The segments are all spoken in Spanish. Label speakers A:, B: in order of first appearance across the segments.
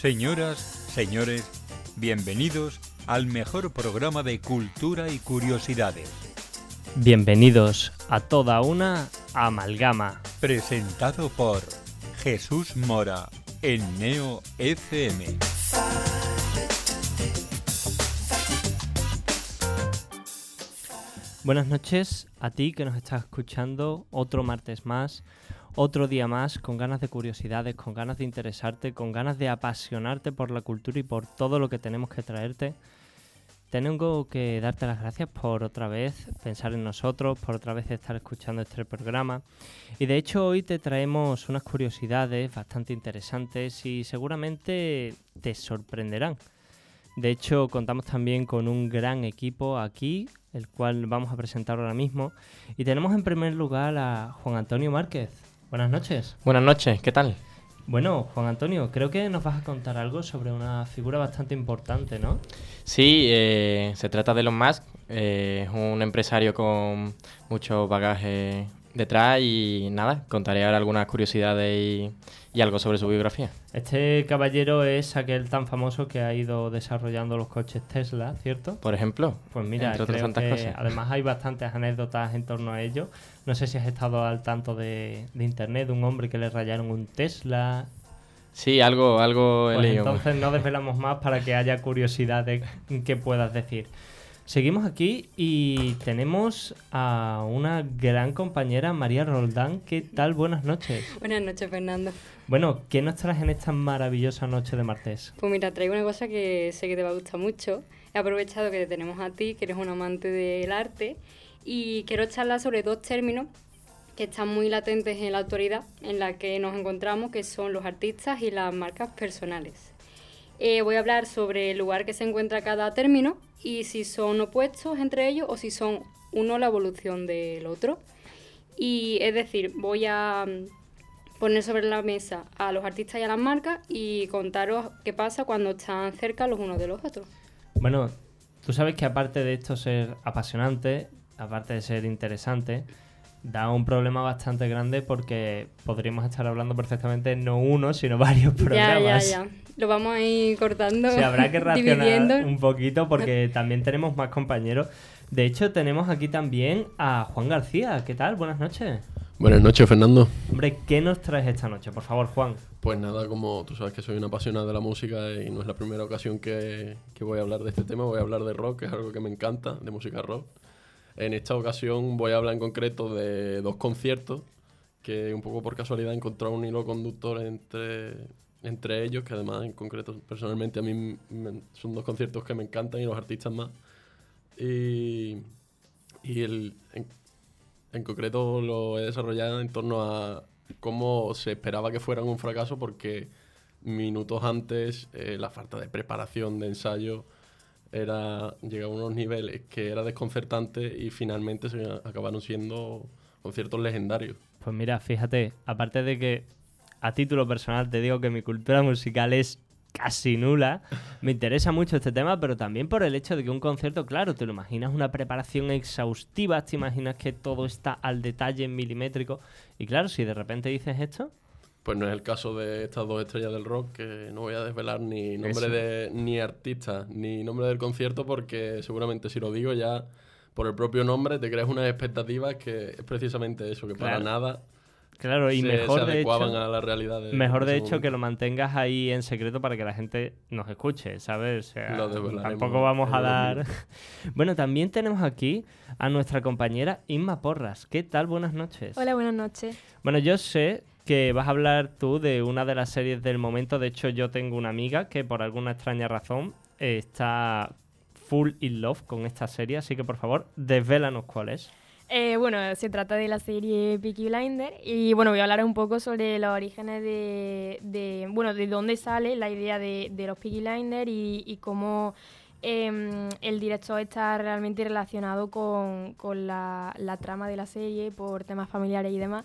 A: Señoras, señores, bienvenidos al mejor programa de cultura y curiosidades.
B: Bienvenidos a toda una amalgama.
A: Presentado por Jesús Mora en Neo FM.
B: Buenas noches a ti que nos estás escuchando otro martes más, otro día más, con ganas de curiosidades, con ganas de interesarte, con ganas de apasionarte por la cultura y por todo lo que tenemos que traerte. Tengo que darte las gracias por otra vez pensar en nosotros, por otra vez estar escuchando este programa. Y de hecho hoy te traemos unas curiosidades bastante interesantes y seguramente te sorprenderán. De hecho contamos también con un gran equipo aquí, el cual vamos a presentar ahora mismo. Y tenemos en primer lugar a Juan Antonio Márquez. Buenas noches.
C: Buenas noches, ¿qué tal?
B: Bueno, Juan Antonio, creo que nos vas a contar algo sobre una figura bastante importante, ¿no?
C: Sí, eh, se trata de Elon Musk, eh, es un empresario con mucho bagaje detrás y nada, contaré ahora algunas curiosidades y, y algo sobre su biografía.
B: Este caballero es aquel tan famoso que ha ido desarrollando los coches Tesla, ¿cierto?
C: Por ejemplo,
B: Pues mira,
C: entre otras
B: creo
C: tantas
B: que
C: cosas.
B: además hay bastantes anécdotas en torno a ello. No sé si has estado al tanto de, de internet de un hombre que le rayaron un Tesla.
C: Sí, algo, algo
B: Pues
C: leído.
B: entonces no desvelamos más para que haya curiosidades que puedas decir. Seguimos aquí y tenemos a una gran compañera, María Roldán. ¿Qué tal? Buenas noches.
D: Buenas noches, Fernando.
B: Bueno, ¿qué nos traes en esta maravillosa noche de martes?
D: Pues mira, traigo una cosa que sé que te va a gustar mucho. He aprovechado que te tenemos a ti, que eres un amante del arte, y quiero charlar sobre dos términos que están muy latentes en la actualidad en la que nos encontramos, que son los artistas y las marcas personales. Eh, voy a hablar sobre el lugar que se encuentra cada término y si son opuestos entre ellos o si son uno la evolución del otro. Y es decir, voy a mm, poner sobre la mesa a los artistas y a las marcas y contaros qué pasa cuando están cerca los unos de los otros.
B: Bueno, tú sabes que aparte de esto ser apasionante, aparte de ser interesante, da un problema bastante grande porque podríamos estar hablando perfectamente no uno, sino varios
D: Ya,
B: programas.
D: ya, ya. Lo vamos a ir cortando,
B: Se habrá que
D: dividiendo.
B: racionar un poquito porque también tenemos más compañeros. De hecho, tenemos aquí también a Juan García. ¿Qué tal? Buenas noches.
E: Buenas noches, Fernando.
B: Hombre, ¿qué nos traes esta noche? Por favor, Juan.
E: Pues nada, como tú sabes que soy un apasionado de la música y no es la primera ocasión que, que voy a hablar de este tema, voy a hablar de rock, que es algo que me encanta, de música rock. En esta ocasión voy a hablar en concreto de dos conciertos que un poco por casualidad he encontrado un hilo conductor entre, entre ellos, que además en concreto personalmente a mí me- son dos conciertos que me encantan y los artistas más. Y, y el, en, concreto lo he desarrollado en torno a cómo se esperaba que fueran un fracaso porque minutos antes eh, la falta de preparación, de ensayo, era llegaba a unos niveles que era desconcertante y finalmente se acabaron siendo conciertos legendarios.
B: Pues mira, fíjate, aparte de que a título personal te digo que mi cultura musical es casi nula, me interesa mucho este tema, pero también por el hecho de que un concierto, claro, te lo imaginas una preparación exhaustiva, te imaginas que todo está al detalle milimétrico, y claro, si de repente dices esto,
E: Pues no es el caso de estas dos estrellas del rock, que no voy a desvelar ni nombre
B: Eso.
E: de ni artista ni nombre del concierto, porque seguramente si lo digo ya por el propio nombre te creas unas expectativas que es precisamente eso, que para nada
B: claro, y
E: se,
B: mejor
E: se
B: de
E: adecuaban
B: hecho...
E: a la realidad. de-
B: Mejor de hecho que lo mantengas ahí en secreto para que la gente nos escuche, ¿sabes? O sea, tampoco vamos a dar... bueno, también tenemos aquí a nuestra compañera Inma Porras. ¿Qué tal? Buenas noches.
F: Hola, buenas noches.
B: Bueno, yo sé que vas a hablar tú de una de las series del momento. De hecho, yo tengo una amiga que por alguna extraña razón eh, está full in love con esta serie, así que por favor, desvélanos cuál es.
F: Eh, bueno, se trata de la serie Peaky Blinder y bueno, voy a hablar un poco sobre los orígenes de, de- bueno, de dónde sale la idea de, los Peaky Blinders y, y cómo em, el director está realmente relacionado con, con la, la trama de la serie por temas familiares y demás.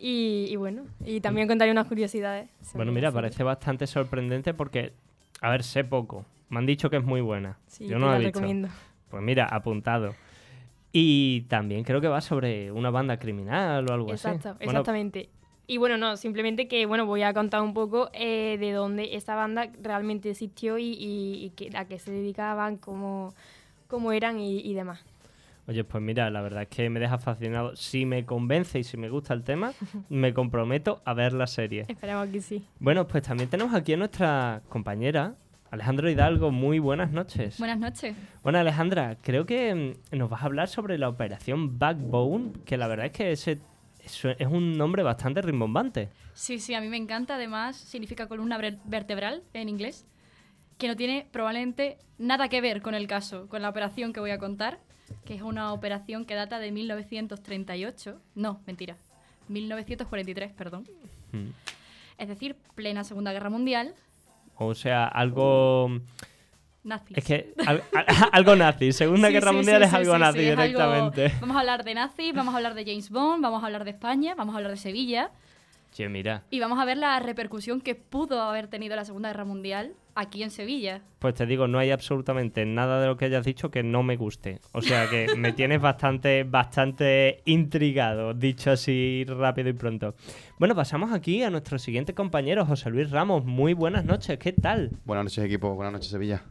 F: Y, y bueno, y también contaré unas curiosidades.
B: Bueno, mira, parece bastante sorprendente porque, a ver, sé poco. Me han dicho que es muy buena.
F: Sí,
B: yo no
F: la
B: la
F: recomiendo.
B: Pues mira, apuntado. Y también creo que va sobre una banda criminal o algo
F: Exacto,
B: así. Bueno,
F: exactamente. Y bueno, no, simplemente que bueno, voy a contar un poco eh, de dónde esta banda realmente existió y, y, y a qué se dedicaban, cómo, cómo eran y, y, demás.
B: Oye, pues mira, la verdad es que me deja fascinado. Si me convence y si me gusta el tema, me comprometo a ver la serie.
F: Esperamos que sí.
B: Bueno, pues también tenemos aquí a nuestra compañera, Alejandro Hidalgo, muy buenas noches.
G: Buenas noches.
B: Bueno, Alejandra, creo que mm, nos vas a hablar sobre la operación Backbone, que la verdad es que ese es un nombre bastante rimbombante.
G: Sí, sí, a mí me encanta. Además, significa columna vertebral en inglés, que no tiene probablemente nada que ver con el caso, con la operación que voy a contar, que es una operación que data de 1938. No, mentira. 1943, perdón. Hmm. Es decir, plena Segunda Guerra Mundial.
B: O sea, algo
G: Nazi.
B: Es que algo nazi. Segunda Guerra Mundial es algo nazi directamente.
G: Vamos a hablar de nazis, vamos a hablar de James Bond, vamos a hablar de España, vamos a hablar de Sevilla.
B: Sí, mira.
G: Y vamos a ver la repercusión que pudo haber tenido la Segunda Guerra Mundial aquí en Sevilla.
B: Pues te digo, no hay absolutamente nada de lo que hayas dicho que no me guste. O sea que me tienes bastante, bastante intrigado, dicho así rápido y pronto. Bueno, pasamos aquí a nuestro siguiente compañero, José Luis Ramos. Muy buenas noches, ¿qué tal?
H: Buenas noches, equipo. Buenas noches, Sevilla.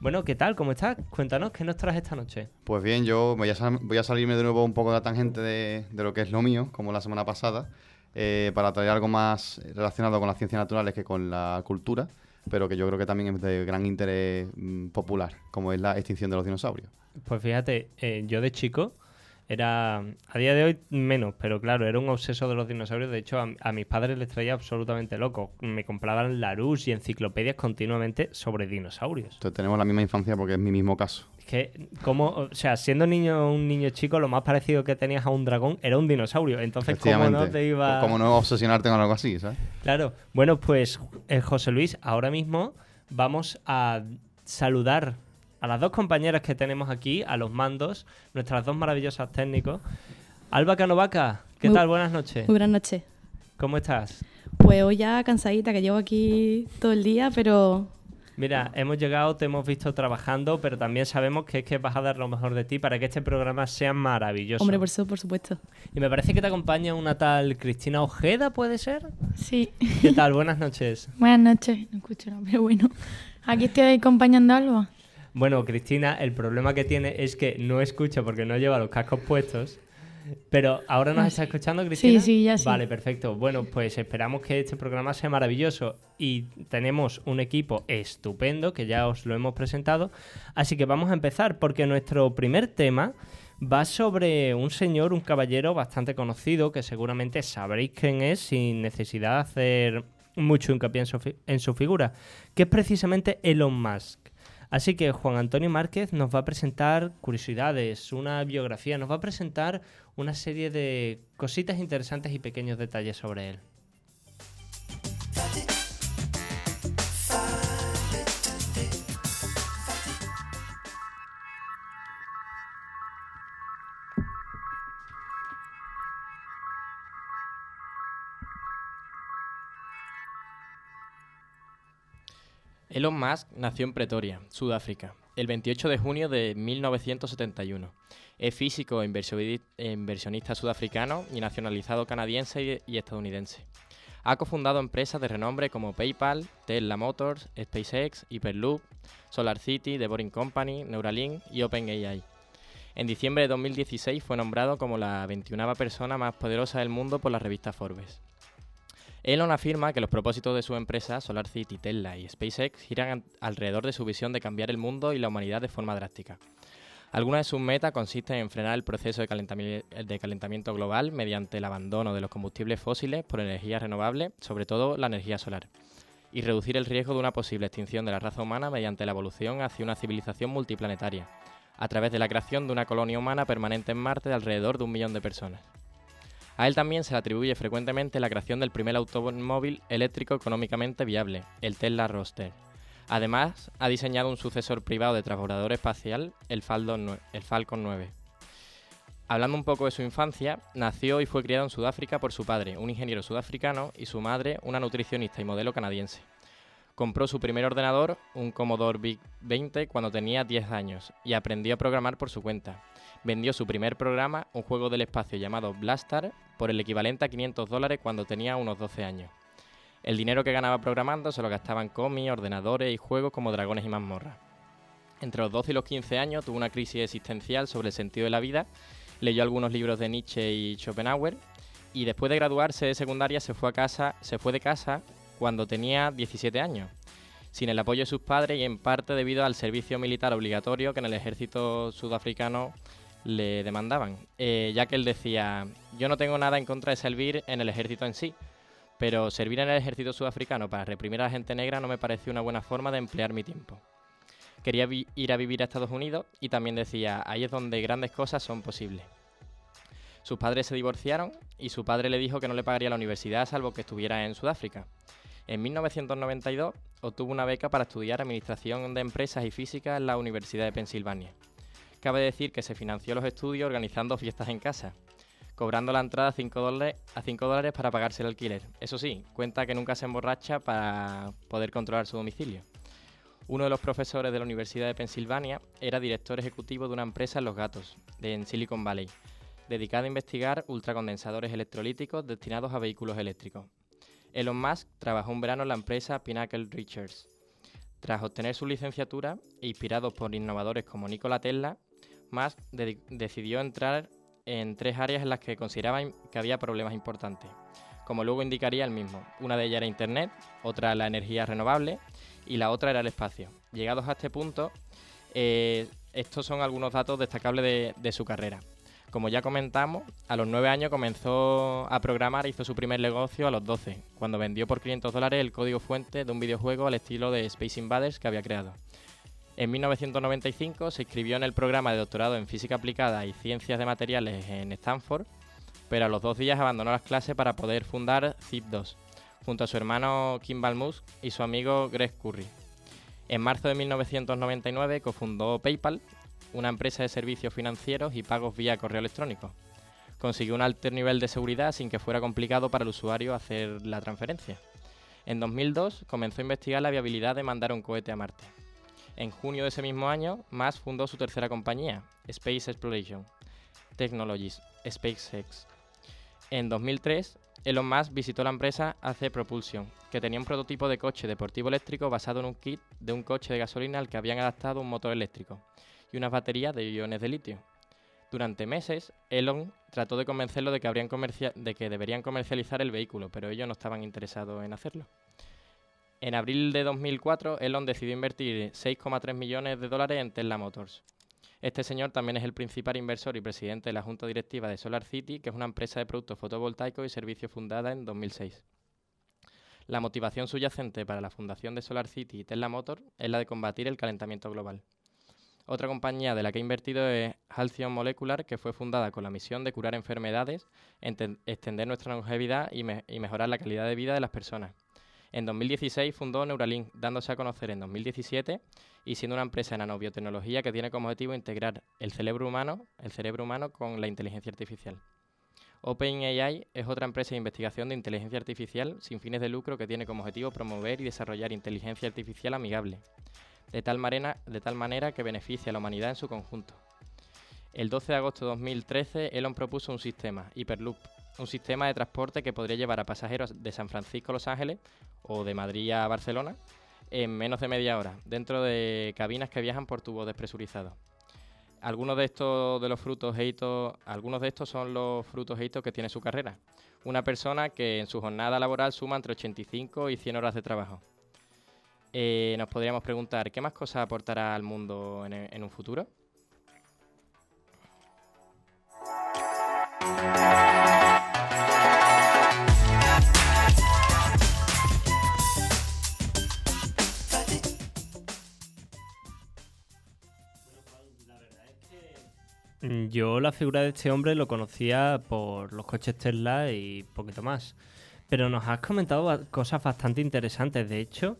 B: Bueno, ¿qué tal? ¿Cómo estás? Cuéntanos, ¿qué nos traes esta noche?
H: Pues bien, yo voy a, salirme de nuevo un poco de la tangente de, lo que es lo mío, como la semana pasada, eh, para traer algo más relacionado con las ciencias naturales que con la cultura, pero que yo creo que también es de gran interés mm, popular, como es la extinción de los dinosaurios.
B: Pues fíjate, eh, yo de chico era, a día de hoy menos, pero claro, era un obseso de los dinosaurios. De hecho, a, mis padres les traía absolutamente loco. Me compraban Larus y enciclopedias continuamente sobre dinosaurios.
H: Entonces tenemos la misma infancia porque es mi mismo caso.
B: Que, como, o sea, siendo niño un niño chico, lo más parecido que tenías a un dragón era un dinosaurio. Entonces, ¿cómo no te iba...?
H: ¿Cómo no obsesionarte con algo así, sabes?
B: Claro. Bueno, pues, eh, José Luis, ahora mismo vamos a saludar a las dos compañeras que tenemos aquí, a los mandos, nuestras dos maravillosas técnicos. Alba Canovaca, ¿qué tal? Buenas noches.
I: Muy buenas noches.
B: ¿Cómo estás?
I: Pues hoy ya cansadita, que llevo aquí todo el día, pero...
B: Mira, hemos llegado, te hemos visto trabajando, pero también sabemos que es que vas a dar lo mejor de ti para que este programa sea maravilloso.
I: Hombre, por eso, por supuesto.
B: Y me parece que te acompaña una tal Cristina Ojeda, ¿puede ser?
I: Sí.
B: ¿Qué tal? Buenas noches.
I: Buenas noches. No escucho nada, pero bueno. Aquí estoy acompañando a Alba.
B: Bueno, Cristina, el problema que tiene es que no escucha porque no lleva los cascos puestos. Pero ahora nos está escuchando, Cristina.
I: Sí, sí, ya sí.
B: Vale, perfecto. Bueno, pues esperamos que este programa sea maravilloso y tenemos un equipo estupendo que ya os lo hemos presentado. Así que vamos a empezar porque nuestro primer tema va sobre un señor, un caballero bastante conocido que seguramente sabréis quién es sin necesidad de hacer mucho hincapié en su, en su figura, que es precisamente Elon Musk. Así que Juan Antonio Márquez nos va a presentar curiosidades, una biografía, nos va a presentar una serie de cositas interesantes y pequeños detalles sobre él.
C: Elon Musk nació en Pretoria, Sudáfrica, el 28 de junio de 1971. Es físico e inversionista sudafricano y nacionalizado canadiense y estadounidense. Ha cofundado empresas de renombre como PayPal, Tesla Motors, SpaceX, Hyperloop, SolarCity, The Boring Company, Neuralink y OpenAI. En diciembre de 2016 fue nombrado como la 21 persona más poderosa del mundo por la revista Forbes. Elon afirma que los propósitos de su empresa SolarCity, Tesla y SpaceX giran alrededor de su visión de cambiar el mundo y la humanidad de forma drástica. Algunas de sus metas consisten en frenar el proceso de calentamiento, global mediante el abandono de los combustibles fósiles por energías renovables, sobre todo la energía solar, y reducir el riesgo de una posible extinción de la raza humana mediante la evolución hacia una civilización multiplanetaria, a través de la creación de una colonia humana permanente en Marte de alrededor de un millón de personas. A él también se le atribuye frecuentemente la creación del primer automóvil eléctrico económicamente viable, el Tesla Roadster. Además, ha diseñado un sucesor privado de transbordador espacial, el, Falcon 9. Hablando un poco de su infancia, nació y fue criado en Sudáfrica por su padre, un ingeniero sudafricano, y su madre, una nutricionista y modelo canadiense. Compró su primer ordenador, un Commodore VIC 20, cuando tenía 10 años, y aprendió a programar por su cuenta vendió su primer programa, un juego del espacio llamado Blastar, por el equivalente a 500 dólares cuando tenía unos 12 años. El dinero que ganaba programando se lo gastaba en cómics, ordenadores y juegos como Dragones y Mazmorras. Entre los 12 y los 15 años tuvo una crisis existencial sobre el sentido de la vida, leyó algunos libros de Nietzsche y Schopenhauer y después de graduarse de secundaria se fue a casa, se fue de casa cuando tenía 17 años, sin el apoyo de sus padres y en parte debido al servicio militar obligatorio que en el ejército sudafricano le demandaban, eh, ya que él decía, yo no tengo nada en contra de servir en el ejército en sí, pero servir en el ejército sudafricano para reprimir a la gente negra no me pareció una buena forma de emplear mi tiempo. Quería ir a vivir a Estados Unidos y también decía, ahí es donde grandes cosas son posibles. Sus padres se divorciaron y su padre le dijo que no le pagaría la universidad salvo que estuviera en Sudáfrica. En 1992 obtuvo una beca para estudiar Administración de Empresas y Física en la Universidad de Pensilvania. Cabe decir que se financió los estudios organizando fiestas en casa, cobrando la entrada a 5 dólares, a 5 dólares para pagarse el alquiler. Eso sí, cuenta que nunca se emborracha para poder controlar su domicilio. Uno de los profesores de la Universidad de Pensilvania era director ejecutivo de una empresa en Los Gatos, en Silicon Valley, dedicada a investigar ultracondensadores electrolíticos destinados a vehículos eléctricos. Elon Musk trabajó un verano en la empresa Pinnacle Research. Tras obtener su licenciatura, e inspirado por innovadores como Nikola Tesla, Musk decidió entrar en tres áreas en las que consideraba que había problemas importantes, como luego indicaría el mismo. Una de ellas era Internet, otra la energía renovable y la otra era el espacio. Llegados a este punto, eh, estos son algunos datos destacables de, su carrera. Como ya comentamos, a los 9 años comenzó a programar e hizo su primer negocio a los 12, cuando vendió por 500 dólares el código fuente de un videojuego al estilo de Space Invaders que había creado. En 1995 se inscribió en el programa de doctorado en física aplicada y ciencias de materiales en Stanford, pero a los dos días abandonó las clases para poder fundar ZIP2, junto a su hermano Kimball Musk y su amigo Greg Curry. En marzo de 1999 cofundó PayPal, una empresa de servicios financieros y pagos vía correo electrónico. Consiguió un alto nivel de seguridad sin que fuera complicado para el usuario hacer la transferencia. En 2002 comenzó a investigar la viabilidad de mandar un cohete a Marte. En junio de ese mismo año, Musk fundó su tercera compañía, Space Exploration Technologies, SpaceX. En 2003 Elon Musk visitó la empresa AC Propulsion, que tenía un prototipo de coche deportivo eléctrico basado en un kit de un coche de gasolina al que habían adaptado un motor eléctrico y unas baterías de iones de litio. Durante meses, Elon trató de convencerlo de que, de que deberían comercializar el vehículo, pero ellos no estaban interesados en hacerlo. En abril de 2004, Elon decidió invertir 6,3 millones de dólares en Tesla Motors, este señor también es el principal inversor y presidente de la junta directiva de Solar City, que es una empresa de productos fotovoltaicos y servicios fundada en 2006. La motivación subyacente para la fundación de Solar City y Tesla Motor es la de combatir el calentamiento global. Otra compañía de la que ha invertido es Halcyon Molecular, que fue fundada con la misión de curar enfermedades, extender nuestra longevidad y mejorar la calidad de vida de las personas. En 2016 fundó Neuralink, dándose a conocer en 2017 y siendo una empresa de nanobiotecnología que tiene como objetivo integrar el cerebro humano, el cerebro humano con la inteligencia artificial. OpenAI es otra empresa de investigación de inteligencia artificial sin fines de lucro que tiene como objetivo promover y desarrollar inteligencia artificial amigable, de tal, manera, de tal manera que beneficie a la humanidad en su conjunto. El 12 de agosto de 2013, Elon propuso un sistema, Hyperloop, un sistema de transporte que podría llevar a pasajeros de San Francisco a Los Ángeles o de Madrid a Barcelona en menos de media hora, dentro de cabinas que viajan por tubos despresurizados. Algunos de estos de los frutos algunos de estos son los frutos e que tiene su carrera. Una persona que en su jornada laboral suma entre 85 y 100 horas de trabajo. Eh, nos podríamos preguntar, ¿qué más cosas aportará al mundo en un futuro?
B: Yo la figura de este hombre lo conocía por los coches Tesla y poquito más. Pero nos has comentado cosas bastante interesantes. De hecho,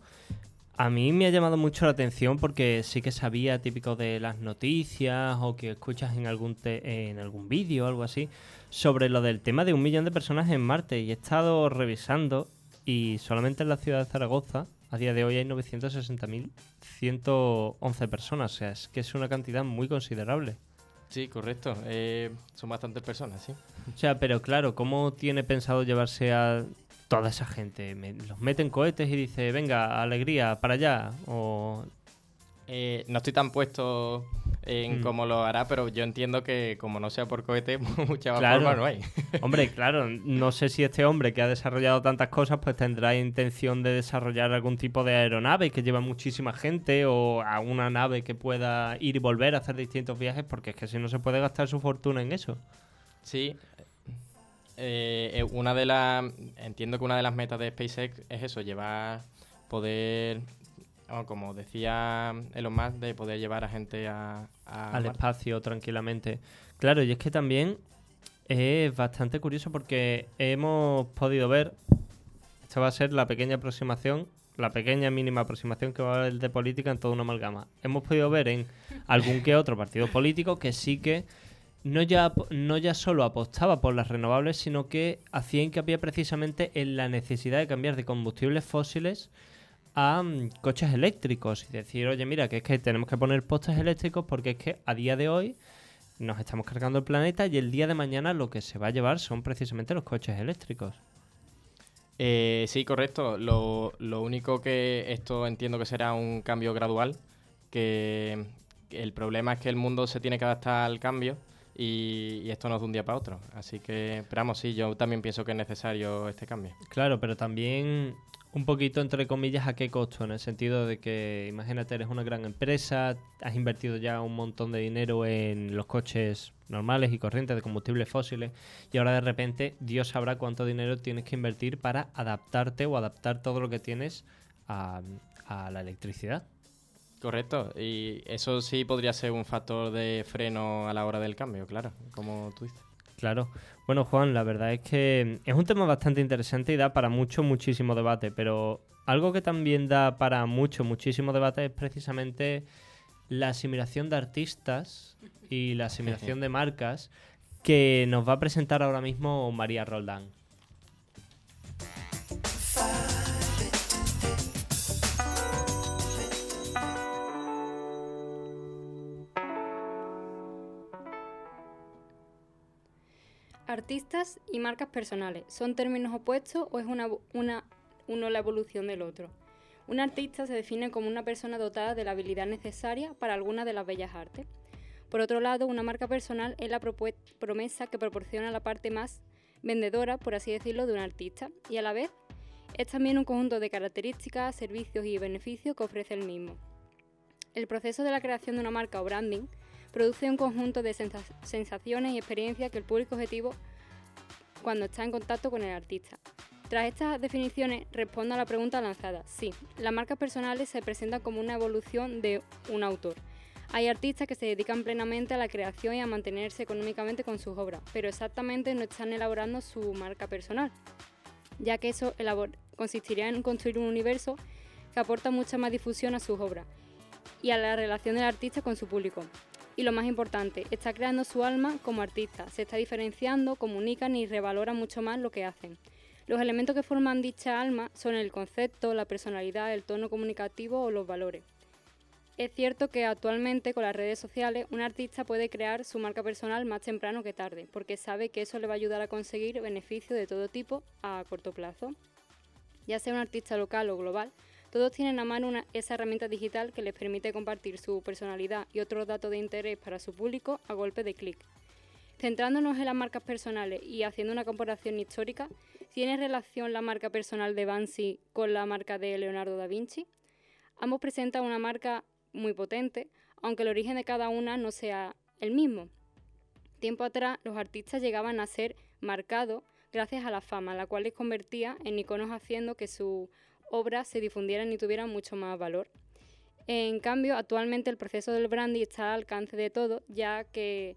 B: a mí me ha llamado mucho la atención porque sí que sabía típico de las noticias o que escuchas en algún, en algún vídeo o algo así sobre lo del tema de un millón de personas en Marte. Y he estado revisando y solamente en la ciudad de Zaragoza a día de hoy hay 960.111 personas. O sea, es que es una cantidad muy considerable.
C: Sí, correcto. Eh, son bastantes personas, sí.
B: O sea, pero claro, ¿cómo tiene pensado llevarse a toda esa gente? ¿Los mete en cohetes y dice, venga, alegría, para allá? O
C: Eh, no estoy tan puesto en
B: Mm.
C: cómo lo hará, pero yo entiendo que como no sea por cohete, mucha
B: Claro.
C: forma no hay.
B: Hombre, claro, no sé si este hombre que ha desarrollado tantas cosas pues tendrá intención de desarrollar algún tipo de aeronave que lleva muchísima gente o a una nave que pueda ir y volver a hacer distintos viajes porque es que si no se puede gastar su fortuna en eso.
C: Sí. Eh, una de las entiendo que una de las metas de SpaceX es eso, llevar poder como decía Elon Musk, de poder llevar a gente a, a
B: al
C: Marte.
B: espacio tranquilamente. Claro, y es que también es bastante curioso porque hemos podido ver, esta va a ser la pequeña aproximación, la pequeña mínima aproximación que va a haber de política en toda una amalgama. Hemos podido ver en algún que otro partido político que sí que no ya, no ya solo apostaba por las renovables, sino que hacía hincapié precisamente en la necesidad de cambiar de combustibles fósiles a mm, coches eléctricos y decir, oye, mira, que es que tenemos que poner postes eléctricos porque es que a día de hoy nos estamos cargando el planeta y el día de mañana lo que se va a llevar son precisamente los coches eléctricos.
C: Eh, sí, correcto. Lo, lo único que esto entiendo que será un cambio gradual, que, el problema es que el mundo se tiene que adaptar al cambio y, y esto no es de un día para otro. Así que, pero vamos, sí, yo también pienso que es necesario este cambio.
B: Claro, pero también un poquito entre comillas a qué costo, en el sentido de que imagínate eres una gran empresa, has invertido ya un montón de dinero en los coches normales y corrientes de combustibles fósiles y ahora de repente Dios sabrá cuánto dinero tienes que invertir para adaptarte o adaptar todo lo que tienes a, a la electricidad.
C: Correcto, y eso sí podría ser un factor de freno a la hora del cambio, claro, como tú dices.
B: Claro. Bueno, Juan, la verdad es que es un tema bastante interesante y da para mucho, muchísimo debate, pero algo que también da para mucho, muchísimo debate es precisamente la asimilación de artistas y la asimilación de marcas que nos va a presentar ahora mismo María Roldán.
D: Artistas y marcas personales, ¿son términos opuestos o es una, una, uno la evolución del otro? Un artista se define como una persona dotada de la habilidad necesaria para alguna de las bellas artes. Por otro lado, una marca personal es la promesa que proporciona la parte más vendedora, por así decirlo, de un artista, y a la vez es también un conjunto de características, servicios y beneficios que ofrece el mismo. El proceso de la creación de una marca o branding produce un conjunto de sensa- sensaciones y experiencias que el público objetivo cuando está en contacto con el artista. Tras estas definiciones, respondo a la pregunta lanzada. Sí, las marcas personales se presentan como una evolución de un autor. Hay artistas que se dedican plenamente a la creación y a mantenerse económicamente con sus obras, pero exactamente no están elaborando su marca personal, ya que eso consistiría en construir un universo que aporta mucha más difusión a sus obras y a la relación del artista con su público. Y lo más importante, está creando su alma como artista, se está diferenciando, comunican y revaloran mucho más lo que hacen. Los elementos que forman dicha alma son el concepto, la personalidad, el tono comunicativo o los valores. Es cierto que actualmente con las redes sociales un artista puede crear su marca personal más temprano que tarde, porque sabe que eso le va a ayudar a conseguir beneficios de todo tipo a corto plazo. Ya sea un artista local o global, todos tienen a mano esa herramienta digital que les permite compartir su personalidad y otros datos de interés para su público a golpe de clic. Centrándonos en las marcas personales y haciendo una comparación histórica, ¿tiene relación la marca personal de Banksy con la marca de Leonardo da Vinci? Ambos presentan una marca muy potente, aunque el origen de cada una no sea el mismo. Tiempo atrás, los artistas llegaban a ser marcados gracias a la fama, la cual les convertía en iconos haciendo que sus obras se difundieran y tuvieran mucho más valor. En cambio, actualmente el proceso del branding está al alcance de todos, ya que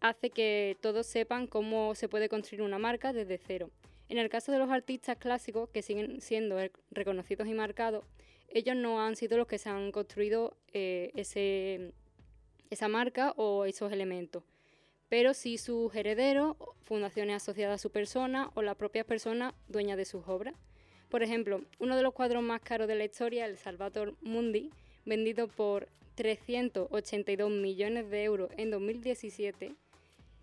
D: hace que todos sepan cómo se puede construir una marca desde cero. En el caso de los artistas clásicos, que siguen siendo re- reconocidos y marcados, ellos no han sido los que se han construido eh, esa marca o esos elementos, pero sí sus herederos, fundaciones asociadas a su persona o las propias personas dueñas de sus obras. Por ejemplo, uno de los cuadros más caros de la historia, el Salvator Mundi, vendido por 382 millones de euros en 2017,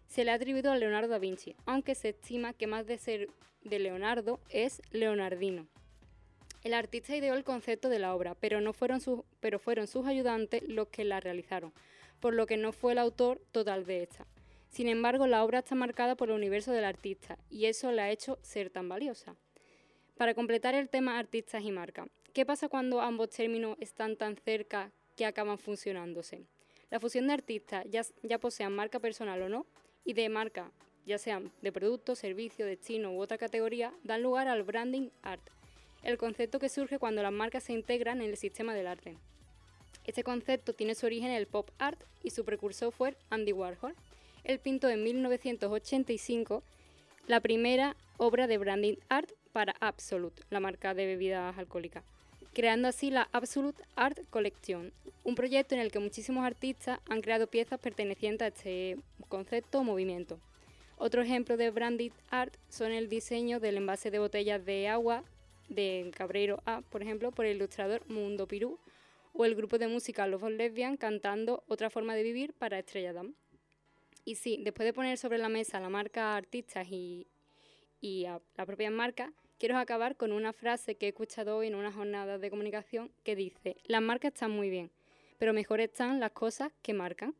D: se le ha atribuido a Leonardo da Vinci, aunque se estima que más de ser de Leonardo es leonardino. El artista ideó el concepto de la obra, pero, no fueron sus, pero fueron sus ayudantes los que la realizaron, por lo que no fue el autor total de esta. Sin embargo, la obra está marcada por el universo del artista y eso la ha hecho ser tan valiosa. Para completar el tema artistas y marca, ¿qué pasa cuando ambos términos están tan cerca que acaban funcionándose? La fusión de artistas, ya, ya posean marca personal o no, y de marca, ya sean de producto, servicio, destino u otra categoría, dan lugar al branding art, el concepto que surge cuando las marcas se integran en el sistema del arte. Este concepto tiene su origen en el pop art y su precursor fue Andy Warhol. Él pintó en 1985 la primera obra de branding art para Absolute, la marca de bebidas alcohólicas, creando así la Absolute Art Collection, un proyecto en el que muchísimos artistas han creado piezas pertenecientes a este concepto o movimiento. Otro ejemplo de branded art son el diseño del envase de botellas de agua de Cabreiro A, por ejemplo, por el ilustrador Mundo Pirú, o el grupo de música Love of Lesbian cantando Otra forma de vivir para Estrella Damm. Y sí, después de poner sobre la mesa la marca artistas y, y a la propia marca, quiero acabar con una frase que he escuchado hoy en una jornada de comunicación que dice, las marcas están muy bien, pero mejor están las cosas que marcan.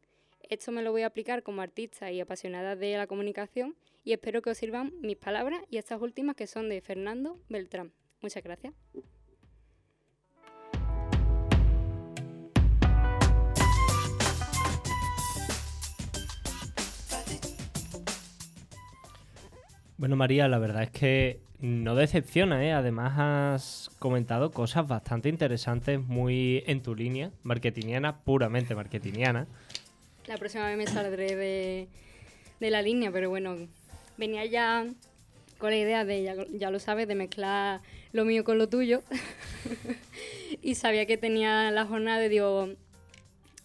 D: Esto me lo voy a aplicar como artista y apasionada de la comunicación y espero que os sirvan mis palabras y estas últimas que son de Fernando Beltrán. Muchas gracias.
B: Bueno, María, la verdad es que no decepciona, ¿eh? Además has comentado cosas bastante interesantes, muy en tu línea, marketingiana, puramente marketingiana.
D: La próxima vez me saldré de, de la línea, pero bueno, venía ya con la idea de, ya, ya lo sabes, de mezclar lo mío con lo tuyo. y sabía que tenía la jornada de, digo,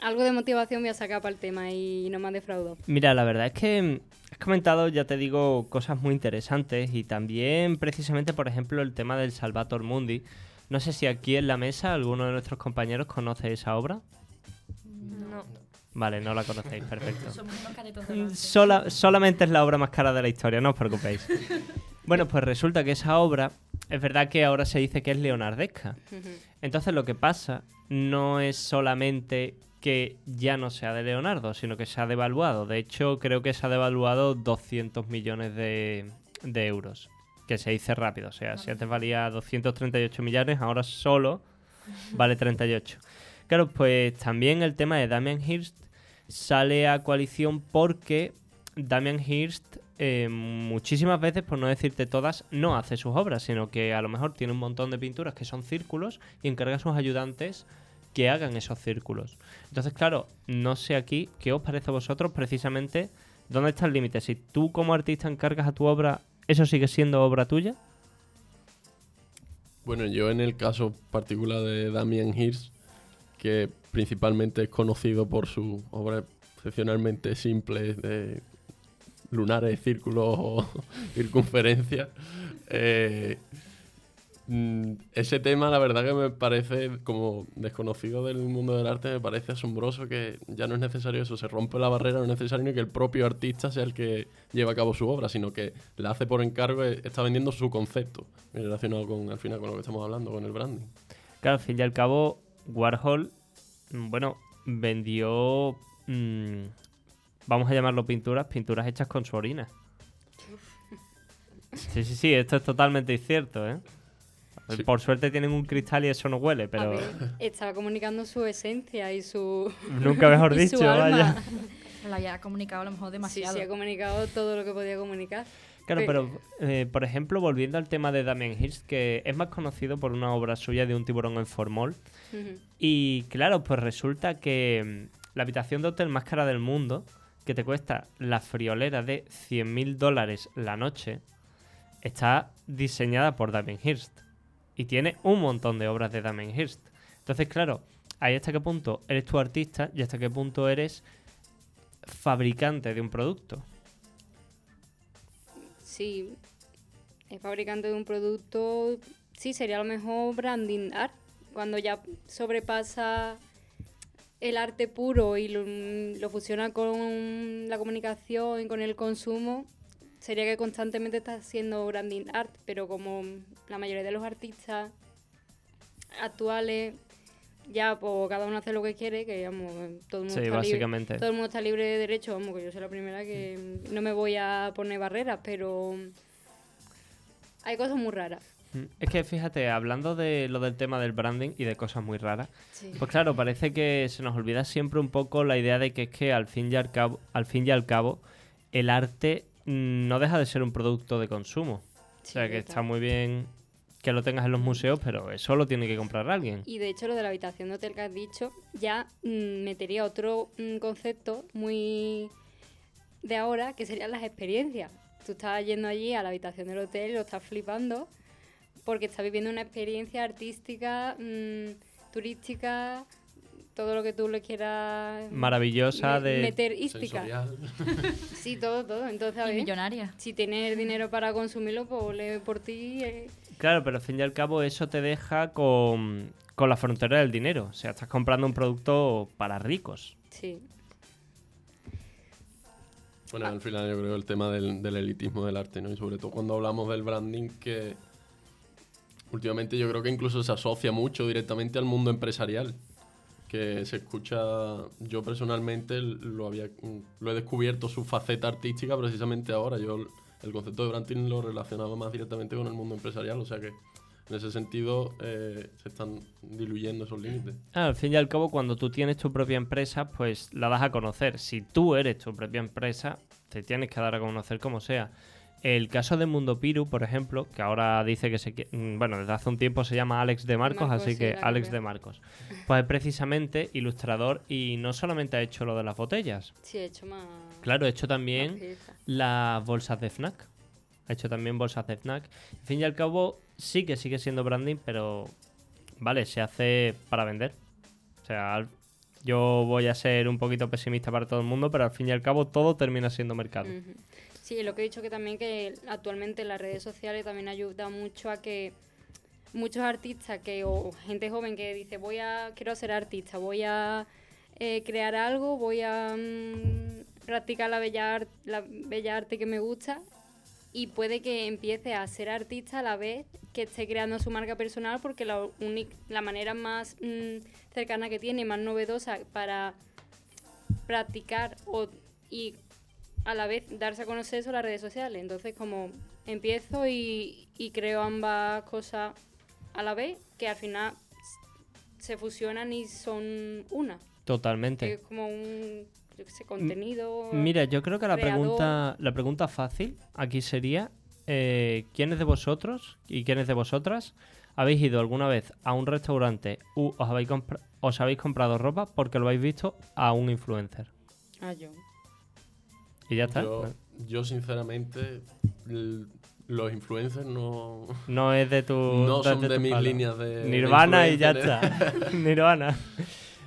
D: algo de motivación voy a sacar para el tema y no me han defraudado.
B: Mira, la verdad es que comentado, ya te digo, cosas muy interesantes y también precisamente, por ejemplo, el tema del Salvator Mundi. No sé si aquí en la mesa alguno de nuestros compañeros conoce esa obra.
F: No.
B: Vale, no la conocéis, perfecto.
G: Somos unos.
B: Sola- solamente es la obra más cara de la historia, no os preocupéis. Bueno, pues resulta que esa obra, es verdad que ahora se dice que es leonardesca. Entonces lo que pasa no es solamente que ya no sea de Leonardo, sino que se ha devaluado. De hecho, creo que se ha devaluado 200 millones de, de euros. Que se dice rápido. O sea, si antes valía 238 millones, ahora solo vale 38. Claro, pues también el tema de Damian Hirst sale a coalición porque Damian Hirst eh, muchísimas veces, por no decirte todas, no hace sus obras, sino que a lo mejor tiene un montón de pinturas que son círculos y encarga a sus ayudantes que hagan esos círculos. Entonces, claro, no sé aquí qué os parece a vosotros precisamente dónde está el límite. Si tú como artista encargas a tu obra, ¿eso sigue siendo obra tuya?
E: Bueno, yo en el caso particular de Damien Hirst, que principalmente es conocido por sus obras excepcionalmente simples de lunares, círculos o circunferencias, eh, ese tema la verdad que me parece, como desconocido del mundo del arte, me parece asombroso que ya no es necesario eso, se rompe la barrera, no es necesario ni que el propio artista sea el que lleve a cabo su obra, sino que la hace por encargo, y está vendiendo su concepto, relacionado con, al final con lo que estamos hablando, con el branding.
B: Claro, al fin y al cabo, Warhol, mm, bueno, vendió, mm, vamos a llamarlo pinturas, pinturas hechas con su orina. Sí, sí, sí, esto es totalmente cierto, ¿eh?
E: Sí.
B: Por suerte tienen un cristal y eso no huele,
D: A
B: pero
D: ver, estaba comunicando su esencia y su.
B: nunca mejor
D: su
B: dicho,
D: alma.
B: vaya.
G: Lo había comunicado a lo mejor
D: Sí,
G: demasiado.
D: sí, ha comunicado todo lo que podía comunicar.
B: Claro,
D: Pe-
B: pero eh, por ejemplo, volviendo al tema de Damien Hirst, que es más conocido por una obra suya de un tiburón en formol. Y claro, pues resulta que mm, la habitación de hotel más cara del mundo, que te cuesta la friolera de 100.000 dólares la noche, está diseñada por Damien Hirst. Y tiene un montón de obras de Damien Hirst. Entonces, claro, ahí hasta qué punto eres tu artista y hasta qué punto eres fabricante de un producto.
D: Sí, es fabricante de un producto. Sí, sería lo mejor branding art. Cuando ya sobrepasa el arte puro y lo fusiona con la comunicación y con el consumo, sería que constantemente está haciendo branding art, pero como la mayoría de los artistas actuales ya pues cada uno hace lo que quiere, que vamos, todo el mundo
B: Sí,
D: está
B: básicamente.
D: libre, todo el mundo está libre de derecho, vamos, que yo soy la primera que no me voy a poner barreras, pero hay cosas muy raras.
B: Mm, Es que fíjate, hablando de lo del tema del branding y de cosas muy raras,
D: Sí.
B: pues claro, parece que se nos olvida siempre un poco la idea de que es que al fin y al cabo, al fin y al cabo el arte mm, no deja de ser un producto de consumo. o sea, que está muy bien que lo tengas en los museos, pero eso lo tiene que comprar alguien.
D: Y de hecho lo de la habitación de hotel que has dicho ya mm, metería otro mm, concepto muy de ahora, que serían las experiencias. Tú estás yendo allí a la habitación del hotel lo estás flipando porque estás viviendo una experiencia artística, mm, turística, todo lo que tú le quieras
B: Maravillosa
D: me-
B: de...
D: meter ística. Sí, todo, todo. Entonces, a
G: Y
D: ver,
G: millonaria.
D: si tienes el dinero para consumirlo, pues ole por ti. eh.
B: Claro, pero al fin y al cabo eso te deja con, con la frontera del dinero. O sea, estás comprando un producto para ricos.
D: Sí.
E: Bueno, al final yo creo el tema del, del elitismo del arte, ¿no? Y sobre todo cuando hablamos del branding, que últimamente yo creo que incluso se asocia mucho directamente al mundo empresarial. Que se escucha, yo personalmente lo había lo he descubierto su faceta artística precisamente ahora. Yo el concepto de branding lo relacionaba más directamente con el mundo empresarial, o sea que en ese sentido eh, se están diluyendo esos límites.
B: Ah, al fin y al cabo, cuando tú tienes tu propia empresa, pues la das a conocer. Si tú eres tu propia empresa, te tienes que dar a conocer como sea. El caso de Mundo Piru, por ejemplo, que ahora dice que se... mm, Bueno, desde hace un tiempo se llama Alex de Marcos,
D: Marcos,
B: así
D: sí,
B: que Alex de Marcos. Pues es precisamente ilustrador y no solamente ha hecho lo de las botellas.
D: Sí, he hecho más.
B: Claro, ha hecho
D: más
B: también las bolsas de FNAC. Ha hecho también bolsas de FNAC. Al fin y al cabo, sí que sigue siendo branding, pero vale, se hace para vender. O sea, yo voy a ser un poquito pesimista para todo el mundo, pero al fin y al cabo todo termina siendo mercado.
D: Sí, lo que he dicho que también que actualmente las redes sociales también ayudan mucho a que muchos artistas que o gente joven que dice voy a quiero ser artista, voy a eh, crear algo, voy a mm, practicar la bella la bella arte que me gusta y puede que empiece a ser artista a la vez que esté creando su marca personal porque la, la manera más mm, cercana que tiene, más novedosa para practicar o, y a la vez darse a conocer son las redes sociales. Entonces, como empiezo y, y creo ambas cosas a la vez, que al final se fusionan y son una.
B: Totalmente.
D: Es como un yo qué sé, contenido.
B: Mira, yo creo que la
D: creador.
B: pregunta, la pregunta fácil aquí sería, eh, ¿quiénes de vosotros y quiénes de vosotras habéis ido alguna vez a un restaurante u os habéis, os habéis comprado ropa porque lo habéis visto a un influencer?
D: Ah, yo.
B: Y ya está.
E: Yo, yo sinceramente, los influencers no,
B: No es de tu.
E: no son de, mis
B: palo.
E: líneas de. de
B: Nirvana y ya está. Nirvana.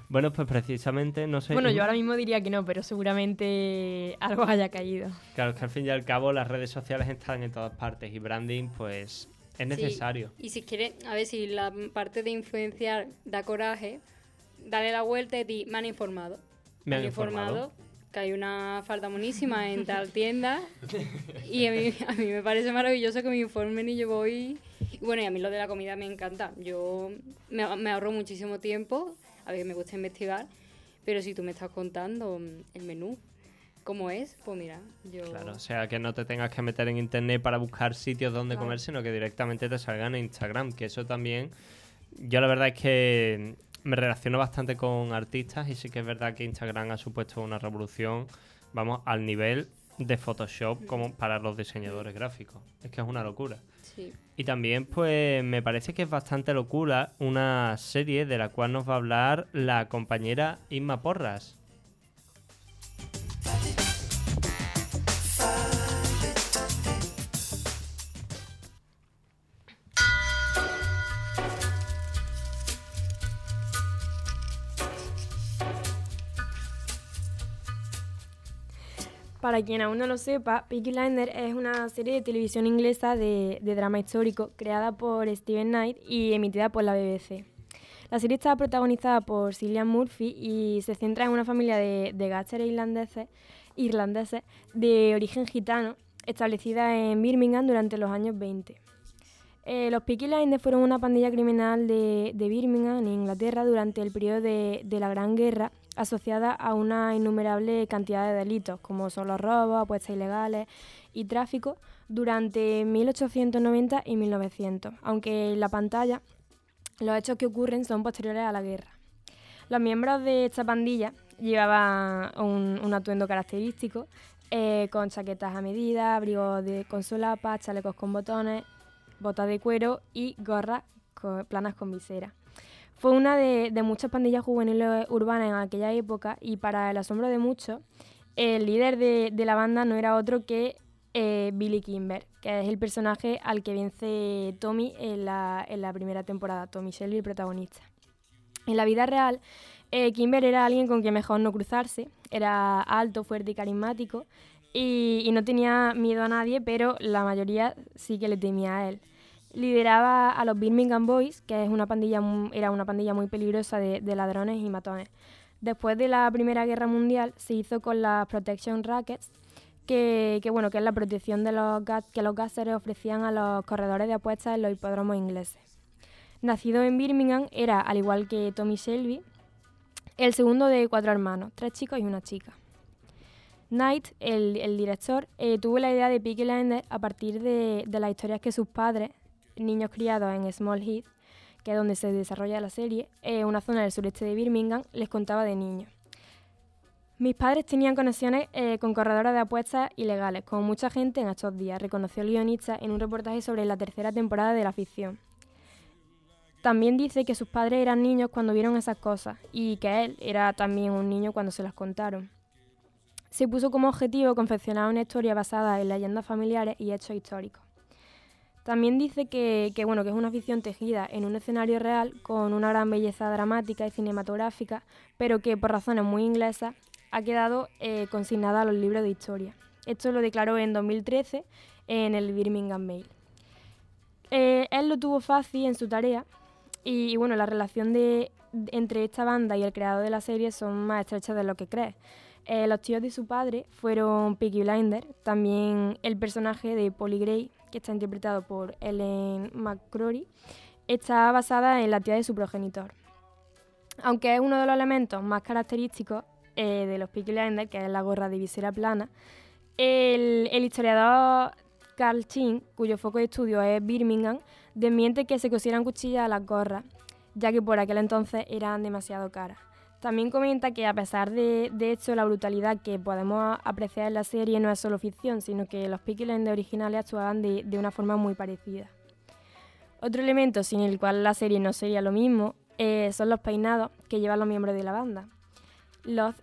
B: Bueno, pues precisamente, no sé.
F: Bueno, yo ahora mismo diría que no, pero seguramente algo haya caído.
B: Claro, es que al fin y al cabo las redes sociales están en todas partes y branding, pues es
D: Sí,
B: necesario.
D: Y si quieres, a ver si la parte de influenciar da coraje, dale la vuelta y di, me han informado.
B: Me han informado.
D: Que hay una falda monísima en tal tienda y a mí, a mí me parece maravilloso que me informen y yo voy... Y bueno, y a mí lo de la comida me encanta. Yo me, me ahorro muchísimo tiempo, a ver, me gusta investigar, pero si tú me estás contando el menú, cómo es, pues mira, yo...
B: Claro, o sea, que no te tengas que meter en internet para buscar sitios donde
D: Claro.
B: comer, sino que directamente te salgan en Instagram, que eso también... Yo la verdad es que me relaciono bastante con artistas y sí que es verdad que Instagram ha supuesto una revolución, vamos, al nivel de Photoshop como para los diseñadores gráficos. Es que es una locura.
D: Sí.
B: Y también, pues, me parece que es bastante locura una serie de la cual nos va a hablar la compañera Inma Porras.
F: Para quien aún no lo sepa, Peaky Blinders es una serie de televisión inglesa de, drama histórico creada por Steven Knight y emitida por la BBC. La serie está protagonizada por Cillian Murphy y se centra en una familia de, de irlandeses, de origen gitano establecida en Birmingham durante los años 20. Eh, los Peaky Blinders fueron una pandilla criminal de, Birmingham, Inglaterra, durante el periodo de la Gran Guerra, asociada a una innumerable cantidad de delitos, como son los robos, apuestas ilegales y tráfico, durante 1890 y 1900, aunque en la pantalla los hechos que ocurren son posteriores a la guerra. Los miembros de esta pandilla llevaban un, atuendo característico, eh, con chaquetas a medida, abrigos de, con solapas, chalecos con botones, botas de cuero y gorras planas con visera. Fue una de, muchas pandillas juveniles urbanas en aquella época y para el asombro de muchos, el líder de, la banda no era otro que eh, Billy Kimber, que es el personaje al que vence Tommy en la, primera temporada, Tommy Shelby, el protagonista. En la vida real, eh, Kimber era alguien con quien mejor no cruzarse, era alto, fuerte y carismático y no tenía miedo a nadie, pero la mayoría sí que le temía a él. Lideraba a los Birmingham Boys, que es una pandilla, era una pandilla muy peligrosa de, ladrones y matones. Después de la Primera Guerra Mundial se hizo con las Protection Rackets, que, bueno, que es la protección de los que los gáseres ofrecían a los corredores de apuestas en los hipódromos ingleses. Nacido en Birmingham, era, al igual que Tommy Shelby, el segundo de cuatro hermanos, tres chicos y una chica. Knight, el, director, eh, tuvo la idea de Peaky Blinders a partir de las historias que sus padres, niños criados en Small Heath, que es donde se desarrolla la serie, eh, una zona del sureste de Birmingham, les contaba de niños. Mis padres tenían conexiones eh, con corredoras de apuestas ilegales, como mucha gente en estos días, reconoció el guionista en un reportaje sobre la tercera temporada de la ficción. También dice que sus padres eran niños cuando vieron esas cosas y que él era también un niño cuando se las contaron. Se puso como objetivo confeccionar una historia basada en leyendas familiares y hechos históricos. También dice que, bueno, que es una ficción tejida en un escenario real con una gran belleza dramática y cinematográfica, pero que por razones muy inglesas ha quedado eh, consignada a los libros de historia. Esto lo declaró en 2013 en el Birmingham Mail. Eh, él lo tuvo fácil en su tarea y, bueno, la relación de, entre esta banda y el creador de la serie son más estrechas de lo que crees. Eh, los tíos de su padre fueron Peaky Blinders, también el personaje de Polly Gray, que está interpretado por Ellen McCrory, está basada en la tía de su progenitor. Aunque es uno de los elementos más característicos eh, de los Peaky Blinders, que es la gorra de visera plana, el, el historiador Carl Chin, cuyo foco de estudio es Birmingham, desmiente que se cosieran cuchillas a las gorras, ya que por aquel entonces eran demasiado caras. También comenta que a pesar de, de esto, la brutalidad que podemos apreciar en la serie no es solo ficción, sino que los Peaky Blinders originales actuaban de, de una forma muy parecida. Otro elemento sin el cual la serie no sería lo mismo eh, son los peinados que llevan los miembros de la banda. Los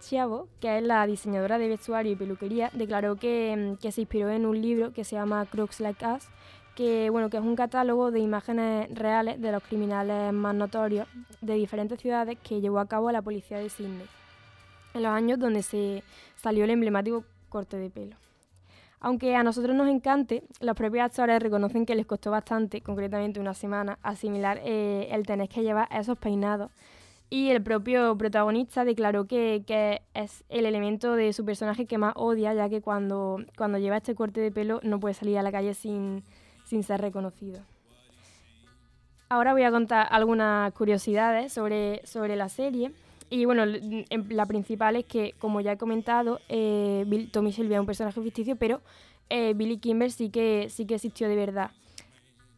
F: Chiavo, que es la diseñadora de vestuario y peluquería, declaró que, mm, que se inspiró en un libro que se llama Crooks Like Us, que, bueno, que es un catálogo de imágenes reales de los criminales más notorios de diferentes ciudades que llevó a cabo la policía de Sydney, en los años donde se salió el emblemático corte de pelo. Aunque a nosotros nos encante, los propios actores reconocen que les costó bastante, concretamente una semana, asimilar eh, el tener que llevar esos peinados. Y el propio protagonista declaró que, que es el elemento de su personaje que más odia, ya que cuando, cuando lleva este corte de pelo no puede salir a la calle sin, sin ser reconocido. Ahora voy a contar algunas curiosidades sobre, sobre la serie. Y bueno, la principal es que, como ya he comentado, eh, Bill- Tommy Shelby es un personaje ficticio, pero eh, Billy Kimber sí que, sí que existió de verdad.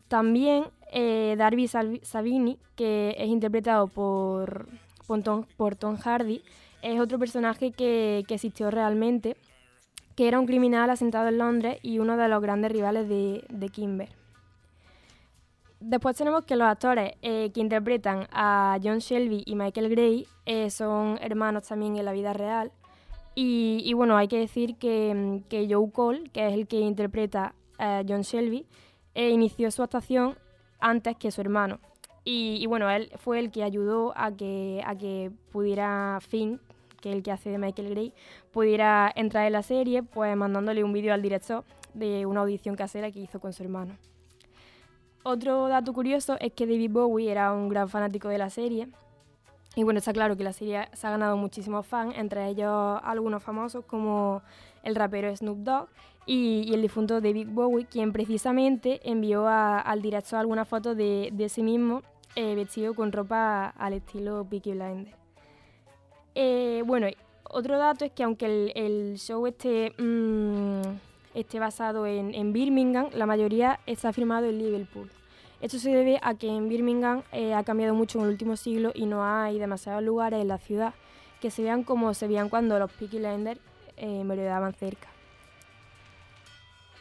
F: También eh, Darby Savini, que es interpretado por, por, Tom, por Tom Hardy, es otro personaje que, que existió realmente, que era un criminal asentado en Londres y uno de los grandes rivales de, de Kimber. Después tenemos que los actores eh, que interpretan a John Shelby y Michael Gray eh, son hermanos también en la vida real. Y, bueno, hay que decir que, mm, que Joe Cole, que es el que interpreta a John Shelby, eh, inició su actuación antes que su hermano. Y, y bueno, él fue el que ayudó a que, a que pudiera Finn, que el que hace de Michael Gray, pudiera entrar en la serie, pues mandándole un vídeo al director de una audición casera que hizo con su hermano. otro dato curioso es que David Bowie era un gran fanático de la serie. Y bueno, está claro que la serie se ha ganado muchísimos fans, entre ellos algunos famosos como el rapero Snoop Dogg y, el difunto David Bowie, quien precisamente envió al director algunas fotos de, de sí mismo eh, vestido con ropa al estilo Peaky Blinders. Eh, bueno, otro dato es que aunque el, el show esté, mm, esté basado en, en Birmingham, la mayoría está filmado en Liverpool. Esto se debe a que en Birmingham eh, ha cambiado mucho en el último siglo y no hay demasiados lugares en la ciudad que se vean como se veían cuando los Peaky Blinders eh, merodeaban cerca.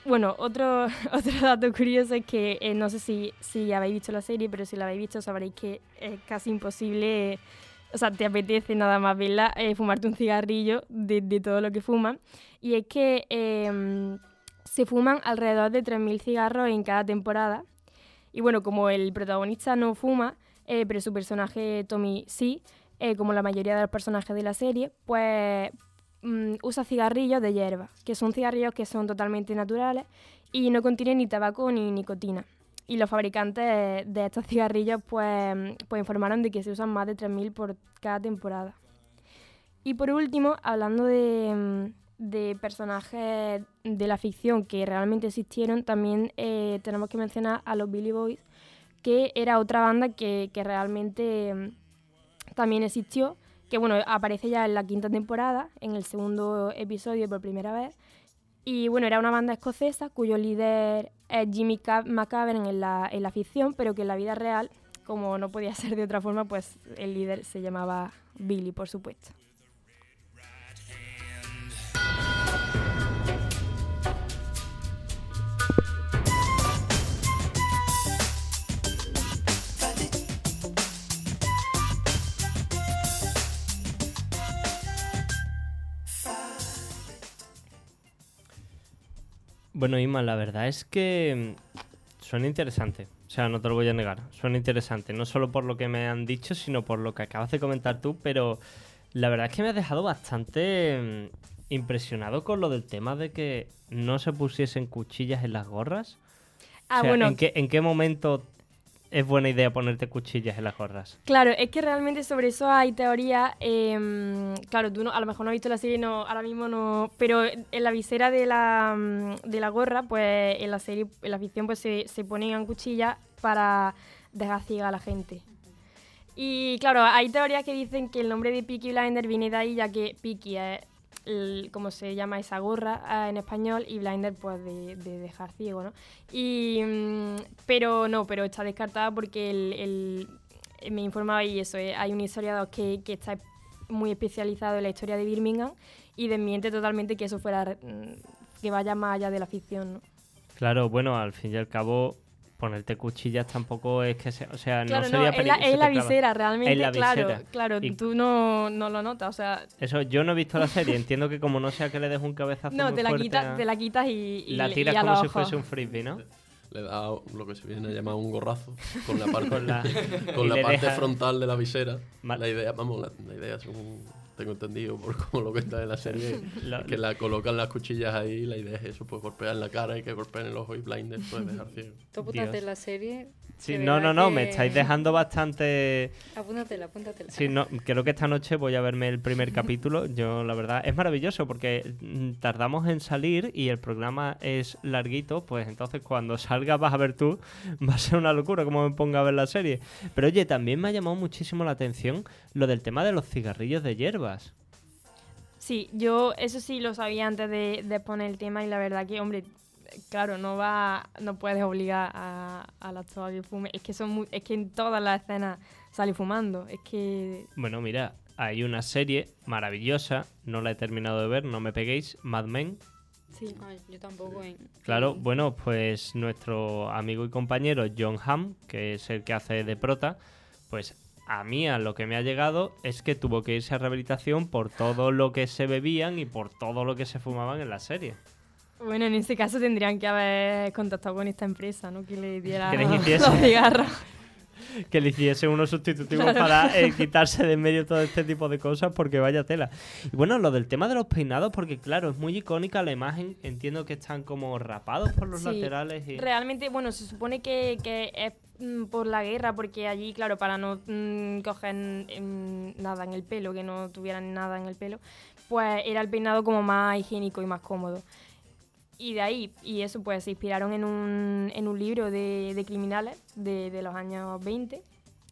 F: Bueno, otro, otro dato curioso es que eh, no sé si, si habéis visto la serie, pero si la habéis visto sabréis que es casi imposible, o sea, te apetece nada más verla, eh, fumarte un cigarrillo de, todo lo que fuman. Y es que em, se fuman alrededor de 3.000 cigarros en cada temporada. Y bueno, como el protagonista no fuma, eh, pero su personaje Tommy sí, eh, como la mayoría de los personajes de la serie, pues mm, usa cigarrillos de hierba, que son cigarrillos que son totalmente naturales y no contienen ni tabaco ni nicotina. Y los fabricantes de estos cigarrillos pues, pues informaron de que se usan más de 3.000 por cada temporada. Y por último, hablando de, de personajes de la ficción que realmente existieron, también eh, tenemos que mencionar a los Billy Boys, que era otra banda que, que realmente mm, también existió, que bueno, aparece ya en la quinta temporada, en el segundo episodio por primera vez. Y bueno, era una banda escocesa cuyo líder es Jimmy Ca- McCavern en la, en la ficción, pero que en la vida real, como no podía ser de otra forma, pues el líder se llamaba Billy, por supuesto.
B: Bueno, Isma, la verdad es que mm, suena interesante. O sea, no te lo voy a negar. Suena interesante. No solo por lo que me han dicho, sino por lo que acabas de comentar tú. Pero la verdad es que me has dejado bastante mm, impresionado con lo del tema de que no se pusiesen cuchillas en las gorras.
F: Ah,
B: O sea,
F: bueno,
B: ¿en qué, ¿en qué momento es buena idea ponerte cuchillas en las gorras?
F: Claro, es que realmente sobre eso hay teorías. em, claro, tú no, a lo mejor no has visto la serie, no, ahora mismo no. Pero en la visera de la, mm, de la gorra, pues en la serie, en la ficción, pues se, se ponían cuchillas para dejar a la gente. Y claro, hay teorías que dicen que el nombre de Peaky Blinder viene de ahí, ya que Peaky es como se llama esa gorra ah, en español y Blinder pues de, de dejar ciego, ¿no? Y, mm, pero no, pero está descartada porque me informaba y eso, eh, hay un historiador que, está muy especializado en la historia de Birmingham y desmiente totalmente que eso fuera, mm, que vaya más allá de la ficción.
B: Claro, bueno, al fin y al cabo, ponerte cuchillas tampoco es que sea. O sea,
F: Claro,
B: no
F: no,
B: sería
F: es la,
B: se
F: es la visera, realmente,
B: En la
F: claro,
B: visera.
F: claro,
B: Y-
F: tú no, no lo notas, o sea,
B: Eso, yo no he visto la serie. Entiendo que como no sea que le des un cabezazo
F: no,
B: muy
F: te la, quitas,
B: a-
F: te la quitas y, y
B: la
F: y
B: tiras
F: a
B: como si fuese un frisbee, ¿no?
E: Le da lo que se viene a llamar un gorrazo con la parte,
B: Con la-
E: con
B: y
E: la parte
B: deja-
E: frontal de la visera. La idea, vamos, la, la idea, según tengo entendido por como lo cuenta en la serie, que la colocan las cuchillas ahí. La idea es eso, pues golpear en la cara y que golpeen el ojo y blinder, pues dejar ciego.
D: Tú apúntate la serie.
B: Sí,
D: de
B: no, no, no,
D: que-
B: me estáis dejando bastante...
D: Apúntatela, apúntatela.
B: Sí, no, creo que esta noche voy a verme el primer capítulo. Yo, la verdad, es maravilloso porque mm, tardamos en salir y el programa es larguito, pues entonces cuando salga vas a ver tú, va a ser una locura como me ponga a ver la serie. Pero oye, también me ha llamado muchísimo la atención lo del tema de los cigarrillos de
F: Sí, yo eso sí lo sabía antes de, de poner el tema y la verdad que, hombre, claro, no va, no puedes obligar a, al actor a que fume. Es que son muy- es que en todas las escenas sale fumando. Es que
B: Bueno, mira, hay una serie maravillosa, no la he terminado de ver, no me peguéis, Mad Men.
F: sí.
D: Ay, yo tampoco. En...
B: Claro, bueno, pues nuestro amigo y compañero John Hamm, que es el que hace de prota, pues a mí a lo que me ha llegado es que tuvo que irse a rehabilitación por todo lo que se bebían y por todo lo que se fumaban en la serie.
F: Bueno, en ese caso tendrían que haber contactado con esta empresa, ¿no? Que le diera
B: Que les hiciese.
F: los cigarros.
B: que le hiciese unos sustitutivos para eh, quitarse de en medio todo este tipo de cosas porque vaya tela. Y bueno, lo del tema de los peinados, porque claro, es muy icónica la imagen. Entiendo que están como rapados por los
F: Sí,
B: laterales. Y...
F: Realmente, bueno, se supone que, que es por la guerra, porque allí, claro, para no mm, coger mm, nada en el pelo, que no tuvieran nada en el pelo, pues era el peinado como más higiénico y más cómodo. Y de ahí, y eso, pues se inspiraron en un, en un libro de, de criminales de, de los años 20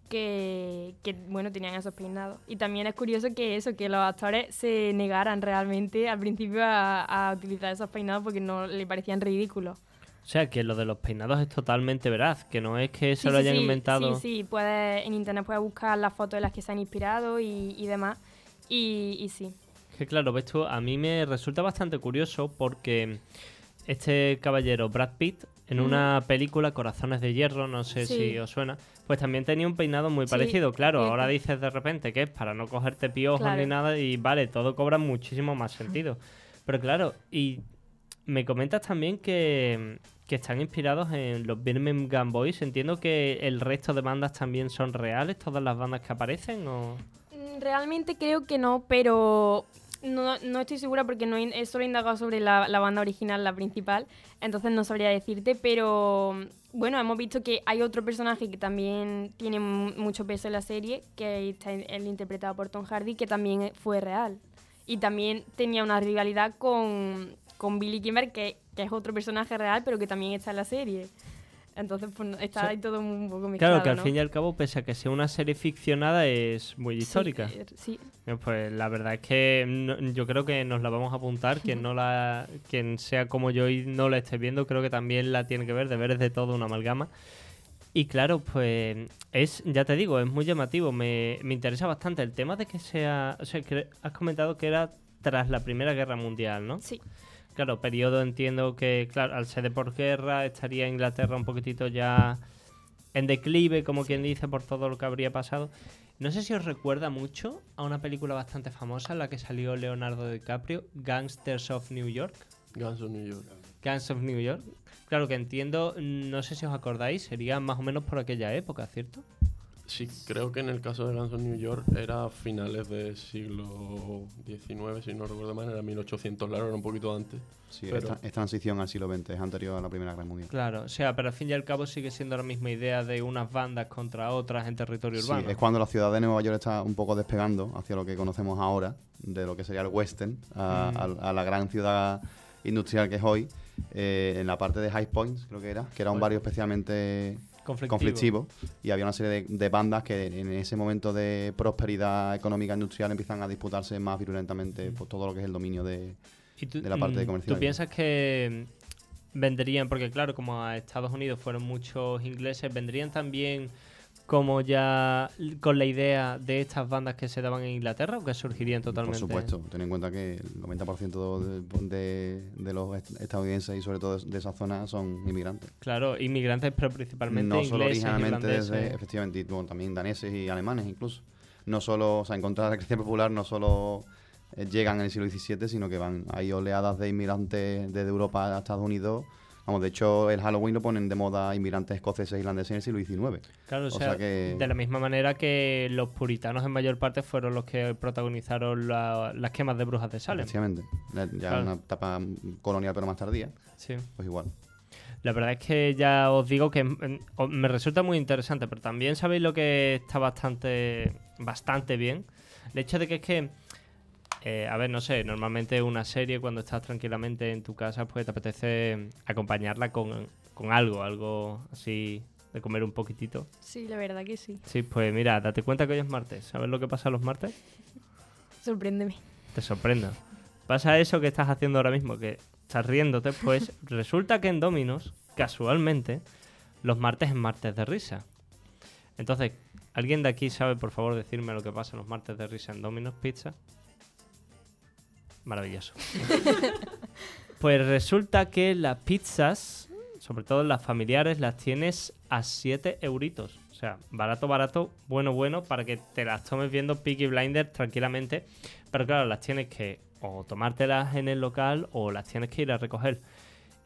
F: que, que, bueno, tenían esos peinados. Y también es curioso que eso, que los actores se negaran realmente al principio a, a utilizar esos peinados porque no le parecían ridículos.
B: O sea, que lo de los peinados es totalmente veraz, que no es que se
F: Sí,
B: lo hayan
F: sí,
B: inventado.
F: Sí, sí, puedes, en internet puedes buscar las fotos de las que se han inspirado y, y demás. Y, y sí.
B: Que claro, ves tú, a mí me resulta bastante curioso porque este caballero, Brad Pitt, en una película, Corazones de Hierro, no sé
F: Sí.
B: si os suena, pues también tenía un peinado muy parecido. Claro, ahora dices de repente que es para no cogerte piojos
F: Claro.
B: ni nada y vale, todo cobra muchísimo más sentido. Pero claro, y me comentas también que, están inspirados en los Birmingham Boys. Entiendo que el resto de bandas también son reales, todas las bandas que aparecen o...
F: Mm, Realmente creo que no, pero no, estoy segura porque no he, he solo indagado sobre la, la banda original, la principal, entonces no sabría decirte, pero bueno, hemos visto que hay otro personaje que también tiene mu- mucho peso en la serie, que está él interpretado por Tom Hardy, que también fue real. Y también tenía una rivalidad con, con Billy Kimber, que, que es otro personaje real, pero que también está en la serie. Entonces, pues está
B: Sí.
F: ahí todo un poco mezclado,
B: Claro, que al
F: ¿no?
B: fin y al cabo, pese a que sea una serie ficcionada, es muy
F: Sí,
B: histórica.
F: eh, sí,
B: Eh, Pues la verdad es que no- yo creo que nos la vamos a apuntar. Quien no la, quien sea como yo y no la esté viendo, creo que también la tiene que ver. De ver es de todo una amalgama. Y claro, pues es, ya te digo, es muy llamativo. Me, me interesa bastante el tema de que sea. O sea, que has comentado que era tras la Primera Guerra Mundial, ¿no?
F: sí.
B: Claro, periodo entiendo que, claro, al ser de por guerra, estaría Inglaterra un poquitito ya en declive, como quien dice, por todo lo que habría pasado. No sé si os recuerda mucho a una película bastante famosa en la que salió Leonardo DiCaprio, Gangsters of New York.
E: Guns of New York.
B: Gangs of New York. Claro que entiendo, no sé si os acordáis, sería más o menos por aquella época, ¿cierto?
E: Sí, creo que en el caso de Guns of New York era a finales del siglo XIX, si no recuerdo mal, era 1800 largo, era un poquito antes.
H: Sí,
E: Pero-
H: es transición al siglo XX, es anterior a la Primera Guerra Mundial.
B: Claro, o sea, pero al fin y al cabo sigue siendo la misma idea de unas bandas contra otras en territorio
H: Sí,
B: urbano.
H: es cuando la ciudad de Nueva York está un poco despegando hacia lo que conocemos ahora, de lo que sería el western, a,
B: Mm.
H: a- a la gran ciudad industrial que es hoy, eh, en la parte de High Points, creo que era, que era un
B: Bueno.
H: barrio especialmente
B: Conflictivo.
H: conflictivo, y había una serie de, de bandas que en ese momento de prosperidad económica industrial empiezan a disputarse más virulentamente por todo lo que es el dominio de...
B: Tú,
H: de la parte
B: mm,
H: comercial.
B: ¿Tú piensas que vendrían, porque claro, como a Estados Unidos fueron muchos ingleses, vendrían también como ya con la idea de estas bandas que se daban en Inglaterra o que surgirían totalmente?
H: Por supuesto, ten en cuenta que el 90% de, de- de los est- estadounidenses y sobre todo de esa zona son inmigrantes.
B: Claro, inmigrantes, pero principalmente
H: no solo originalmente desde, efectivamente, y, bueno, también daneses y alemanes incluso. No solo, o sea, en contra de la creencia popular, no solo eh, llegan en el siglo XVII, sino que van, hay oleadas de inmigrantes desde Europa a Estados Unidos. Vamos, de hecho, el Halloween lo ponen de moda inmigrantes escoceses e irlandeses en el siglo XIX.
B: Claro, o,
H: o
B: sea,
H: sea que-
B: de la misma manera que los puritanos en mayor parte fueron los que protagonizaron la- las quemas de brujas de Salem.
H: Efectivamente. Ya
B: Claro.
H: una etapa colonial, pero más tardía.
B: Sí.
H: Pues igual.
B: La verdad es que ya os digo que mm, me resulta muy interesante, pero también sabéis lo que está bastante, bastante bien. El hecho de que es que, eh, a ver, no sé, normalmente una serie cuando estás tranquilamente en tu casa, pues te apetece acompañarla con, con algo, algo así de comer un poquitito.
F: Sí, la verdad que sí.
B: Sí, pues mira, date cuenta que hoy es martes. ¿Sabes lo que pasa los martes?
F: Sorpréndeme.
B: te sorprenda. Pasa eso que estás haciendo ahora mismo, que estás riéndote, pues resulta que en Dominos, casualmente, los martes es martes de risa. Entonces, ¿alguien de aquí sabe, por favor, decirme lo que pasa los martes de risa en Dominos Pizza? Maravilloso. pues resulta que las pizzas, sobre todo las familiares, las tienes a 7 euritos. O sea, barato, barato, bueno, bueno, para que te las tomes viendo Peaky Blinders tranquilamente. Pero claro, las tienes que o tomártelas en el local o las tienes que ir a recoger.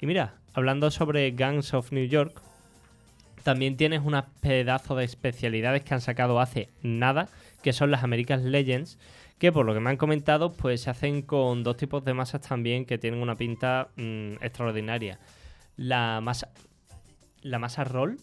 B: Y mira, hablando sobre Gangs of New York, también tienes unas pedazos de especialidades que han sacado hace nada, que son las American Legends, que por lo que me han comentado, pues se hacen con dos tipos de masas también que tienen una pinta mm, extraordinaria. La masa, la masa roll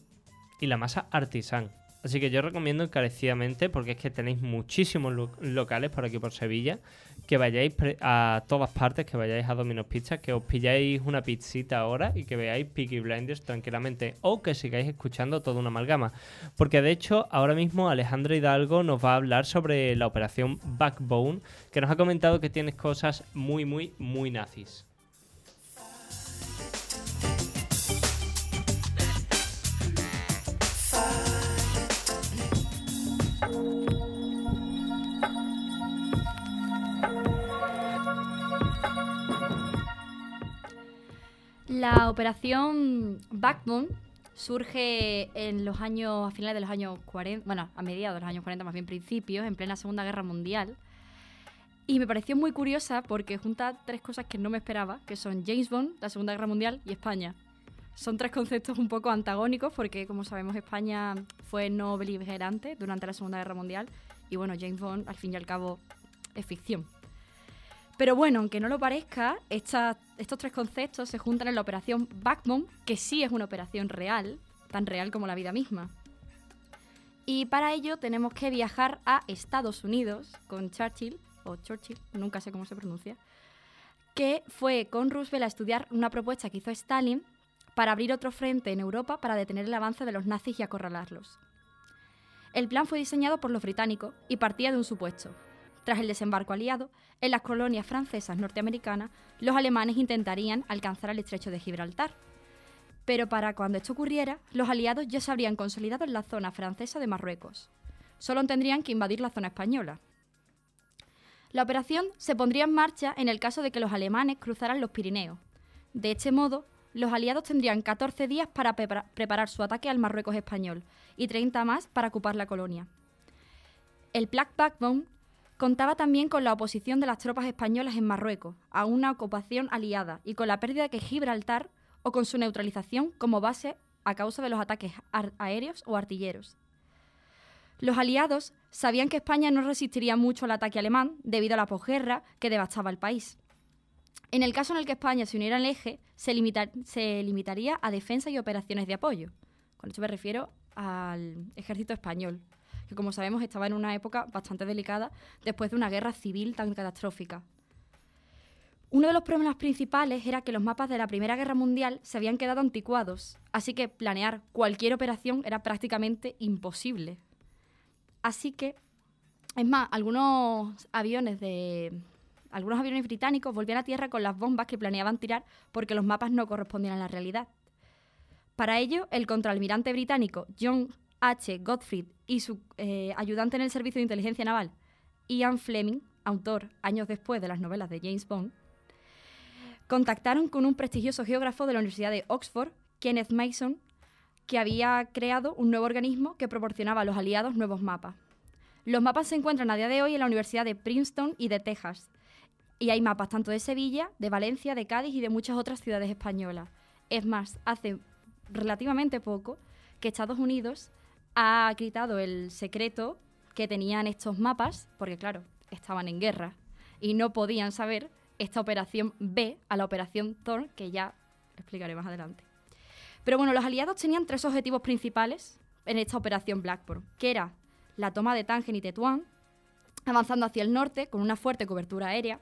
B: y la masa artisan. Así que yo recomiendo encarecidamente, porque es que tenéis muchísimos lo- locales por aquí por Sevilla, que vayáis a todas partes, que vayáis a Domino's Pizza, que os pilláis una pizzita ahora y que veáis Peaky Blinders tranquilamente, o que sigáis escuchando toda una amalgama. Porque de hecho, ahora mismo Alejandro Hidalgo nos va a hablar sobre la operación Backbone, que nos ha comentado que tienes cosas muy, muy, muy nazis.
G: La operación Backbone surge en los años, a finales de los años 40, bueno, a mediados de los años 40, más bien principios, en plena Segunda Guerra Mundial. Y me pareció muy curiosa porque junta tres cosas que no me esperaba, que son James Bond, la Segunda Guerra Mundial y España. Son tres conceptos un poco antagónicos porque, como sabemos, España fue no beligerante durante la Segunda Guerra Mundial y, bueno, James Bond, al fin y al cabo, es ficción. Pero bueno, aunque no lo parezca, estos tres conceptos se juntan en la operación Backbone, que sí es una operación real, tan real como la vida misma. Y para ello tenemos que viajar a Estados Unidos con Churchill, o Churchill, nunca sé cómo se pronuncia, que fue con Roosevelt a estudiar una propuesta que hizo Stalin para abrir otro frente en Europa para detener el avance de los nazis y acorralarlos. El plan fue diseñado por los británicos y partía de un supuesto. Tras el desembarco aliado, en las colonias francesas norteamericanas, los alemanes intentarían alcanzar el estrecho de Gibraltar. Pero para cuando esto ocurriera, los aliados ya se habrían consolidado en la zona francesa de Marruecos. Solo tendrían que invadir la zona española. La operación se pondría en marcha en el caso de que los alemanes cruzaran los Pirineos. De este modo, los aliados tendrían 14 días para prepara- preparar su ataque al Marruecos español y 30 más para ocupar la colonia. El Black Backbone contaba también con la oposición de las tropas españolas en Marruecos a una ocupación aliada y con la pérdida de Gibraltar o con su neutralización como base a causa de los ataques aéreos o artilleros. Los aliados sabían que España no resistiría mucho al ataque alemán debido a la posguerra que devastaba el país. En el caso en el que España se uniera al eje, se, se limitaría a defensa y operaciones de apoyo. Con esto me refiero al ejército español, que como sabemos estaba en una época bastante delicada después de una guerra civil tan catastrófica. Uno de los problemas principales era que los mapas de la Primera Guerra Mundial se habían quedado anticuados, así que planear cualquier operación era prácticamente imposible. Así que, es más, algunos aviones de algunos aviones británicos volvían a tierra con las bombas que planeaban tirar porque los mapas no correspondían a la realidad. Para ello, el contraalmirante británico John H. Gottfried y su eh, ayudante en el Servicio de Inteligencia Naval, Ian Fleming, autor años después de las novelas de James Bond, contactaron con un prestigioso geógrafo de la Universidad de Oxford, Kenneth Mason, que había creado un nuevo organismo que proporcionaba a los aliados nuevos mapas. Los mapas se encuentran a día de hoy en la Universidad de Princeton y de Texas. Y hay mapas tanto de Sevilla, de Valencia, de Cádiz y de muchas otras ciudades españolas. Es más, hace relativamente poco que Estados Unidos ha gritado el secreto que tenían estos mapas, porque claro, estaban en guerra y no podían saber esta operación B a la operación Thor, que ya explicaré más adelante. Pero bueno, los aliados tenían tres objetivos principales en esta operación Blackburn, que era la toma de Tánger y Tetuán, avanzando hacia el norte con una fuerte cobertura aérea,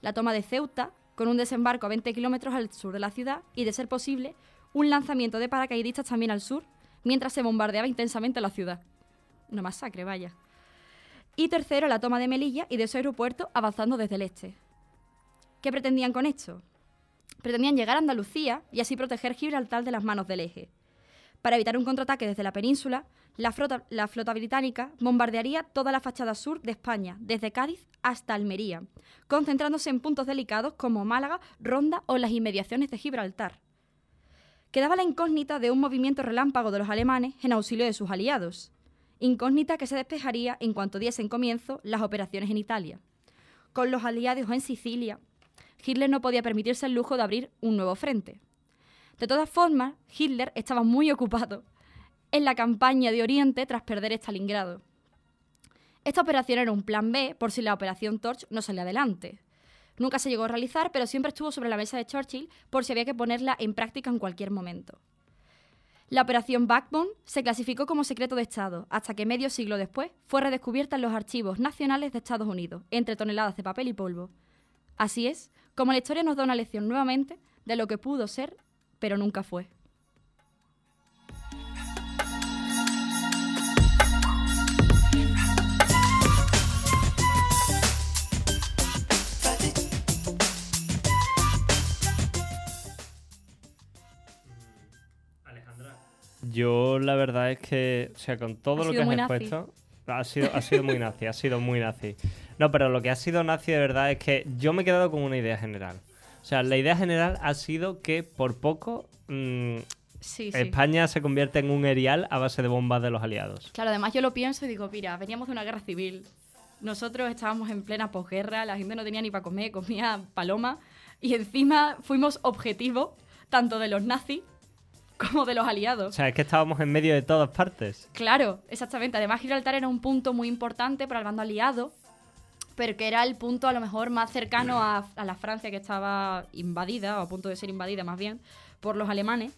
G: la toma de Ceuta, con un desembarco a 20 kilómetros al sur de la ciudad y, de ser posible, un lanzamiento de paracaidistas también al sur, mientras se bombardeaba intensamente la ciudad. Una masacre, vaya. Y tercero, la toma de Melilla y de su aeropuerto avanzando desde el este. ¿Qué pretendían con esto? Pretendían llegar a Andalucía y así proteger Gibraltar de las manos del eje. Para evitar un contraataque desde la península, la flota, la flota británica bombardearía toda la fachada sur de España, desde Cádiz hasta Almería, concentrándose en puntos delicados como Málaga, Ronda o las inmediaciones de Gibraltar. Quedaba la incógnita de un movimiento relámpago de los alemanes en auxilio de sus aliados, incógnita que se despejaría en cuanto diesen comienzo las operaciones en Italia. Con los aliados en Sicilia, Hitler no podía permitirse el lujo de abrir un nuevo frente. De todas formas, Hitler estaba muy ocupado en la campaña de Oriente tras perder Stalingrado. Esta operación era un plan B por si la operación Torch no salía adelante. Nunca se llegó a realizar, pero siempre estuvo sobre la mesa de Churchill por si había que ponerla en práctica en cualquier momento. La operación Backbone se clasificó como secreto de Estado, hasta que medio siglo después fue redescubierta en los archivos nacionales de Estados Unidos, entre toneladas de papel y polvo. Así es, como la historia nos da una lección nuevamente de lo que pudo ser, pero nunca fue.
B: Yo la verdad es que, o sea, con todo
G: Ha
B: lo que has expuesto, ha sido, ha sido muy nazi, ha sido muy nazi. No, pero lo que ha sido nazi de verdad es que yo me he quedado con una idea general. O sea, la idea general ha sido que por poco mm,
G: Sí, sí.
B: España se convierte en un erial a base de bombas de los aliados.
G: Claro, además yo lo pienso y digo, mira, veníamos de una guerra civil. Nosotros estábamos en plena posguerra, la gente no tenía ni para comer, comía paloma. Y encima fuimos objetivo tanto de los nazis como de los
B: O
G: aliados.
B: sea, es que estábamos en medio de todas partes.
G: Claro, exactamente. Además, Gibraltar era un punto muy importante para el bando aliado, pero que era el punto a lo mejor más cercano a, a la Francia que estaba invadida, o a punto de ser invadida más bien, por los alemanes,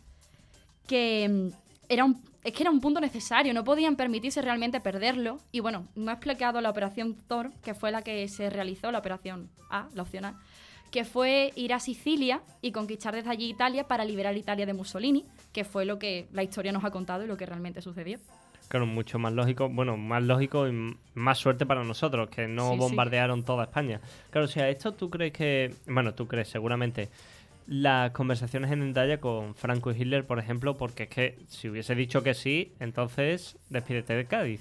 G: que mm, era un, es que era un punto necesario, no podían permitirse realmente perderlo. Y bueno, no he explicado la operación Thor, que fue la que se realizó, la operación A, la opción A, que fue ir a Sicilia y conquistar desde allí Italia para liberar Italia de Mussolini, que fue lo que la historia nos ha contado y lo que realmente sucedió.
B: Claro, mucho más lógico, bueno, más lógico y más suerte para nosotros, que no
G: Sí, sí.
B: bombardearon toda España. Claro, o sea, esto tú crees que, bueno, tú crees seguramente, las conversaciones en Endaya con Franco y Hitler, por ejemplo, porque es que si hubiese dicho que sí, entonces despídete de Cádiz.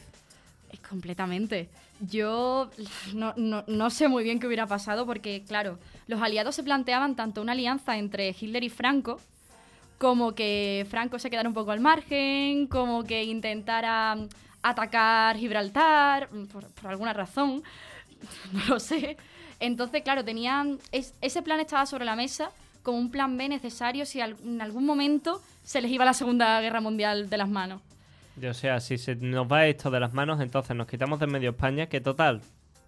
G: Es completamente. Yo no, no- no sé muy bien qué hubiera pasado porque, claro, los aliados se planteaban tanto una alianza entre Hitler y Franco, como que Franco se quedara un poco al margen, como que intentara mm, atacar Gibraltar, mm, por, alguna razón, no lo sé. Entonces, claro, tenían es- ese plan estaba sobre la mesa como un plan B necesario si en algún momento se les iba la Segunda Guerra Mundial de las manos.
B: O sea, si se nos va esto de las manos, entonces nos quitamos de medio España, que total,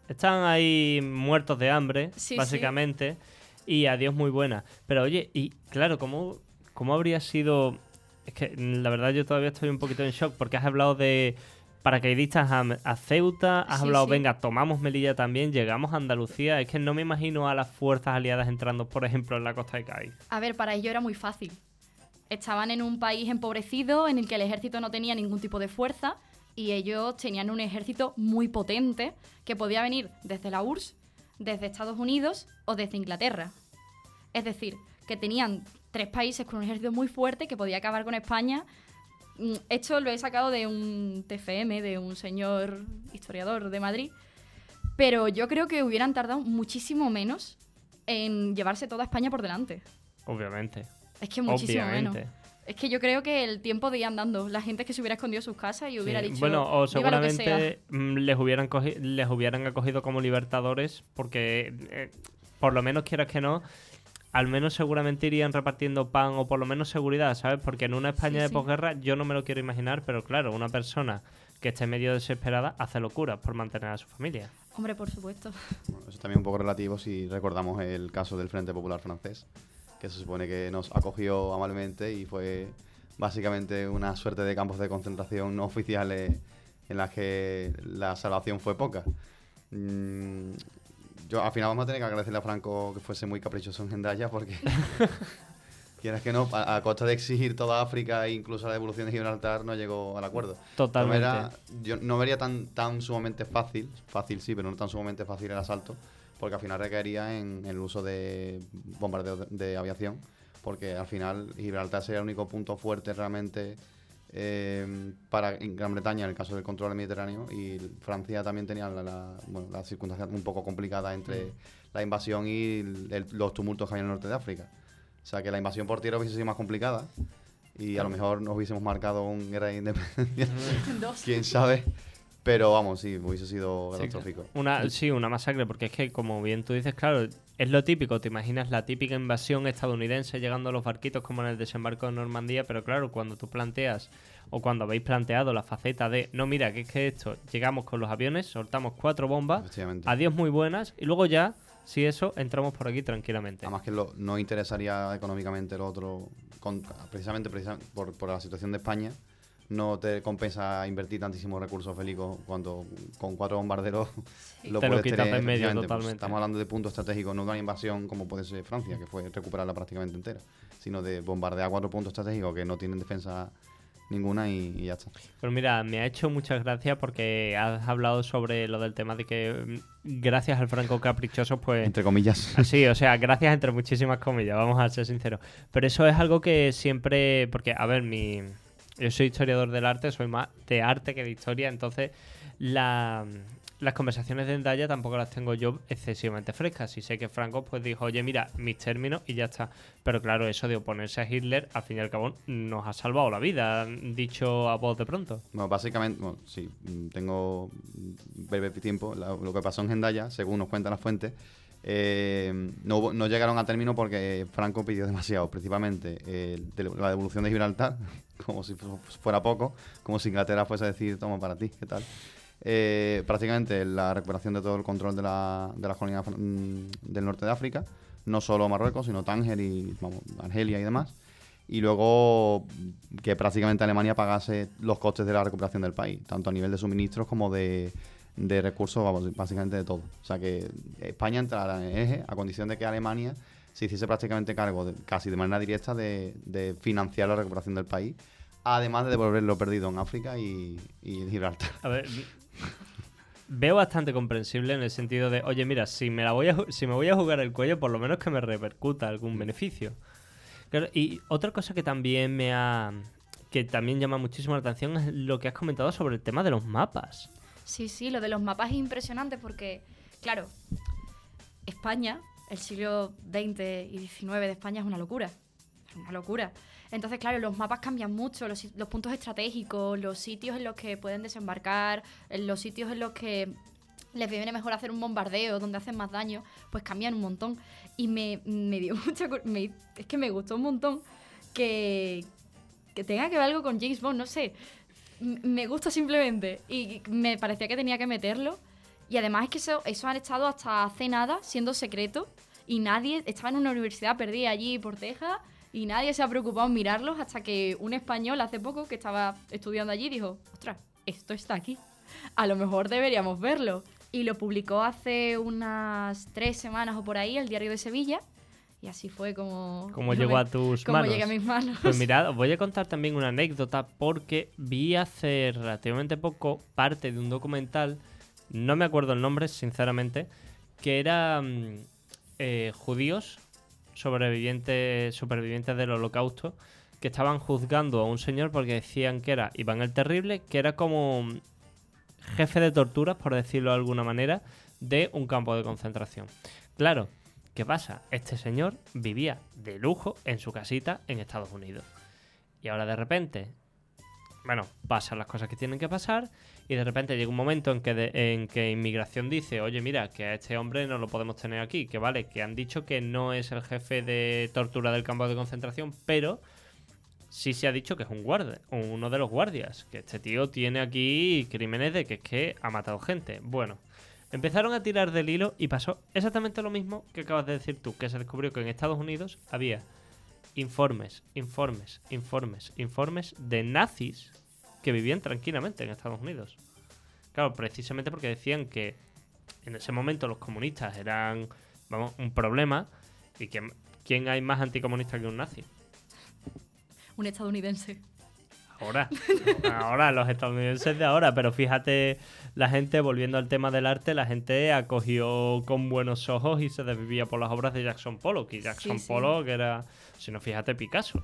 B: están ahí muertos de hambre,
G: Sí, sí.
B: básicamente, y adiós muy buena. Pero oye, y claro, ¿cómo, ¿cómo habría sido...? Es que mm, la verdad yo todavía estoy un poquito en shock, porque has hablado de paracaidistas a, a Ceuta, has
G: Sí,
B: hablado, venga, tomamos Melilla también, llegamos a Andalucía, es que no me imagino a las fuerzas aliadas entrando, por ejemplo, en la costa de Cádiz.
G: A ver, para ello era muy fácil. Estaban en un país empobrecido en el que el ejército no tenía ningún tipo de fuerza y ellos tenían un ejército muy potente que podía venir desde la URSS, desde Estados Unidos o desde Inglaterra. Es decir, que tenían tres países con un ejército muy fuerte que podía acabar con España. Mm, Esto lo he sacado de un TFM, de un señor historiador de Madrid. Pero yo creo que hubieran tardado muchísimo menos en llevarse toda España por delante.
B: Obviamente.
G: Es que muchísimo
B: Obviamente.
G: menos. Es que yo creo que el tiempo de ir andando. La gente que se hubiera escondido en sus casas y hubiera
B: Sí,
G: dicho.
B: Bueno, o
G: "Viva lo que sea".
B: seguramente mm, les hubieran les hubieran acogido como libertadores porque eh, por lo menos quieras que no, al menos seguramente irían repartiendo pan o por lo menos seguridad, ¿sabes? Porque en una España
G: Sí,
B: de
G: sí.
B: posguerra yo no me lo quiero imaginar, pero claro, una persona que esté medio desesperada hace locuras por mantener a su familia.
G: Hombre, por supuesto.
H: Bueno, eso también un poco relativo si recordamos el caso del Frente Popular francés, que se supone que nos acogió amablemente y fue básicamente una suerte de campos de concentración no oficiales en las que la salvación fue poca. Mm, yo al final vamos a tener que agradecerle a Franco que fuese muy caprichoso en Hendaya porque quieras que no, a, a costa de exigir toda África e incluso la devolución de Gibraltar no llegó al acuerdo.
B: Totalmente.
H: No era- yo no vería tan, tan sumamente fácil, fácil sí, pero no tan sumamente fácil el asalto, porque al final recaería en, el uso de bombardeos de, de aviación, porque al final Gibraltar sería el único punto fuerte realmente eh, para en Gran Bretaña en el caso del control del Mediterráneo y Francia también tenía la, la, bueno, la circunstancia un poco complicada entre la invasión y el- los tumultos que había en el norte de África. O sea que la invasión por tierra hubiese sido más complicada y a lo mejor nos hubiésemos marcado un guerra de independencia.
G: Dos.
H: Quién sabe. Pero vamos, sí, hubiese sido
B: Sí,
H: catastrófico.
B: Una, sí, una masacre, porque es que, como bien tú dices, claro, es lo típico. Te imaginas la típica invasión estadounidense llegando a los barquitos como en el desembarco de Normandía, pero claro, cuando tú planteas o cuando habéis planteado la faceta de, no, mira, que es que esto, llegamos con los aviones, soltamos cuatro bombas, adiós muy buenas, y luego ya, si eso, entramos por aquí tranquilamente.
H: Además que lo- no interesaría económicamente lo otro, con- precisamente, precisamente por, por la situación de España, no te compensa invertir tantísimos recursos bélicos cuando con cuatro bombarderos lo
B: Te lo
H: puedes
B: quitas
H: tener,
B: en medio
H: pues,
B: totalmente.
H: estamos hablando de puntos estratégicos, no de una invasión como puede ser Francia, que fue recuperarla prácticamente entera, sino de bombardear cuatro puntos estratégicos que no tienen defensa ninguna y, y ya está.
B: Pero mira, me ha hecho muchas gracias porque has hablado sobre lo del tema de que mm, gracias al Franco Caprichoso, pues...
H: Entre comillas.
B: Sí, o sea, gracias entre muchísimas comillas, vamos a ser sinceros. Pero eso es algo que siempre, porque, a ver, mi, yo soy historiador del arte, soy más de arte que de historia, entonces la- las conversaciones de Endaya tampoco las tengo yo excesivamente frescas. Y sé que Franco pues dijo, oye, mira, mis términos y ya está. Pero claro, eso de oponerse a Hitler, al fin y al cabo, nos ha salvado la vida, dicho a voz de pronto.
H: Bueno, básicamente, bueno, sí, tengo breve tiempo. Lo que pasó en Gendaya, según nos cuentan las fuentes, eh, no, llegaron a término porque Franco pidió demasiado, principalmente eh, la devolución de Gibraltar, como si fu- fuera poco, como si Inglaterra fuese a decir, toma para ti, ¿qué tal? Eh, prácticamente la recuperación de todo el control de la, de las colonias mm, del norte de África, no solo Marruecos, sino Tánger y vamos, Argelia y demás y luego que prácticamente Alemania pagase los costes de la recuperación del país, tanto a nivel de suministros como de, de recursos, básicamente de todo. O sea que España entrará en eje a condición de que Alemania se hiciese prácticamente cargo, casi de manera directa, de, financiar la recuperación del país, además de devolver lo perdido en África y, en Gibraltar.
B: A ver, veo bastante comprensible en el sentido de, oye, mira, si me, la voy a, si me voy a jugar el cuello, por lo menos que me repercuta algún beneficio. Y otra cosa que también me ha... que también llama muchísimo la atención es lo que has comentado sobre el tema de los mapas.
G: Sí, sí, lo de los mapas es impresionante porque, claro, España, el siglo XX y XIX de España es una locura. Es una locura. Entonces, claro, los mapas cambian mucho, los, puntos estratégicos, los sitios en los que pueden desembarcar, los sitios en los que les viene mejor hacer un bombardeo, donde hacen más daño, pues cambian un montón. Y me, me dio mucha... me- es que me gustó un montón que, que tenga que ver algo con James Bond, no sé. Me gusta simplemente. Y me parecía que tenía que meterlo. Y además es que eso, eso han estado hasta hace nada siendo secreto. Y nadie estaba en una universidad perdida allí por Texas. Y nadie se ha preocupado en mirarlos hasta que un español hace poco que estaba estudiando allí dijo, ostras, esto está aquí. A lo mejor deberíamos verlo. Y lo publicó hace unas tres semanas o por ahí el Diario de Sevilla. Y así fue como...
B: ¿Cómo llegó a tus
G: como
B: manos?
G: llegué a mis manos.
B: Pues mirad, os voy a contar también una anécdota porque vi hace relativamente poco parte de un documental, no me acuerdo el nombre, sinceramente, que era mm, eh, judíos sobrevivientes, supervivientes del holocausto que estaban juzgando a un señor porque decían que era Iván el Terrible, que era como mm, jefe de torturas, por decirlo de alguna manera, de un campo de concentración. Claro, ¿qué pasa? Este señor vivía de lujo en su casita en Estados Unidos. Y ahora de repente, bueno, pasan las cosas que tienen que pasar y de repente llega un momento en que, en que inmigración dice, oye mira, que a este hombre no lo podemos tener aquí, que vale, que han dicho que no es el jefe de tortura del campo de concentración, pero sí se ha dicho que es un guardia, uno de los guardias, que este tío tiene aquí crímenes de que es que ha matado gente. Bueno, empezaron a tirar del hilo y pasó exactamente lo mismo que acabas de decir tú, que se descubrió que en Estados Unidos había informes, informes, informes, informes de nazis que vivían tranquilamente en Estados Unidos. Claro, precisamente porque decían que en ese momento los comunistas eran, vamos, un problema y que ¿quién hay más anticomunista que un nazi?
G: Un estadounidense.
B: Ahora, ahora, los estadounidenses de ahora, pero fíjate, la gente, volviendo al tema del arte, la gente acogió con buenos ojos y se desvivía por las obras de Jackson Pollock. Y Jackson
G: sí.
B: Pollock era, si no fíjate, Picasso.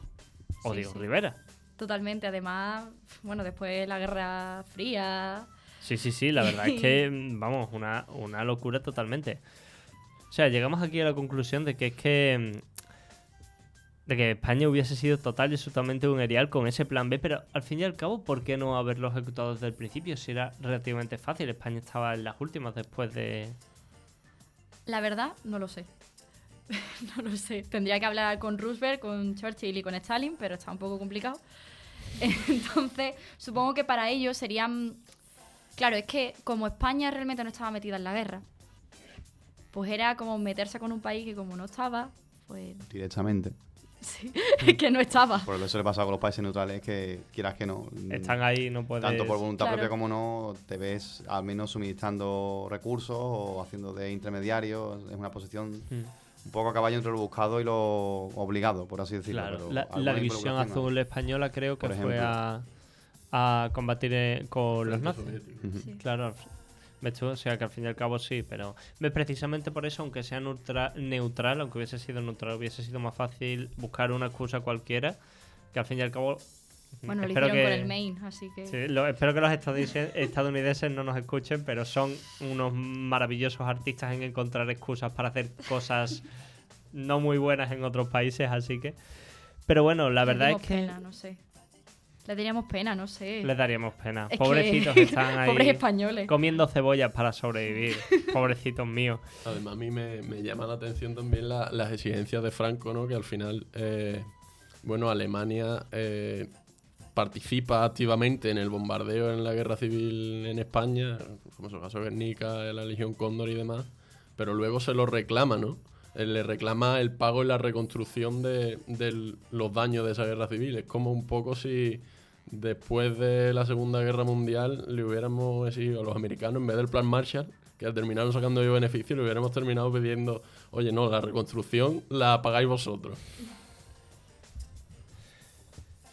B: O
G: Sí,
B: Diego. Rivera.
G: Totalmente. Además, bueno, después la Guerra Fría.
B: Sí, sí, sí, la verdad es que, vamos, una, una locura totalmente. O sea, llegamos aquí a la conclusión de que es que. Mm, de que España hubiese sido total y absolutamente un erial con ese plan B, pero al fin y al cabo, ¿por qué no haberlo ejecutado desde el principio? Si era relativamente fácil, España estaba en las últimas después de.
G: La verdad, no lo sé. no lo sé. Tendría que hablar con Roosevelt, con Churchill y con Stalin, pero está un poco complicado. Entonces, supongo que para ellos serían... Claro, es que como España realmente no estaba metida en la guerra, pues era como meterse con un país que como no estaba, pues
H: Directamente.
G: Sí, es que no estaba.
H: Por eso le pasa con los países neutrales que quieras que no. mm,
B: Están ahí, no puedes...
H: Tanto por voluntad
G: Claro.
H: propia como no, te ves al menos suministrando recursos o haciendo de intermediario. Es una posición
B: Mm.
H: un poco a caballo entre lo buscado y lo obligado, por así decirlo.
B: Claro,
H: pero
B: la, división azul española creo que
H: Por
B: fue
H: ejemplo.
B: a, a combatir eh, con los nazis.
G: Sí.
B: Claro, ¿ves tú? O sea que al fin y al cabo sí, pero ves precisamente por eso, aunque sea neutra- neutral, aunque hubiese sido neutral, hubiese sido más fácil buscar una excusa cualquiera, que al fin y al cabo...
G: Bueno, lo
B: espero
G: hicieron con el Maine, así que...
B: Sí, lo- espero que los estadounidenses, no nos escuchen, pero son unos maravillosos artistas en encontrar excusas para hacer cosas no muy buenas en otros países, así que... Pero bueno, la verdad es que
G: pena, no sé. Le teníamos pena, no sé.
B: les daríamos pena.
G: Es que-
B: Pobrecitos están ahí
G: Pobres españoles.
B: comiendo cebollas para sobrevivir. Pobrecitos míos.
E: Además, a mí me, me llama la atención también la- las exigencias de Franco, ¿no? Que al final, eh, bueno, Alemania eh, participa activamente en el bombardeo en la guerra civil en España, como es el caso de Guernica, la Legión Cóndor y demás, pero luego se lo reclama, ¿no? Eh, Le reclama el pago y la reconstrucción de, de los daños de esa guerra civil. Es como un poco si después de la Segunda Guerra Mundial le hubiéramos exigido a los americanos, en vez del plan Marshall, que terminaron sacando yo beneficio, le hubiéramos terminado pidiendo, oye, no, la reconstrucción la pagáis vosotros.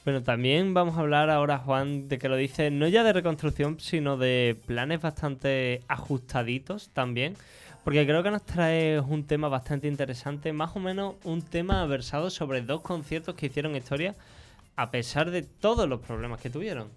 B: Bueno, también vamos a hablar ahora, Juan, de que lo dice no ya de reconstrucción, sino de planes bastante ajustaditos también. Porque creo que nos trae un tema bastante interesante, más o menos un tema versado sobre dos conciertos que hicieron historia a pesar de todos los problemas que tuvieron.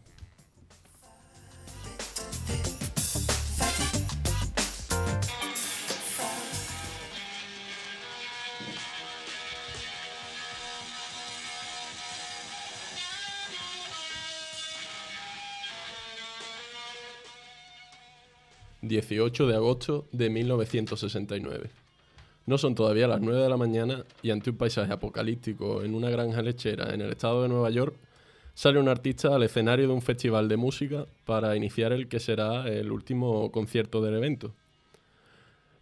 E: ...18 de agosto de 1969. No son todavía las 9 de la mañana y ante un paisaje apocalíptico en una granja lechera en el estado de Nueva York, sale un artista al escenario de un festival de música para iniciar el que será el último concierto del evento.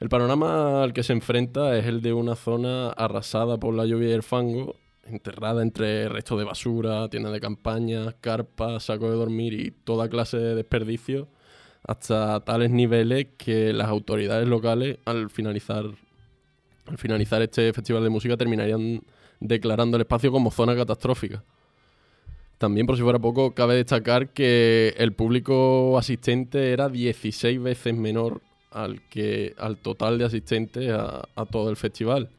E: El panorama al que se enfrenta es el de una zona arrasada por la lluvia y el fango, enterrada entre restos de basura, tiendas de campaña, carpas, sacos de dormir y toda clase de desperdicios, hasta tales niveles que las autoridades locales, al finalizar, al finalizar este festival de música, terminarían declarando el espacio como zona catastrófica. También, por si fuera poco, cabe destacar que el público asistente era 16 veces menor al, que, al total de asistentes a, a todo el festival.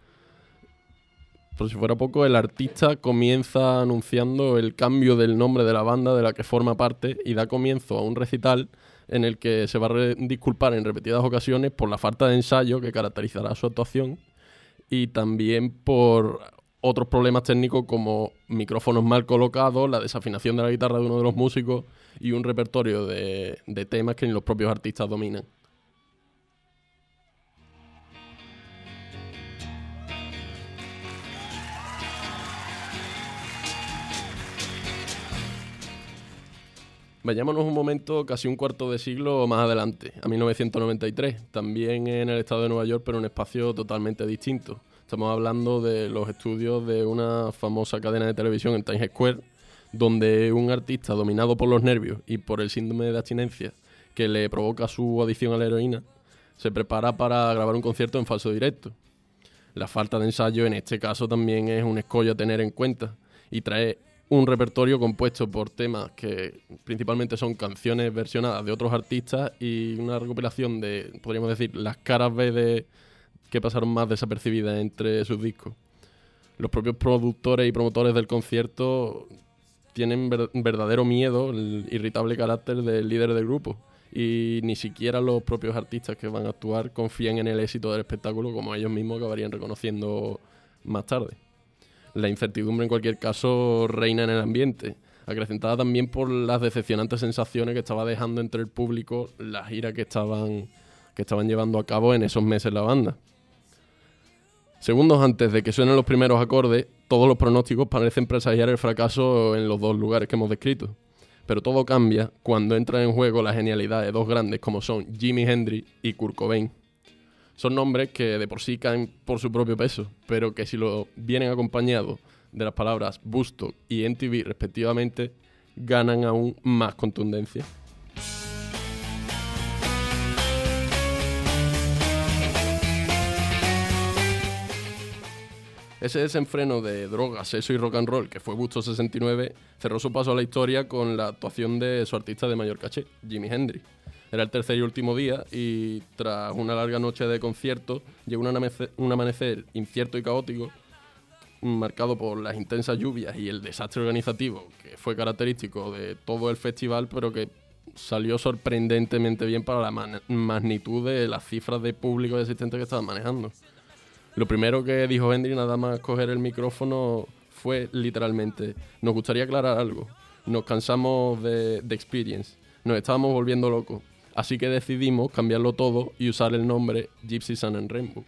E: Por si fuera poco, el artista comienza anunciando el cambio del nombre de la banda de la que forma parte y da comienzo a un recital en el que se va a disculpar en repetidas ocasiones por la falta de ensayo que caracterizará su actuación y también por otros problemas técnicos como micrófonos mal colocados, la desafinación de la guitarra de uno de los músicos y un repertorio de, de temas que ni los propios artistas dominan. Vayámonos un momento, casi un cuarto de siglo más adelante, a 1993, también en el estado de Nueva York, pero en un espacio totalmente distinto. Estamos hablando de los estudios de una famosa cadena de televisión en Times Square, donde un artista dominado por los nervios y por el síndrome de abstinencia que le provoca su adicción a la heroína, se prepara para grabar un concierto en falso directo. La falta de ensayo en este caso también es un escollo a tener en cuenta y trae un repertorio compuesto por temas que principalmente son canciones versionadas de otros artistas y una recopilación de, podríamos decir, las caras B de que pasaron más desapercibidas entre sus discos. Los propios productores y promotores del concierto tienen ver- verdadero miedo, el irritable carácter del líder del grupo. Y ni siquiera los propios artistas que van a actuar confían en el éxito del espectáculo, como ellos mismos acabarían reconociendo más tarde. La incertidumbre en cualquier caso reina en el ambiente, acrecentada también por las decepcionantes sensaciones que estaba dejando entre el público la gira que estaban, que estaban llevando a cabo en esos meses la banda. Segundos antes de que suenen los primeros acordes, todos los pronósticos parecen presagiar el fracaso en los dos lugares que hemos descrito. Pero todo cambia cuando entra en juego la genialidad de dos grandes como son Jimi Hendrix y Kurt Cobain. Son nombres que de por sí caen por su propio peso, pero que si lo vienen acompañados de las palabras Busto y MTV respectivamente, ganan aún más contundencia. Ese desenfreno de drogas, sexo y rock and roll que fue Busto 69 cerró su paso a la historia con la actuación de su artista de mayor caché, Jimi Hendrix. Era el tercer y último día y tras una larga noche de conciertos llegó un amanecer, incierto y caótico marcado por las intensas lluvias y el desastre organizativo que fue característico de todo el festival, pero que salió sorprendentemente bien para la magnitud de las cifras de público y asistentes que estaban manejando. Lo primero que dijo Hendry nada más coger el micrófono fue literalmente, nos gustaría aclarar algo, nos cansamos de, de Experience, nos estábamos volviendo locos, así que decidimos cambiarlo todo y usar el nombre Gypsy Sun and Rainbow.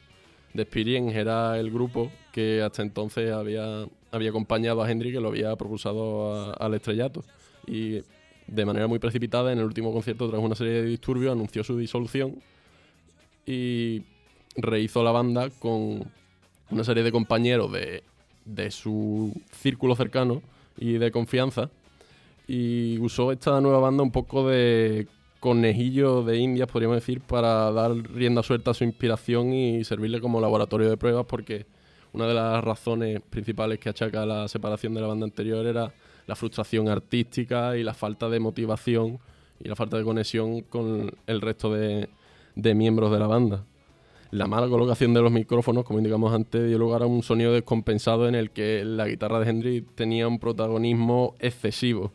E: The Experience era el grupo que hasta entonces había, había acompañado a Hendry que lo había propulsado al estrellato. Y de manera muy precipitada, en el último concierto, tras una serie de disturbios, anunció su disolución y rehizo la banda con una serie de compañeros de, de su círculo cercano y de confianza. Y usó esta nueva banda un poco de conejillo de indias, podríamos decir, para dar rienda suelta a su inspiración y servirle como laboratorio de pruebas, porque una de las razones principales que achaca la separación de la banda anterior era la frustración artística y la falta de motivación y la falta de conexión con el resto de, de miembros de la banda. La mala colocación de los micrófonos, como indicamos antes, dio lugar a un sonido descompensado en el que la guitarra de Hendrix tenía un protagonismo excesivo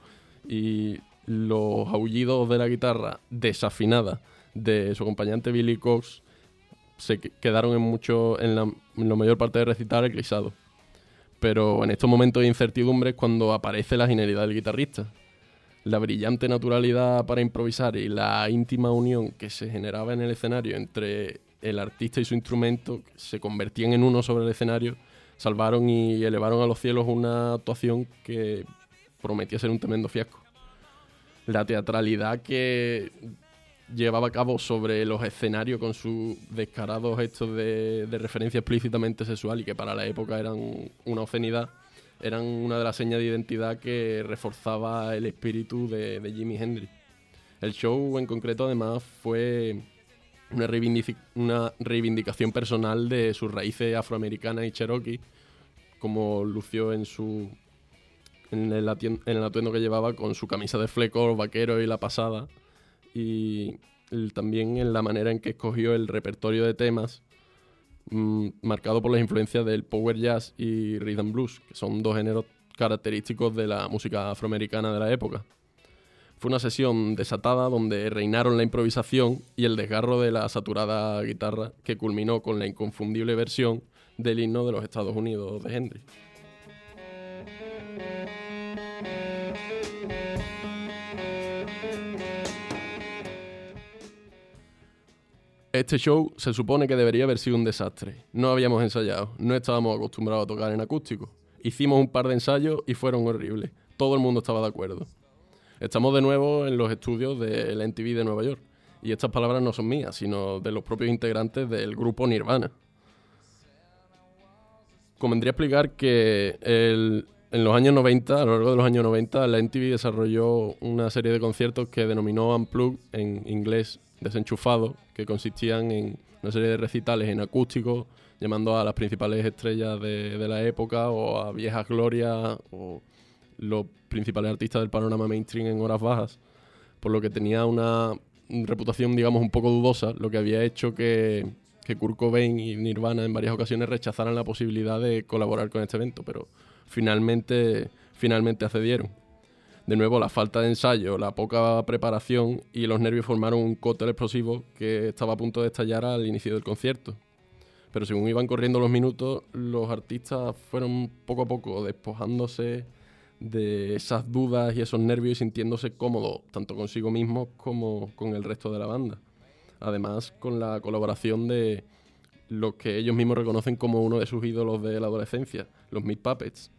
E: y los aullidos de la guitarra desafinada de su acompañante Billy Cox se que- quedaron en mucho en la, en la mayor parte del recital eclipsados. Pero en estos momentos de incertidumbre es cuando aparece la genialidad del guitarrista. La brillante naturalidad para improvisar y la íntima unión que se generaba en el escenario entre el artista y su instrumento que se convertían en uno sobre el escenario, salvaron y elevaron a los cielos una actuación que prometía ser un tremendo fiasco. La teatralidad que llevaba a cabo sobre los escenarios con sus descarados gestos de, de referencia explícitamente sexual y que para la época eran una obscenidad, eran una de las señas de identidad que reforzaba el espíritu de, Jimi Hendrix. El show en concreto además fue una reivindicación personal de sus raíces afroamericanas y cherokee, como lució en su en el, en el atuendo que llevaba con su camisa de flecos, vaquero y la pasada, y también en la manera en que escogió el repertorio de temas, mm, marcado por las influencias del power jazz y rhythm blues, que son dos géneros característicos de la música afroamericana de la época. Fue una sesión desatada donde reinaron la improvisación y el desgarro de la saturada guitarra que culminó con la inconfundible versión del himno de los Estados Unidos de Hendrix. Este show se supone que debería haber sido un desastre. No habíamos ensayado, no estábamos acostumbrados a tocar en acústico. Hicimos un par de ensayos y fueron horribles. Todo el mundo estaba de acuerdo. Estamos de nuevo en los estudios del NTV de Nueva York. Y estas palabras no son mías, sino de los propios integrantes del grupo Nirvana. Convendría explicar que el- en los años 90, a lo largo de los años 90, la NTV desarrolló una serie de conciertos que denominó Unplugged, en inglés desenchufado, que consistían en una serie de recitales en acústico, llamando a las principales estrellas de, de la época o a viejas glorias o los principales artistas del panorama mainstream en horas bajas, por lo que tenía una reputación, digamos, un poco dudosa, lo que había hecho que, que Kurt Cobain y Nirvana en varias ocasiones rechazaran la posibilidad de colaborar con este evento, pero finalmente, finalmente accedieron. De nuevo, la falta de ensayo, la poca preparación y los nervios formaron un cóctel explosivo que estaba a punto de estallar al inicio del concierto. Pero según iban corriendo los minutos, los artistas fueron poco a poco despojándose de esas dudas y esos nervios y sintiéndose cómodos, tanto consigo mismos como con el resto de la banda. Además, con la colaboración de los que ellos mismos reconocen como uno de sus ídolos de la adolescencia, los Meat Puppets.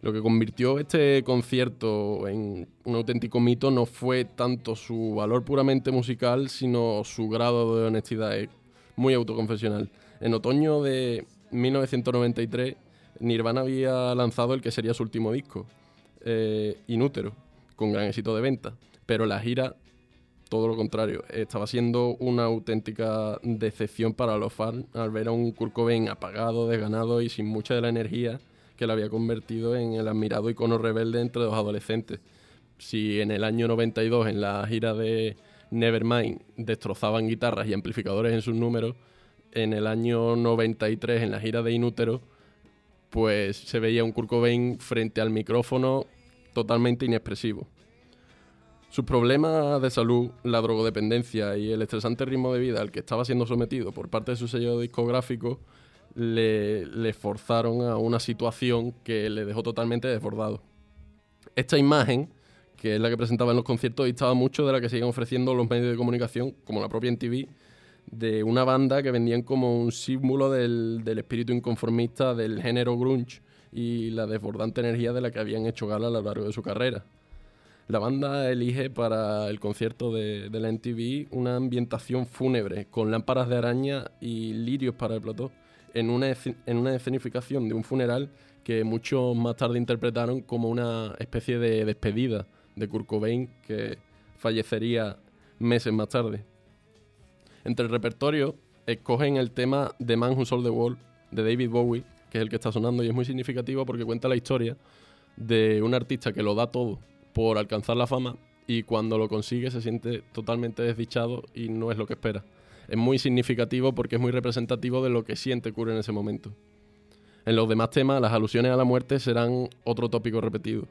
E: Lo que convirtió este concierto en un auténtico mito no fue tanto su valor puramente musical, sino su grado de honestidad. Es muy autoconfesional. En otoño de 1993, Nirvana había lanzado el que sería su último disco, eh, Inútero, con gran éxito de venta. Pero la gira, todo lo contrario, estaba siendo una auténtica decepción para los fans al ver a un Kurt Cobain apagado, desganado y sin mucha de la energía que lo había convertido en el admirado icono rebelde entre los adolescentes. Si en el año 92, en la gira de Nevermind, destrozaban guitarras y amplificadores en sus números, en el año 93, en la gira de Inútero, pues se veía un Kurt Cobain frente al micrófono totalmente inexpresivo. Sus problemas de salud, la drogodependencia y el estresante ritmo de vida al que estaba siendo sometido por parte de su sello discográfico le, forzaron a una situación que le dejó totalmente desbordado. Esta imagen, que es la que presentaba en los conciertos, distaba mucho de la que siguen ofreciendo los medios de comunicación, como la propia NTV, de una banda que vendían como un símbolo del, espíritu inconformista del género grunge y la desbordante energía de la que habían hecho gala a lo largo de su carrera. La banda elige para el concierto de, de la NTV una ambientación fúnebre, con lámparas de araña y lirios para el plató en una, en una escenificación de un funeral que muchos más tarde interpretaron como una especie de despedida de Kurt Cobain que fallecería meses más tarde. Entre el repertorio escogen el tema The Man Who Sold the World de David Bowie, que es el que está sonando y es muy significativo porque cuenta la historia de un artista que lo da todo por alcanzar la fama y cuando lo consigue se siente totalmente desdichado y no es lo que espera es muy significativo porque es muy representativo de lo que siente Kurt en ese momento. En los demás temas, las alusiones a la muerte serán otro tópico repetido.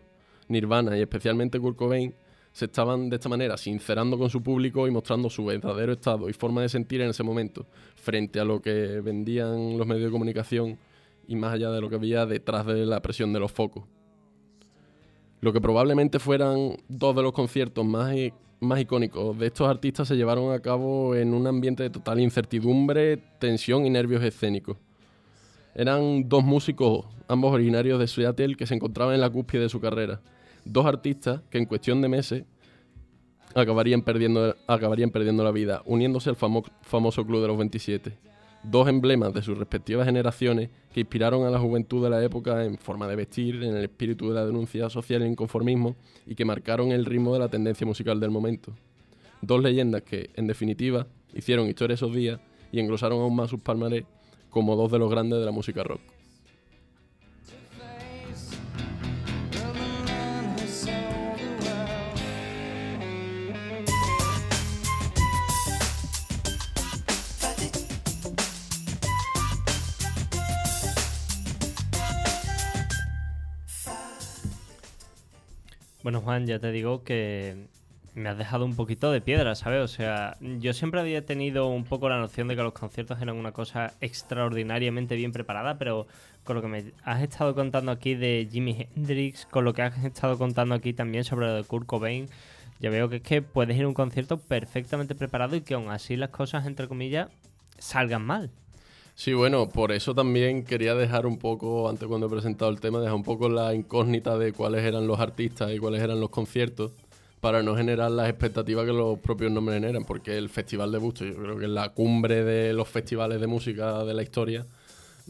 E: Nirvana y especialmente Kurt Cobain se estaban de esta manera sincerando con su público y mostrando su verdadero estado y forma de sentir en ese momento, frente a lo que vendían los medios de comunicación y más allá de lo que había detrás de la presión de los focos. Lo que probablemente fueran dos de los conciertos más más icónicos de estos artistas se llevaron a cabo en un ambiente de total incertidumbre, tensión y nervios escénicos. Eran dos músicos, ambos originarios de Seattle, que se encontraban en la cúspide de su carrera. Dos artistas que en cuestión de meses acabarían perdiendo, acabarían perdiendo la vida, uniéndose al famoso Club de los 27 dos emblemas de sus respectivas generaciones que inspiraron a la juventud de la época en forma de vestir, en el espíritu de la denuncia social e inconformismo y que marcaron el ritmo de la tendencia musical del momento. Dos leyendas que, en definitiva, hicieron historia esos días y engrosaron aún más sus palmarés como dos de los grandes de la música rock.
B: Bueno, Juan, ya te digo que me has dejado un poquito de piedra, ¿sabes? O sea, yo siempre había tenido un poco la noción de que los conciertos eran una cosa extraordinariamente bien preparada, pero con lo que me has estado contando aquí de Jimi Hendrix, con lo que has estado contando aquí también sobre lo de Kurt Cobain, ya veo que es que puedes ir a un concierto perfectamente preparado y que aún así las cosas, entre comillas, salgan mal.
E: Sí, bueno, por eso también quería dejar un poco, antes cuando he presentado el tema, dejar un poco la incógnita de cuáles eran los artistas y cuáles eran los conciertos, para no generar las expectativas que los propios nombres generan, porque el Festival de Busto yo creo que es la cumbre de los festivales de música de la historia,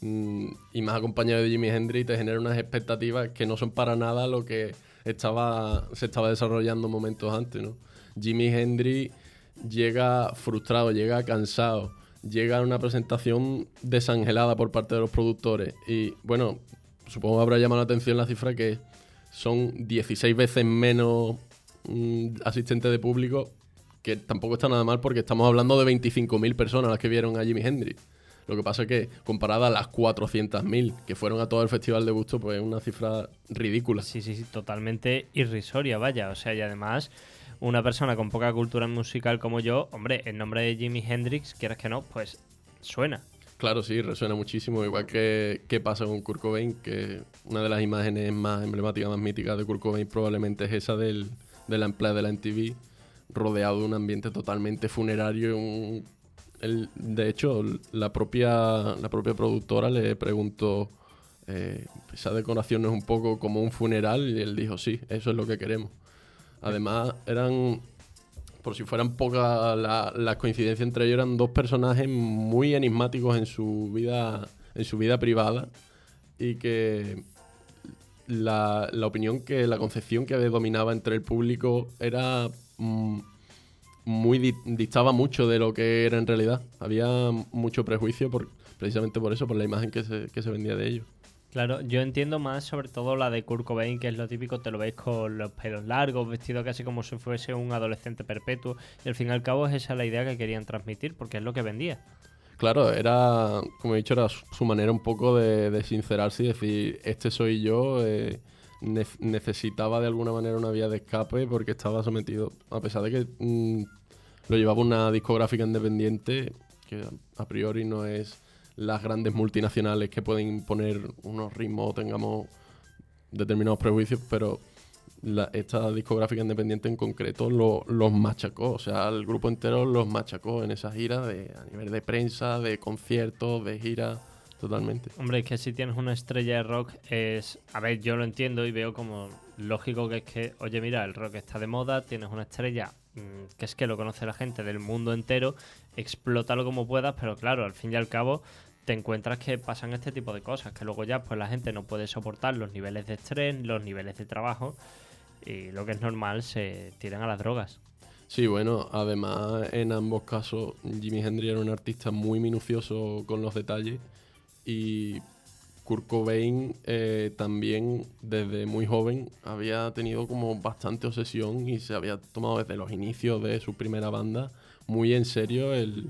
E: mm, y más acompañado de Jimi Hendrix, te genera unas expectativas que no son para nada lo que estaba, se estaba desarrollando momentos antes, ¿no? Jimi Hendrix llega frustrado, llega cansado, llega una presentación desangelada por parte de los productores. Y bueno, supongo que habrá llamado la atención la cifra que son 16 veces menos mm, asistentes de público, que tampoco está nada mal porque estamos hablando de 25.000 personas las que vieron a Jimi Hendrix. Lo que pasa es que comparada a las 400.000 que fueron a todo el festival de Busto, pues es una cifra ridícula.
B: Sí, sí, sí, totalmente irrisoria, vaya. O sea, y además una persona con poca cultura musical como yo, hombre, el nombre de Jimi Hendrix, quieras que no, pues suena.
E: Claro, sí, resuena muchísimo. Igual que, que pasa con Kurt Cobain, que una de las imágenes más emblemáticas, más míticas de Kurt Cobain probablemente es esa del, de la empleada de la MTV, rodeado de un ambiente totalmente funerario, de hecho, la propia, la propia productora le preguntó, eh, esa decoración es un poco como un funeral, y él dijo, sí, eso es lo que queremos. Además, eran, por si fueran pocas las coincidencias entre ellos, eran dos personajes muy enigmáticos en su vida, en su vida privada y que la, la opinión que, la concepción que dominaba entre el público era... Mm, muy dictaba mucho de lo que era en realidad. Había mucho prejuicio precisamente por eso, por la imagen que se vendía de ellos.
B: Claro, yo entiendo más sobre todo la de Kurt Cobain, que es lo típico, te lo veis con los pelos largos, vestido casi como si fuese un adolescente perpetuo, y al fin y al cabo es esa la idea que querían transmitir, porque es lo que vendía.
E: Claro, era, como he dicho, era su manera un poco de, sincerarse y decir, este soy yo, eh, necesitaba de alguna manera una vía de escape porque estaba sometido, a pesar de que mm, lo llevaba una discográfica independiente, que a priori no es las grandes multinacionales que pueden imponer unos ritmos o tengamos determinados prejuicios, pero esta discográfica independiente en concreto los machacó, o sea, el grupo entero los machacó en esa gira de, a nivel de prensa, de conciertos, de gira, totalmente.
B: Hombre, es que si tienes una estrella de rock es, a ver, yo lo entiendo y veo como lógico que es que, oye, mira, el rock está de moda, tienes una estrella mm, que es que lo conoce la gente del mundo entero, explótalo como puedas, pero claro, al fin y al cabo te encuentras que pasan este tipo de cosas, que luego ya pues la gente no puede soportar los niveles de estrés, los niveles de trabajo y lo que es normal se tiran a las drogas.
E: Sí, bueno, además en ambos casos Jimi Hendrix era un artista muy minucioso con los detalles y Kurt Cobain eh, también desde muy joven había tenido como bastante obsesión y se había tomado desde los inicios de su primera banda muy en serio el,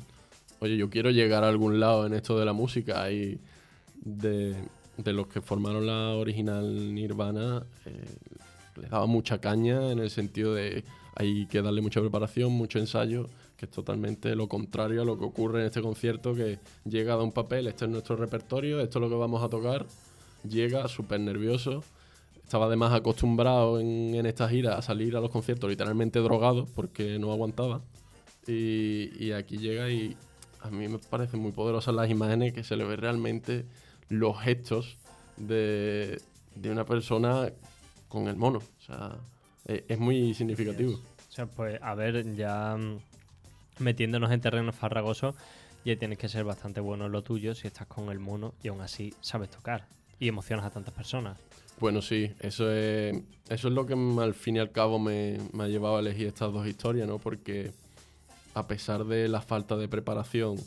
E: oye, yo quiero llegar a algún lado en esto de la música y de, los que formaron la original Nirvana eh, les daba mucha caña en el sentido de hay que darle mucha preparación, mucho ensayo, que es totalmente lo contrario a lo que ocurre en este concierto, que llega a un papel, este es nuestro repertorio, esto es lo que vamos a tocar, llega súper nervioso, estaba además acostumbrado en, en esta gira a salir a los conciertos literalmente drogado porque no aguantaba. Y, y, aquí llega y a mí me parecen muy poderosas las imágenes que se le ve realmente los gestos de, de una persona con el mono. O sea, e, es, muy significativo.
B: O sea, pues a ver, ya mm, metiéndonos en terreno farragoso, ya tienes que ser bastante bueno en lo tuyo si estás con el mono y aún así sabes tocar y emocionas a tantas personas.
E: Bueno, sí, eso es, eso es lo que al fin y al cabo me, me ha llevado a elegir estas dos historias, ¿no? Porque a pesar de la falta de preparación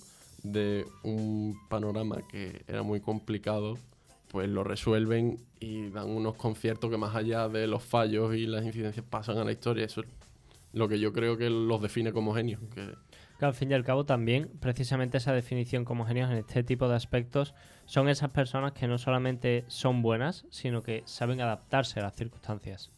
E: de un panorama que era muy complicado, pues lo resuelven y dan unos conciertos que más allá de los fallos y las incidencias pasan a la historia. Eso es lo que yo creo que los define como genios. Que...
B: al fin y al cabo también, precisamente esa definición como genios en este tipo de aspectos son esas personas que no solamente son buenas, sino que saben adaptarse a las circunstancias.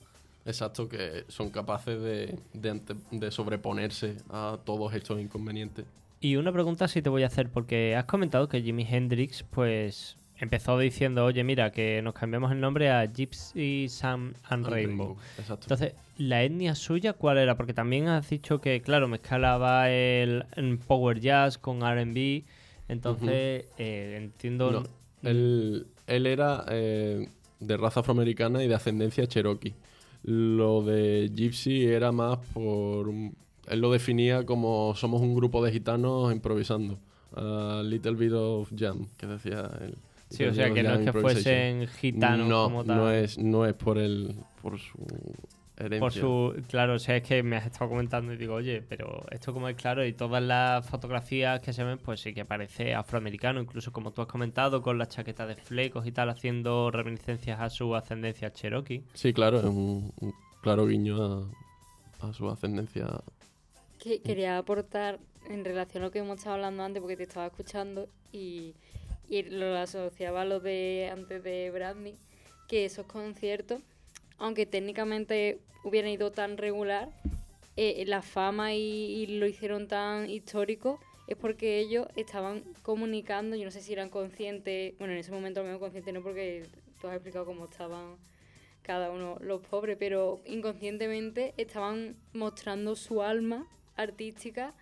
E: Exacto, que son capaces de, de, sobreponerse a todos estos inconvenientes.
B: Y una pregunta sí te voy a hacer, porque has comentado que Jimi Hendrix, pues, empezó diciendo, oye, mira, que nos cambiamos el nombre a Gypsy Sam and Rainbow.
E: Exacto.
B: Entonces, ¿la etnia suya cuál era? Porque también has dicho que, claro, mezclaba el, power jazz con R&B. Entonces, eh, entiendo...
E: él, él, era eh, de raza afroamericana y de ascendencia cherokee. Lo de Gypsy era más por... Él lo definía como somos un grupo de gitanos improvisando. A little bit of jam, que decía él.
B: Sí, o sea, que no es que fuesen gitanos
E: no,
B: como tal.
E: No es, no es por, el, por su
B: por su, claro, o sea, es que me has estado comentando y digo, oye, pero esto como es claro y todas las fotografías que se ven, pues sí que parece afroamericano, incluso como tú has comentado, con la chaqueta de flecos y tal, haciendo reminiscencias a su ascendencia cherokee.
E: Sí, claro, es un, claro guiño a, su ascendencia.
D: quería aportar en relación a lo que hemos estado hablando antes, porque te estaba escuchando y, y lo asociaba a lo de antes de Bradley, que esos conciertos aunque técnicamente hubieran ido tan regular, eh, la fama y, lo hicieron tan histórico es porque ellos estaban comunicando, yo no sé si eran conscientes, bueno, en ese momento al menos conscientes no porque tú has explicado cómo estaban cada uno los pobres, pero inconscientemente estaban mostrando su alma artística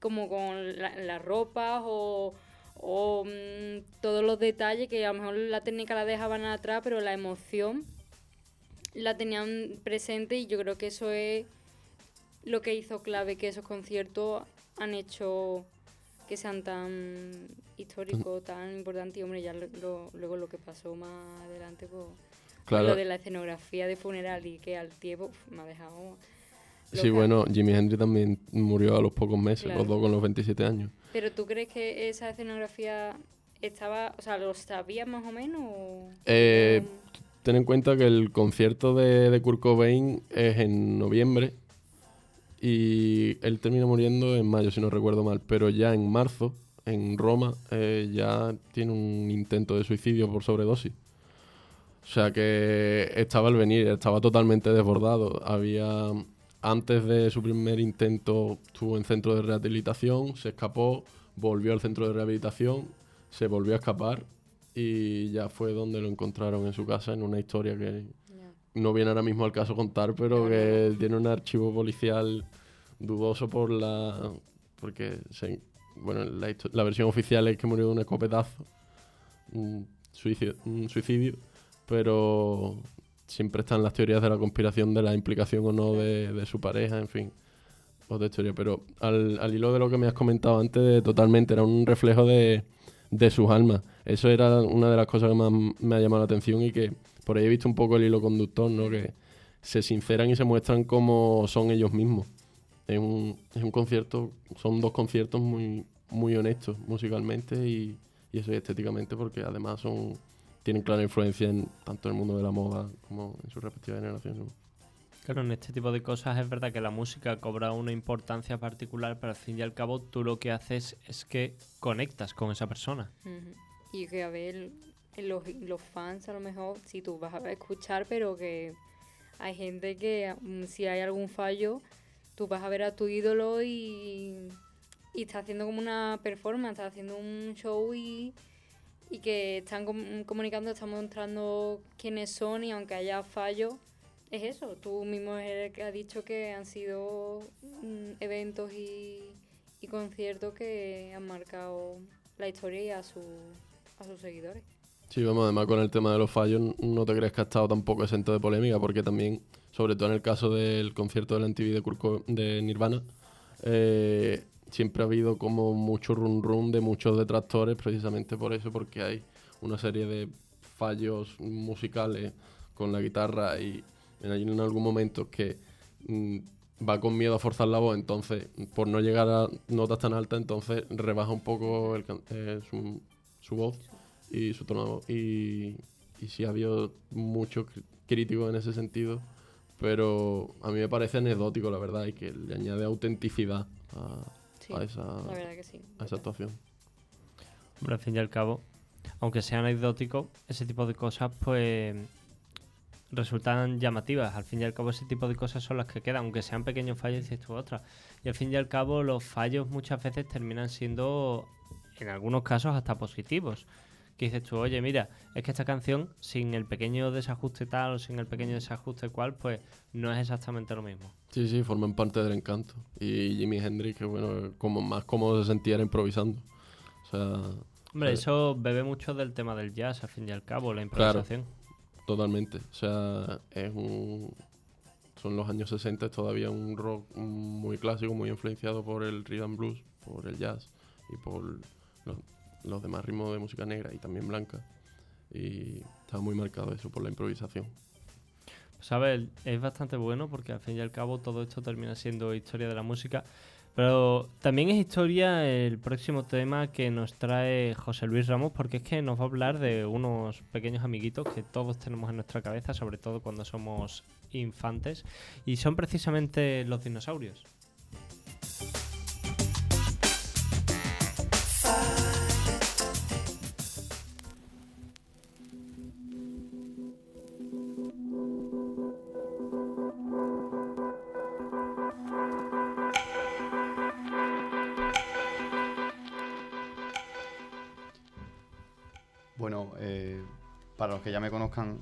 D: como con la- las ropas o, o, mm, todos los detalles que a lo mejor la técnica la dejaban atrás, pero la emoción la tenían presente y yo creo que eso es lo que hizo clave que esos conciertos han hecho que sean tan históricos, tan importantes y hombre, ya lo- lo- luego lo que pasó más adelante, pues
E: Claro.
D: lo de la escenografía de funeral y que al tiempo uf, me ha dejado...
E: Sí, bueno, Jimi Hendrix también murió a los pocos meses,
D: Claro.
E: los dos con los 27 años.
D: Pero tú crees que esa escenografía estaba, o sea, lo sabías más o menos o-
E: Eh, Ten en cuenta que el concierto de, de Kurt Cobain es en noviembre y él termina muriendo en mayo, si no recuerdo mal, pero ya en marzo, en Roma, eh, ya tiene un intento de suicidio por sobredosis. O sea que estaba al venir, estaba totalmente desbordado. Había, antes de su primer intento, estuvo en centro de rehabilitación, se escapó, volvió al centro de rehabilitación, se volvió a escapar y ya fue donde lo encontraron en su casa en una historia que no viene ahora mismo al caso contar, pero que tiene un archivo policial dudoso por la porque se- bueno, la, versión oficial es que murió de un escopetazo, un suicidio, un suicidio, pero siempre están las teorías de la conspiración de la implicación o no de, de su pareja, en fin, otra historia. Pero al, al hilo de lo que me has comentado antes, de- totalmente, era un reflejo de, de sus almas. Eso era una de las cosas que más me ha llamado la atención y que por ahí he visto un poco el hilo conductor, ¿no? Que se sinceran y se muestran como son ellos mismos. Es un, es un concierto, son dos conciertos muy, muy honestos musicalmente y, y eso y estéticamente porque además son tienen clara influencia en tanto en el mundo de la moda como en su respectiva generación.
B: Claro, en este tipo de cosas es verdad que la música cobra una importancia particular, pero al fin y al cabo tú lo que haces es que conectas con esa persona.
D: Y que a ver, los, los fans a lo mejor, si tú vas a escuchar, pero que hay gente que mm, si hay algún fallo, tú vas a ver a tu ídolo y, y está haciendo como una performance, está haciendo un show y, y que están com- comunicando, están mostrando quiénes son y aunque haya fallos, es eso. Tú mismo eres el que ha dicho que han sido mm, eventos y, conciertos que han marcado la historia y a, su, a sus seguidores.
E: Sí, vamos, además con el tema de los fallos, no te crees que ha estado tampoco exento de polémica, porque también, sobre todo en el caso del concierto de la MTV de, Kurt Co- de Nirvana, eh, siempre ha habido como mucho run run de muchos detractores, precisamente por eso, porque hay una serie de fallos musicales con la guitarra y en, algún momento que mm, va con miedo a forzar la voz, entonces por no llegar a notas tan altas, entonces rebaja un poco el eh, su, su voz y su tono de voz. Y, y sí ha habido muchos críticos en ese sentido, pero a mí me parece anecdótico, la verdad, y que le añade autenticidad a,
D: Sí,
E: a esa,
D: la verdad que sí.
E: a esa actuación.
B: Hombre, al fin y al cabo, aunque sea anecdótico, ese tipo de cosas pues resultan llamativas. Al fin y al cabo ese tipo de cosas son las que quedan, aunque sean pequeños fallos, dices tú otra. Y al fin y al cabo los fallos muchas veces terminan siendo, en algunos casos, hasta positivos. Que dices tú, oye, mira, es que esta canción, sin el pequeño desajuste tal o sin el pequeño desajuste cual, pues no es exactamente lo mismo.
E: Sí, sí, forman parte del encanto. Y Jimi Hendrix, que bueno, como más cómodo se sentía era improvisando. O sea,
B: Hombre,
E: eh,
B: eso bebe mucho del tema del jazz, al fin y al cabo, la
E: Claro. Totalmente. O sea, es un. Son los años 60, es todavía un rock muy clásico, muy influenciado por el rhythm blues, por el jazz y por los, demás ritmos de música negra y también blanca. Y está muy marcado eso por la improvisación.
B: ¿Sabes? Es bastante bueno porque al fin y al cabo todo esto termina siendo historia de la música. Pero también es historia el próximo tema que nos trae José Luis Ramos porque es que nos va a hablar de unos pequeños amiguitos que todos tenemos en nuestra cabeza, sobre todo cuando somos infantes, y son precisamente los dinosaurios.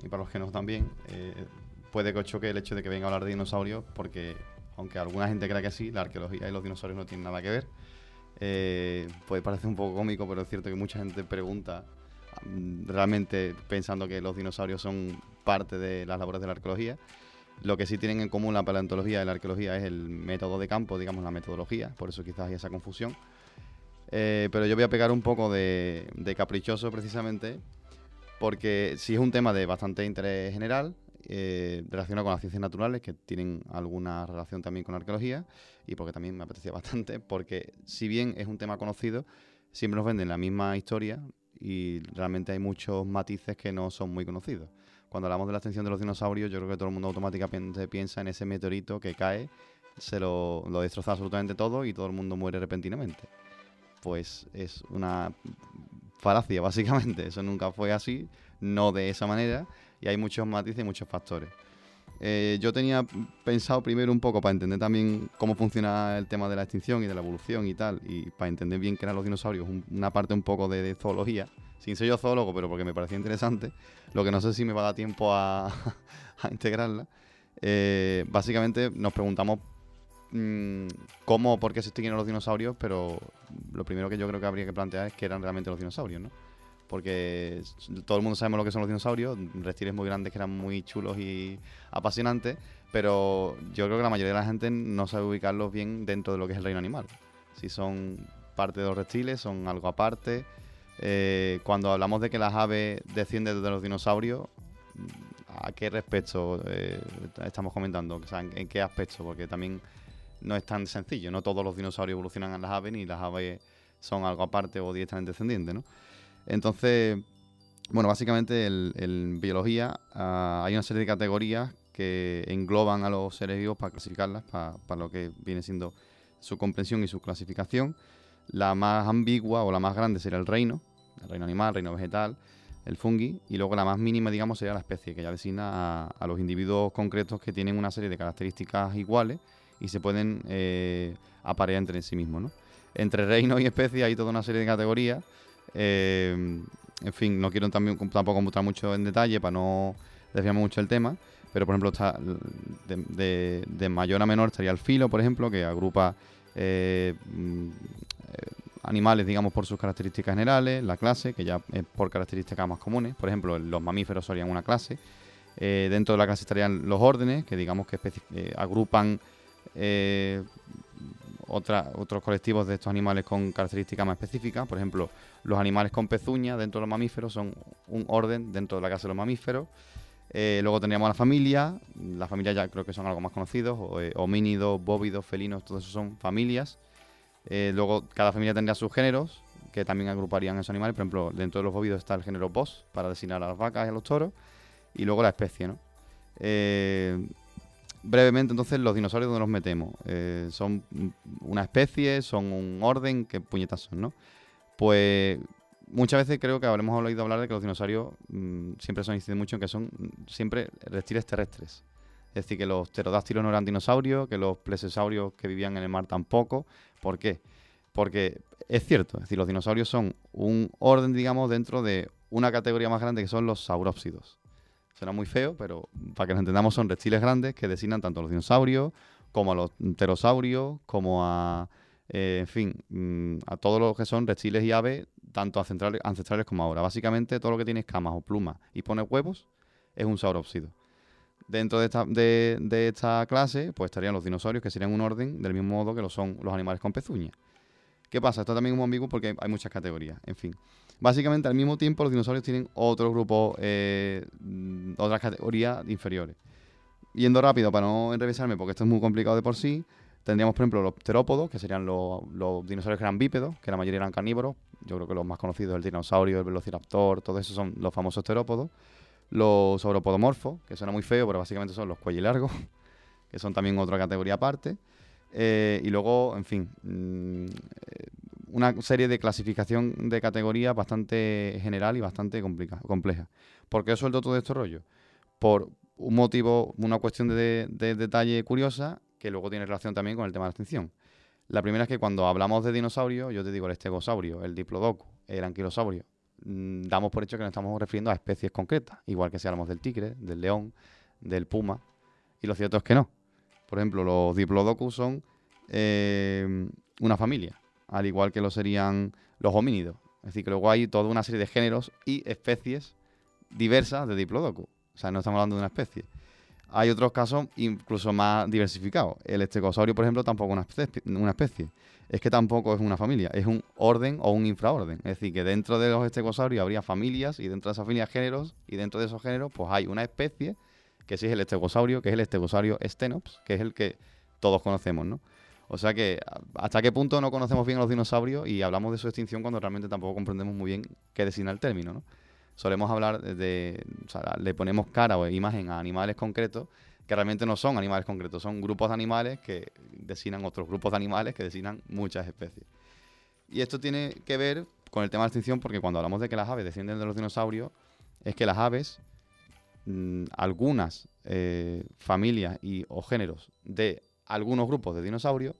H: Y para los que no también, eh, puede que os choque el hecho de que venga a hablar de dinosaurios, porque aunque alguna gente crea que sí, la arqueología y los dinosaurios no tienen nada que ver. Eh, puede parecer un poco cómico, pero es cierto que mucha gente pregunta mm, realmente pensando que los dinosaurios son parte de las labores de la arqueología. Lo que sí tienen en común la paleontología y la arqueología es el método de campo, digamos la metodología, por eso quizás hay esa confusión. Eh, pero yo voy a pegar un poco de, de caprichoso precisamente, porque sí es un tema de bastante interés general, eh, relacionado con las ciencias naturales, que tienen alguna relación también con la arqueología, y porque también me apetecía bastante, porque si bien es un tema conocido, siempre nos venden la misma historia y realmente hay muchos matices que no son muy conocidos. Cuando hablamos de la extinción de los dinosaurios, yo creo que todo el mundo automáticamente piensa en ese meteorito que cae, se lo, lo destroza absolutamente todo y todo el mundo muere repentinamente. Pues es una falacia, básicamente. Eso nunca fue así, no de esa manera, y hay muchos matices y muchos factores. Eh, yo tenía pensado primero un poco para entender también cómo funciona el tema de la extinción y de la evolución y tal, y para entender bien qué eran los dinosaurios, un- una parte un poco de, de zoología, sin ser yo zoólogo, pero porque me parecía interesante, lo que no sé si me va a dar tiempo a, a integrarla. Eh, básicamente nos preguntamos mm, cómo, por qué se extinguieron los dinosaurios, pero lo primero que yo creo que habría que plantear es qué eran realmente los dinosaurios, ¿no? Porque todo el mundo sabemos lo que son los dinosaurios, reptiles muy grandes que eran muy chulos y apasionantes, pero yo creo que la mayoría de la gente no sabe ubicarlos bien dentro de lo que es el reino animal. Si son parte de los reptiles, son algo aparte. Eh, cuando hablamos de que las aves descienden de los dinosaurios, ¿a qué respecto eh, estamos comentando? O sea, ¿en, en qué aspecto? Porque también no es tan sencillo. No todos los dinosaurios evolucionan a las aves, ni las aves son algo aparte o directamente descendientes, ¿no? Entonces, bueno, básicamente en biología ah, hay una serie de categorías que engloban a los seres vivos para clasificarlas, pa- para lo que viene siendo su comprensión y su clasificación. La más ambigua o la más grande sería el reino, el reino animal, el reino vegetal, el fungi, y luego la más mínima, digamos, sería la especie, que ya designa a, a los individuos concretos que tienen una serie de características iguales y se pueden eh, aparear entre sí mismos, ¿no? Entre reino y especie hay toda una serie de categorías. eh, en fin, no quiero tampoco computar mucho en detalle para no desviarme mucho el tema, pero por ejemplo está de, mayor a menor estaría el filo, por ejemplo, que agrupa eh, mm, eh, animales, digamos, por sus características generales, la clase, que ya es por características más comunes, por ejemplo, los mamíferos serían una clase, dentro de la clase estarían los órdenes, que digamos que agrupan eh, otros colectivos de estos animales con características más específicas. Por ejemplo, los animales con pezuñas dentro de los mamíferos son un orden dentro de la clase de los mamíferos. Eh, luego tendríamos la familia. Las familias ya creo que son algo más conocidos. eh, homínidos, bóvidos, felinos, todos esos son familias. Eh, luego cada familia tendría sus géneros, que también agruparían esos animales. Por ejemplo, dentro de los bóvidos está el género bos, para designar a las vacas y a los toros. Y luego la especie, ¿no? Brevemente, entonces, los dinosaurios, ¿dónde los metemos? Eh, ¿Son una especie? ¿Son un orden? ¿Qué puñetas son, no? Pues muchas veces creo que habremos oído hablar de que los dinosaurios mm, siempre son inciden mucho en que son mm, siempre reptiles terrestres. Es decir, que los pterodáctilos no eran dinosaurios, que los plesiosaurios que vivían en el mar tampoco. ¿Por qué? Porque es cierto, es decir, los dinosaurios son un orden, digamos, dentro de una categoría más grande que son los saurópsidos. Suena muy feo, pero para que nos entendamos son reptiles grandes que designan tanto a los dinosaurios como a los pterosaurios, como a, eh, en fin, mm, a todos los que son reptiles y aves, tanto ancestrales, ancestrales como ahora. Básicamente todo lo que tiene escamas o plumas y pone huevos es un saurópsido. Dentro de esta, de esta clase, pues estarían los dinosaurios, que serían un orden del mismo modo que lo son los animales con pezuñas. ¿Qué pasa? Esto también es muy ambiguo porque hay- hay muchas categorías. En fin. Básicamente, al mismo tiempo, los dinosaurios tienen otro grupo, eh, mm, otras categorías inferiores. Yendo rápido para no enrevesarme, porque esto es muy complicado de por sí, tendríamos, por ejemplo, los pterópodos, que serían los, dinosaurios que eran bípedos, que la mayoría eran carnívoros. Yo creo que los más conocidos, el dinosaurio, el velociraptor, todo eso son los famosos pterópodos. Los sauropodomorfos, que suena muy feo, pero básicamente son los cuellos largos, que son también otra categoría aparte. Eh, y luego, en fin, mm, eh, una serie de clasificación de categorías bastante general y bastante complica- compleja. ¿Por qué suelto todo este rollo? Por un motivo, una cuestión de, de detalle curiosa que luego tiene relación también con el tema de la extinción. La primera es que cuando hablamos de dinosaurios, yo te digo el estegosaurio, el diplodocus, el anquilosaurio, mm, damos por hecho que nos estamos refiriendo a especies concretas, igual que si hablamos del tigre, del león, del puma, y lo cierto es que no. Por ejemplo, los diplodocus son eh, una familia. Al igual que lo serían los homínidos. Es decir, que luego hay toda una serie de géneros y especies diversas de Diplodocus. O sea, no estamos hablando de una especie. Hay otros casos incluso más diversificados. El estegosaurio, por ejemplo, tampoco es una especie. Es que tampoco es una familia, es un orden o un infraorden. Es decir, que dentro de los estegosaurios habría familias y dentro de esas familias géneros y dentro de esos géneros pues hay una especie que sí es el estegosaurio, que es el estegosaurio stenops, que es el que todos conocemos, ¿no? O sea que hasta qué punto no conocemos bien a los dinosaurios y hablamos de su extinción cuando realmente tampoco comprendemos muy bien qué designa el término, ¿no? solemos hablar de, o sea, le ponemos cara o imagen a animales concretos que realmente no son animales concretos, son grupos de animales que designan otros grupos de animales que designan muchas especies. Y esto tiene que ver con el tema de la extinción porque cuando hablamos de que las aves descienden de los dinosaurios, es que las aves, mm, algunas eh, familias y, o géneros de algunos grupos de dinosaurios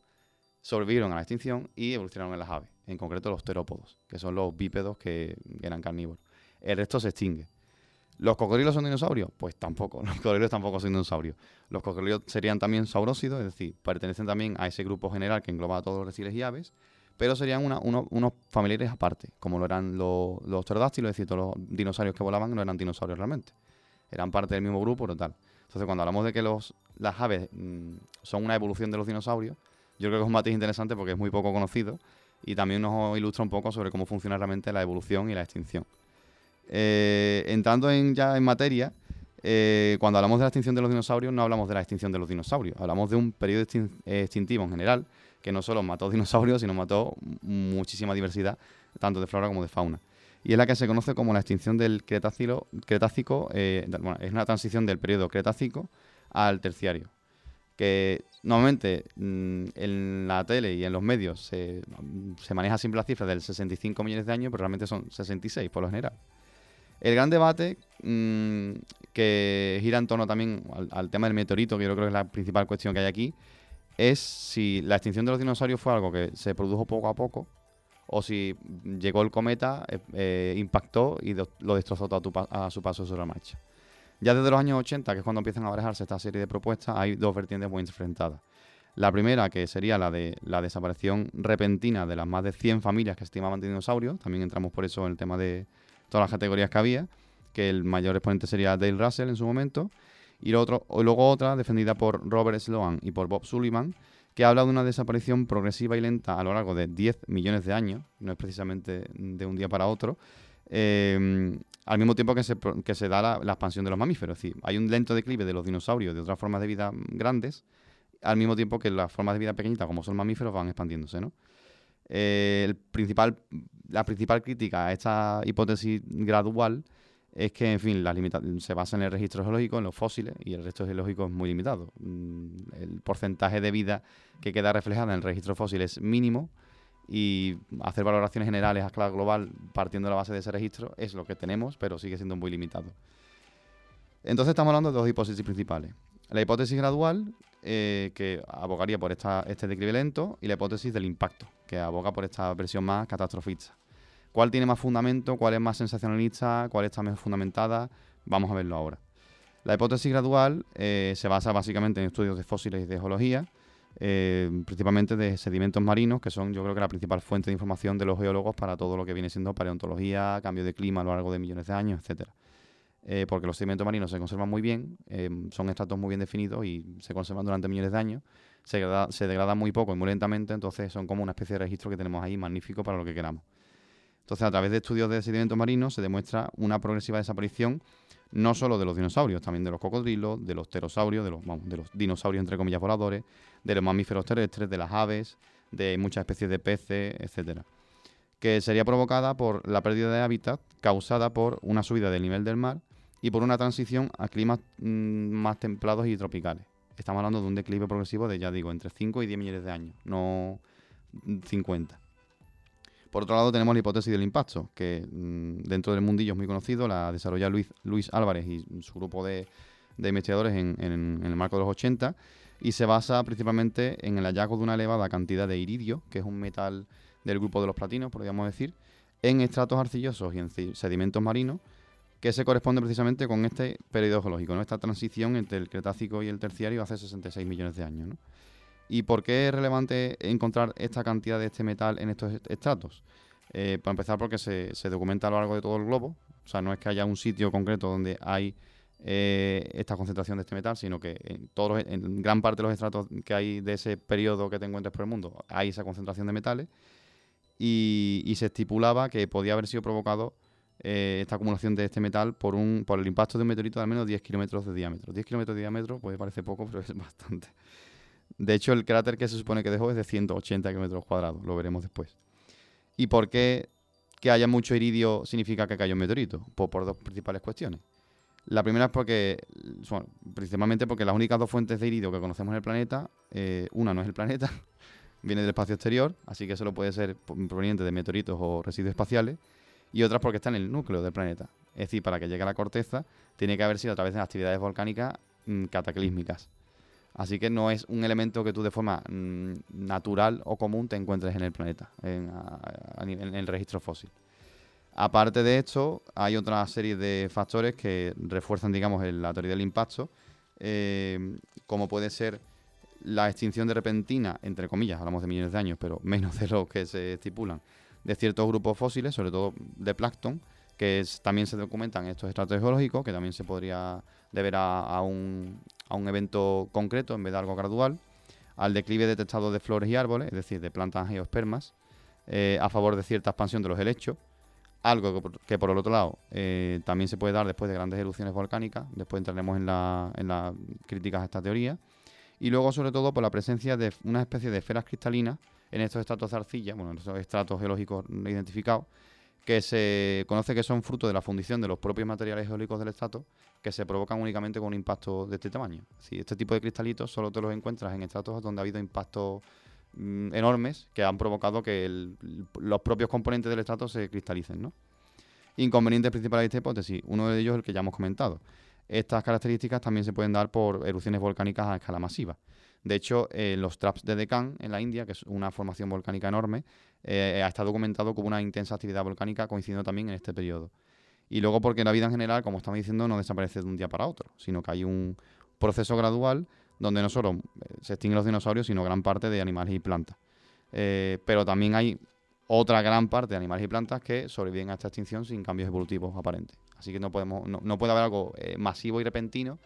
H: sobrevivieron a la extinción y evolucionaron en las aves, en concreto los terópodos, que son los bípedos que eran carnívoros el resto se extingue. ¿Los cocodrilos son dinosaurios? Pues tampoco, los cocodrilos tampoco son dinosaurios. Los cocodrilos serían también saurósidos, es decir, pertenecen también a ese grupo general que engloba a todos los reptiles y aves, pero serían unos familiares aparte, como lo eran los, los pterodáctilos, es decir, todos los dinosaurios que volaban no eran dinosaurios realmente. Eran parte del mismo grupo o tal. Entonces, cuando hablamos de que las aves mm, son una evolución de los dinosaurios, yo creo que es un matiz interesante porque es muy poco conocido y también nos ilustra un poco sobre cómo funciona realmente la evolución y la extinción. Eh, entrando en, ya en materia, eh, cuando hablamos de la extinción de los dinosaurios, no hablamos de la extinción de los dinosaurios, hablamos de un periodo extintivo en general, que no solo mató dinosaurios, sino mató muchísima diversidad, tanto de flora como de fauna. Y es la que se conoce como la extinción del Cretácico, eh, bueno, es una transición del periodo Cretácico al Terciario. Que normalmente mm, en la tele y en los medios se, se maneja siempre la cifra del 65 millones de años, pero realmente son 66 por lo general. El gran debate mm, que gira en torno también al, tema del meteorito, que yo creo que es la principal cuestión que hay aquí, es si la extinción de los dinosaurios fue algo que se produjo poco a poco o si llegó el cometa, eh, eh, impactó y lo destrozó todo a, su paso sobre la marcha. Ya desde los años 80, que es cuando empiezan a barajarse esta serie de propuestas, hay dos vertientes muy enfrentadas. La primera, que sería la de la desaparición repentina de las más de 100 familias que estimaban dinosaurios, también entramos por eso en el tema de, todas las categorías que había, que el mayor exponente sería Dale Russell en su momento, y luego otra defendida por Robert Sloan y por Bob Sullivan, que habla de una desaparición progresiva y lenta a lo largo de 10 millones de años, no es precisamente de un día para otro, em, al mismo tiempo que se, da la, expansión de los mamíferos. Es decir, hay un lento declive de los dinosaurios de otras formas de vida grandes, al mismo tiempo que las formas de vida pequeñitas, como son mamíferos, van expandiéndose. ¿no? Eh, la principal crítica a esta hipótesis gradual es que, en fin, la se basa en el registro geológico, en los fósiles, y el resto geológico es muy limitado. Mm, el porcentaje de vida que queda reflejada en el registro fósil es mínimo y hacer valoraciones generales a escala global partiendo de la base de ese registro es lo que tenemos, pero sigue siendo muy limitado. Entonces estamos hablando de dos hipótesis principales. La hipótesis gradual, eh, que abogaría por esta, este declive lento, y la hipótesis del impacto, que aboga por esta versión más catastrofista. ¿Cuál tiene más fundamento? ¿Cuál es más sensacionalista? ¿Cuál está mejor fundamentada? Vamos a verlo ahora. La hipótesis gradual eh, se basa básicamente en estudios de fósiles y de geología, eh, principalmente de sedimentos marinos, que son yo creo que la principal fuente de información de los geólogos para todo lo que viene siendo paleontología, cambio de clima a lo largo de millones de años, etcétera. Eh, porque los sedimentos marinos se conservan muy bien, son estratos muy bien definidos y se conservan durante millones de años, se, degradan muy poco y muy lentamente, entonces son como una especie de registro que tenemos ahí magnífico para lo que queramos. Entonces, a través de estudios de sedimentos marinos se demuestra una progresiva desaparición no solo de los dinosaurios, también de los cocodrilos, de los pterosaurios, de los, de los dinosaurios entre comillas voladores, de los mamíferos terrestres, de las aves, de muchas especies de peces, etcétera que sería provocada por la pérdida de hábitat causada por una subida del nivel del mar y por una transición a climas mm, más templados y tropicales. Estamos hablando de un declive progresivo de, ya digo, entre 5 y 10 millones de años, no 50. Por otro lado, tenemos la hipótesis del impacto, que mm, dentro del mundillo es muy conocido, la desarrolla Luis, Álvarez y su grupo de, investigadores en, el marco de los 80, y se basa principalmente en el hallazgo de una elevada cantidad de iridio, que es un metal del grupo de los platinos, podríamos decir, en estratos arcillosos y en sedimentos marinos, que se corresponde precisamente con este periodo geológico, ¿no? esta transición entre el Cretácico y el Terciario hace 66 millones de años. ¿Y por qué es relevante encontrar esta cantidad de este metal en estos estratos? Eh, para empezar, porque se, documenta a lo largo de todo el globo. O sea, no es que haya un sitio concreto donde hay eh, esta concentración de este metal, sino que en, todos en gran parte de los estratos que hay de ese periodo que te encuentres por el mundo, hay esa concentración de metales. Y, se estipulaba que podía haber sido provocado eh, esta acumulación de este metal por, un, por el impacto de un meteorito de al menos 10 kilómetros de diámetro. 10 kilómetros de diámetro, pues parece poco, pero es bastante. De hecho, el cráter que se supone que dejó es de 180 kilómetros cuadrados, lo veremos después. ¿Y por qué que haya mucho iridio significa que cayó un meteorito? Pues por dos principales cuestiones. La primera es porque, bueno, principalmente porque las únicas dos fuentes de iridio que conocemos en el planeta, eh, una no es el planeta, viene del espacio exterior, así que solo puede ser proveniente de meteoritos o residuos espaciales, y otra porque está en el núcleo del planeta. Es decir, para que llegue a la corteza, tiene que haber sido a través de actividades volcánicas mm, cataclísmicas. Así que no es un elemento que tú de forma mm, natural o común te encuentres en el planeta, en, el registro fósil. Aparte de esto, hay otra serie de factores que refuerzan, digamos, la teoría del impacto, eh, como puede ser la extinción de repentina, entre comillas, hablamos de millones de años, pero menos de lo que se estipulan, de ciertos grupos fósiles, sobre todo de plancton, que también se documentan estos estratos geológicos, que también se podría deber a, un, a un evento concreto en vez de algo gradual, al declive detectado de flores y árboles, es decir, de plantas geospermas, eh, a favor de cierta expansión de los helechos, algo que por, el otro lado eh, también se puede dar después de grandes erupciones volcánicas, después entraremos en las en la críticas a esta teoría, y luego sobre todo por la presencia de una especie de esferas cristalinas en estos estratos de arcilla, bueno, en estos estratos geológicos identificados, que se conoce que son fruto de la fundición de los propios materiales geológicos del estrato, que se provocan únicamente con un impacto de este tamaño. Si este tipo de cristalitos solo te los encuentras en estratos donde ha habido impactos mm, enormes que han provocado que los propios componentes del estrato se cristalicen. ¿no? Inconvenientes principales de esta hipótesis, uno de ellos es el que ya hemos comentado. Estas características también se pueden dar por erupciones volcánicas a escala masiva. De hecho, en los traps de Deccan, en la India, que es una formación volcánica enorme, eh, está documentado como una intensa actividad volcánica coincidiendo también en este periodo. Y luego porque la vida en general, como estamos diciendo, no desaparece de un día para otro, sino que hay un proceso gradual donde no solo eh, se extinguen los dinosaurios, sino gran parte de animales y plantas. Eh, pero también hay otra gran parte de animales y plantas que sobreviven a esta extinción sin cambios evolutivos aparentes. Así que no, podemos, no, puede haber algo masivo y repentino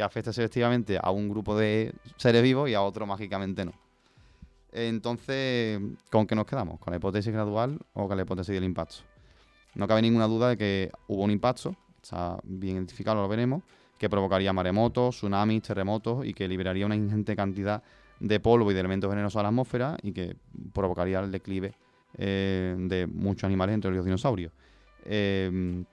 H: que afecte selectivamente a un grupo de seres vivos y a otro mágicamente no. Entonces, ¿con qué nos quedamos? ¿Con la hipótesis gradual o con la hipótesis del impacto? No cabe ninguna duda de que hubo un impacto, está bien identificado, lo veremos, que provocaría maremotos, tsunamis, terremotos y que liberaría una ingente cantidad de polvo y de elementos venenosos a la atmósfera y que provocaría el declive eh, de muchos animales, entre los dinosaurios. Eh,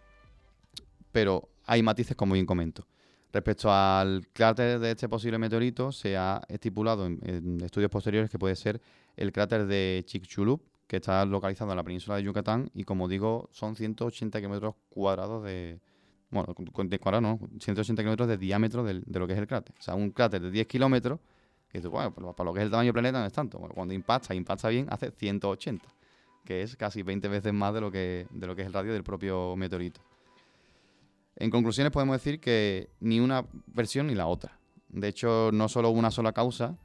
H: pero hay matices, como bien comento. Respecto al cráter de este posible meteorito, se ha estipulado en, estudios posteriores que puede ser el cráter de Chicxulub, que está localizado en la península de Yucatán y, como digo, son 180 kilómetros cuadrados de... Bueno, de cuadrado no, 180 kilómetros de diámetro de, lo que es el cráter. O sea, un cráter de 10 kilómetros, que bueno, para lo que es el tamaño del planeta no es tanto. cuando impacta, impacta bien, hace 180, que es casi 20 veces más de lo que, de lo que es el radio del propio meteorito. En conclusiones podemos decir que ni una versión ni la otra. De hecho, no solo una sola causa,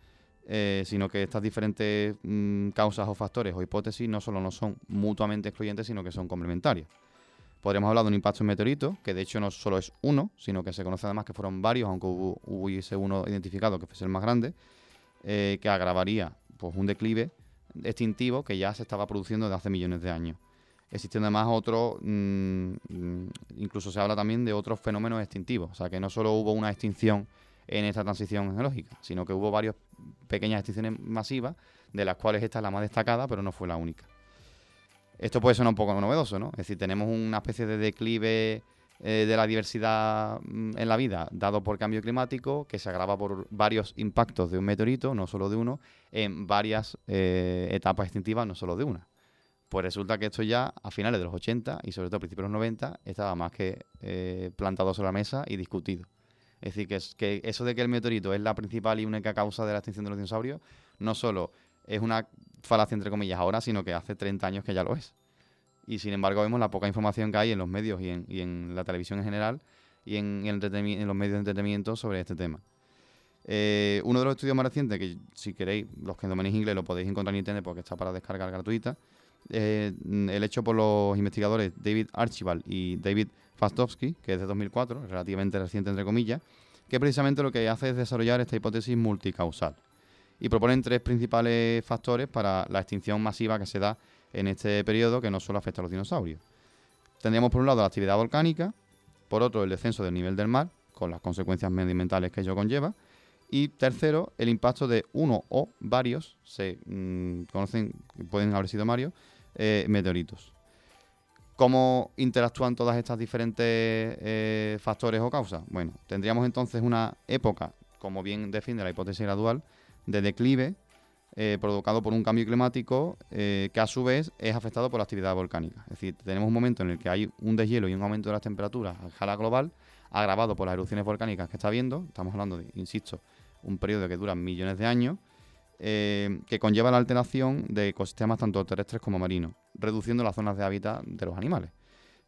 H: eh, sino que estas diferentes mm, causas o factores o hipótesis no solo no son mutuamente excluyentes, sino que son complementarias. Podríamos hablar de un impacto en meteorito, que de hecho no solo es uno, sino que se conoce además que fueron varios, aunque hubiese uno identificado que fuese el más grande, eh, que agravaría pues, un declive extintivo que ya se estaba produciendo desde hace millones de años. Existen además otros, mm, mm, incluso se habla también de otros fenómenos extintivos, o sea que no solo hubo una extinción en esta transición geológica, sino que hubo varias pequeñas extinciones masivas, de las cuales esta es la más destacada, pero no fue la única. Esto puede sonar un poco novedoso, ¿no? Es decir, tenemos una especie de declive eh, de la diversidad mm, en la vida dado por cambio climático, que se agrava por varios impactos de un meteorito, no solo de uno, en varias eh, etapas extintivas, no solo de una. Pues resulta que esto ya a finales de los 80 y sobre todo a principios de los 90 estaba más que eh, plantado sobre la mesa y discutido. Es decir, que, eso de que el meteorito es la principal y única causa de la extinción de los dinosaurios no solo es una falacia entre comillas ahora, sino que hace 30 años que ya lo es. Y sin embargo vemos la poca información que hay en los medios y en, la televisión en general y en, en los medios de entretenimiento sobre este tema. Eh, uno de los estudios más recientes, que si queréis, los que dominéis inglés lo podéis encontrar en internet porque está para descargar gratuita, eh, el hecho por los investigadores David Archibald y David Fastovsky, que es de 2004, relativamente reciente entre comillas, que precisamente lo que hace es desarrollar esta hipótesis multicausal. Y proponen tres principales factores para la extinción masiva que se da en este periodo que no solo afecta a los dinosaurios. Tendríamos por un lado la actividad volcánica, por otro el descenso del nivel del mar, con las consecuencias medioambientales que ello conlleva, y tercero, el impacto de uno o varios, se mm, conocen, pueden haber sido varios, eh, meteoritos. ¿Cómo interactúan todas estas diferentes eh, factores o causas? Bueno, tendríamos entonces una época, como bien define la hipótesis gradual, de declive eh, provocado por un cambio climático que a su vez es afectado por la actividad volcánica. Es decir, tenemos un momento en el que hay un deshielo y un aumento de las temperaturas a escala global, agravado por las erupciones volcánicas que está habiendo. Estamos hablando, de, insisto, un periodo que dura millones de años, eh, que conlleva la alteración de ecosistemas tanto terrestres como marinos, reduciendo las zonas de hábitat de los animales.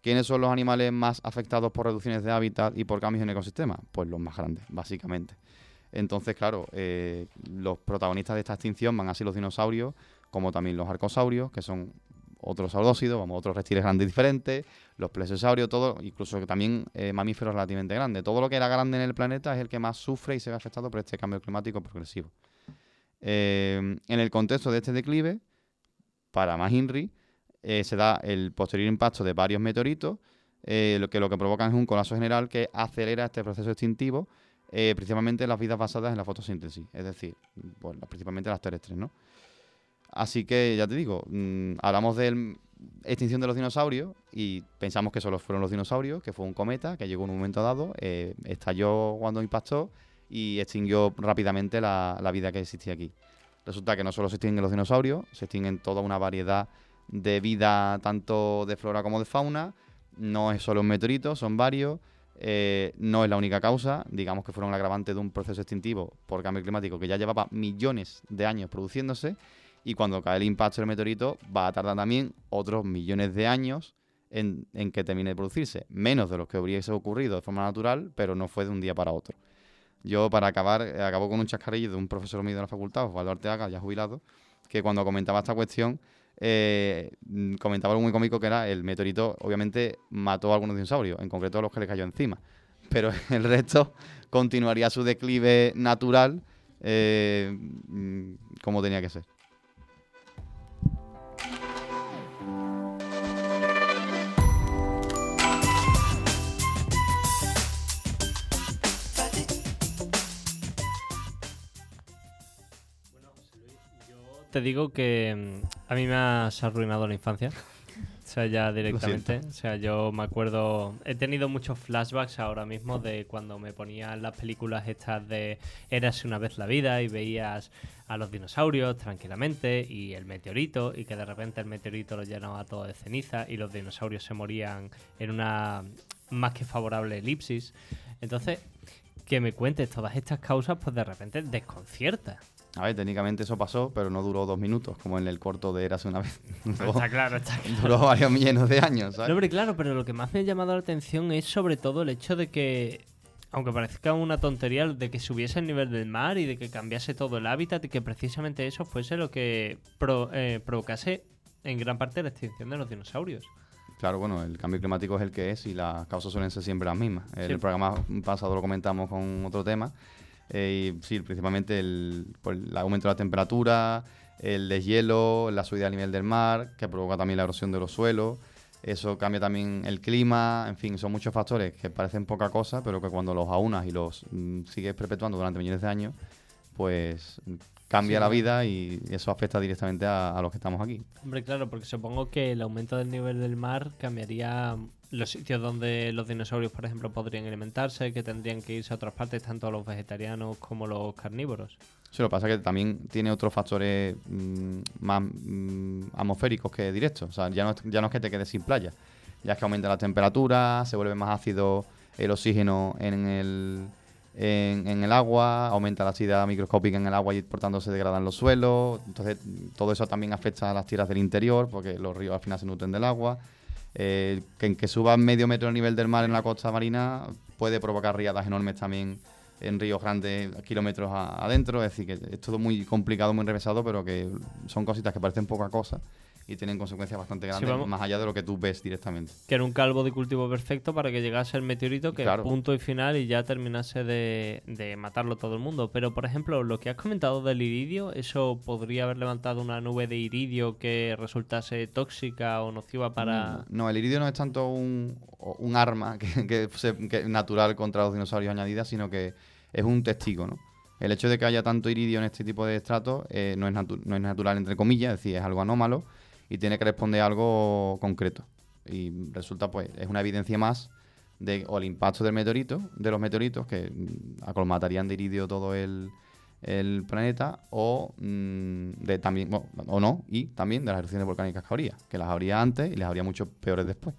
H: ¿Quiénes son los animales más afectados por reducciones de hábitat y por cambios en ecosistemas? Pues los más grandes, básicamente. Entonces, claro, eh, los protagonistas de esta extinción van a ser los dinosaurios, como también los arcosaurios, que son otros saudósidos, vamos, otros reptiles grandes diferentes, los plesiosaurios, todo, incluso también eh, mamíferos relativamente grandes. Todo lo que era grande en el planeta es el que más sufre y se ve afectado por este cambio climático progresivo. Eh, en el contexto de este declive, para más INRI, eh, se da el posterior impacto de varios meteoritos, lo que lo que provocan es un colapso general que acelera este proceso extintivo, principalmente las vidas basadas en la fotosíntesis, es decir, pues, principalmente las terrestres, ¿no? Así que ya te digo, mm, hablamos de extinción de los dinosaurios y pensamos que solo fueron los dinosaurios, que fue un cometa que llegó en un momento dado, eh, estalló cuando impactó y extinguió rápidamente la, vida que existía aquí. Resulta que no solo se extinguen los dinosaurios, se extinguen toda una variedad de vida, tanto de flora como de fauna. No es solo un meteorito, son varios. Eh, no es la única causa, digamos que fueron el agravante de un proceso extintivo por cambio climático que ya llevaba millones de años produciéndose y cuando cae el impacto del meteorito va a tardar también otros millones de años en, que termine de producirse. Menos de lo que hubiese ocurrido de forma natural, pero no fue de un día para otro. Yo, para acabar, eh, acabo con un chascarrillo de un profesor mío de la facultad, Osvaldo Arteaga, ya jubilado, que cuando comentaba esta cuestión, eh, mm, comentaba algo muy cómico que era el meteorito, obviamente, mató a algunos dinosaurios, en concreto a los que le cayó encima. Pero el resto continuaría su declive natural eh, mm, como tenía que ser.
B: Te digo que mm, a mí me has arruinado la infancia. O sea, ya directamente. O sea, yo me acuerdo. He tenido muchos flashbacks ahora mismo de cuando me ponían las películas estas de Eras una vez la vida y veías a los dinosaurios tranquilamente y el meteorito y que de repente el meteorito lo llenaba todo de ceniza y los dinosaurios se morían en una más que favorable elipsis. Entonces, que me cuentes todas estas causas, pues de repente desconcierta.
H: A ver, técnicamente eso pasó, pero no duró dos minutos, como en el corto de Eras una vez.
B: está claro, está claro.
H: Duró varios millones de años, ¿sabes?
B: No, hombre, claro, pero lo que más me ha llamado la atención es sobre todo el hecho de que, aunque parezca una tontería, de que subiese el nivel del mar y de que cambiase todo el hábitat y que precisamente eso fuese lo que eh, provocase en gran parte la extinción de los dinosaurios.
H: Claro, bueno, el cambio climático es el que es y las causas suelen ser siempre las mismas. El programa pasado lo comentamos con otro tema eh, sí, principalmente el, el, aumento de la temperatura, el deshielo, la subida al nivel del mar, que provoca también la erosión de los suelos. Eso cambia también el clima, en fin, son muchos factores que parecen poca cosa, pero que cuando los aunas y los mm, sigues perpetuando durante millones de años, pues cambia la vida y eso afecta directamente a, los que estamos aquí.
B: Hombre, claro, porque supongo que el aumento del nivel del mar cambiaría los sitios donde los dinosaurios, por ejemplo, podrían alimentarse, que tendrían que irse a otras partes, tanto los vegetarianos como los carnívoros.
H: Sí, lo que pasa es que también tiene otros factores mm, más mm, atmosféricos que directos. O sea, ya no, ya no es que te quedes sin playa, ya es que aumenta la temperatura, se vuelve más ácido el oxígeno en el, en, el agua, aumenta la acidez microscópica en el agua y por tanto se degradan los suelos. Entonces, todo eso también afecta a las tierras del interior, porque los ríos al final se nutren del agua. Eh, que, suba medio metro el nivel del mar en la costa marina puede provocar riadas enormes también en ríos grandes, kilómetros adentro. Es decir, que es todo muy complicado, muy enrevesado, pero que son cositas que parecen poca cosa y tienen consecuencias bastante grandes, más allá de lo que tú ves directamente.
B: Que era un calvo de cultivo perfecto para que llegase el meteorito, que
H: Claro.
B: punto y final y ya terminase de, de matarlo todo el mundo. Pero, por ejemplo, lo que has comentado del iridio, ¿eso podría haber levantado una nube de iridio que resultase tóxica o nociva para...?
H: No, el iridio no es tanto un, un arma que, que se- que es natural contra los dinosaurios añadida, sino que es un testigo, ¿no? El hecho de que haya tanto iridio en este tipo de estratos eh, no, es no es natural, entre comillas, es decir, es algo anómalo y tiene que responder a algo concreto. Y resulta, pues, es una evidencia más de o el impacto del meteorito, de los meteoritos, que mm, acolmatarían de iridio todo el, el planeta, o mm, de también, o no, y también de las erupciones volcánicas que habría, que las habría antes y les habría mucho peores después.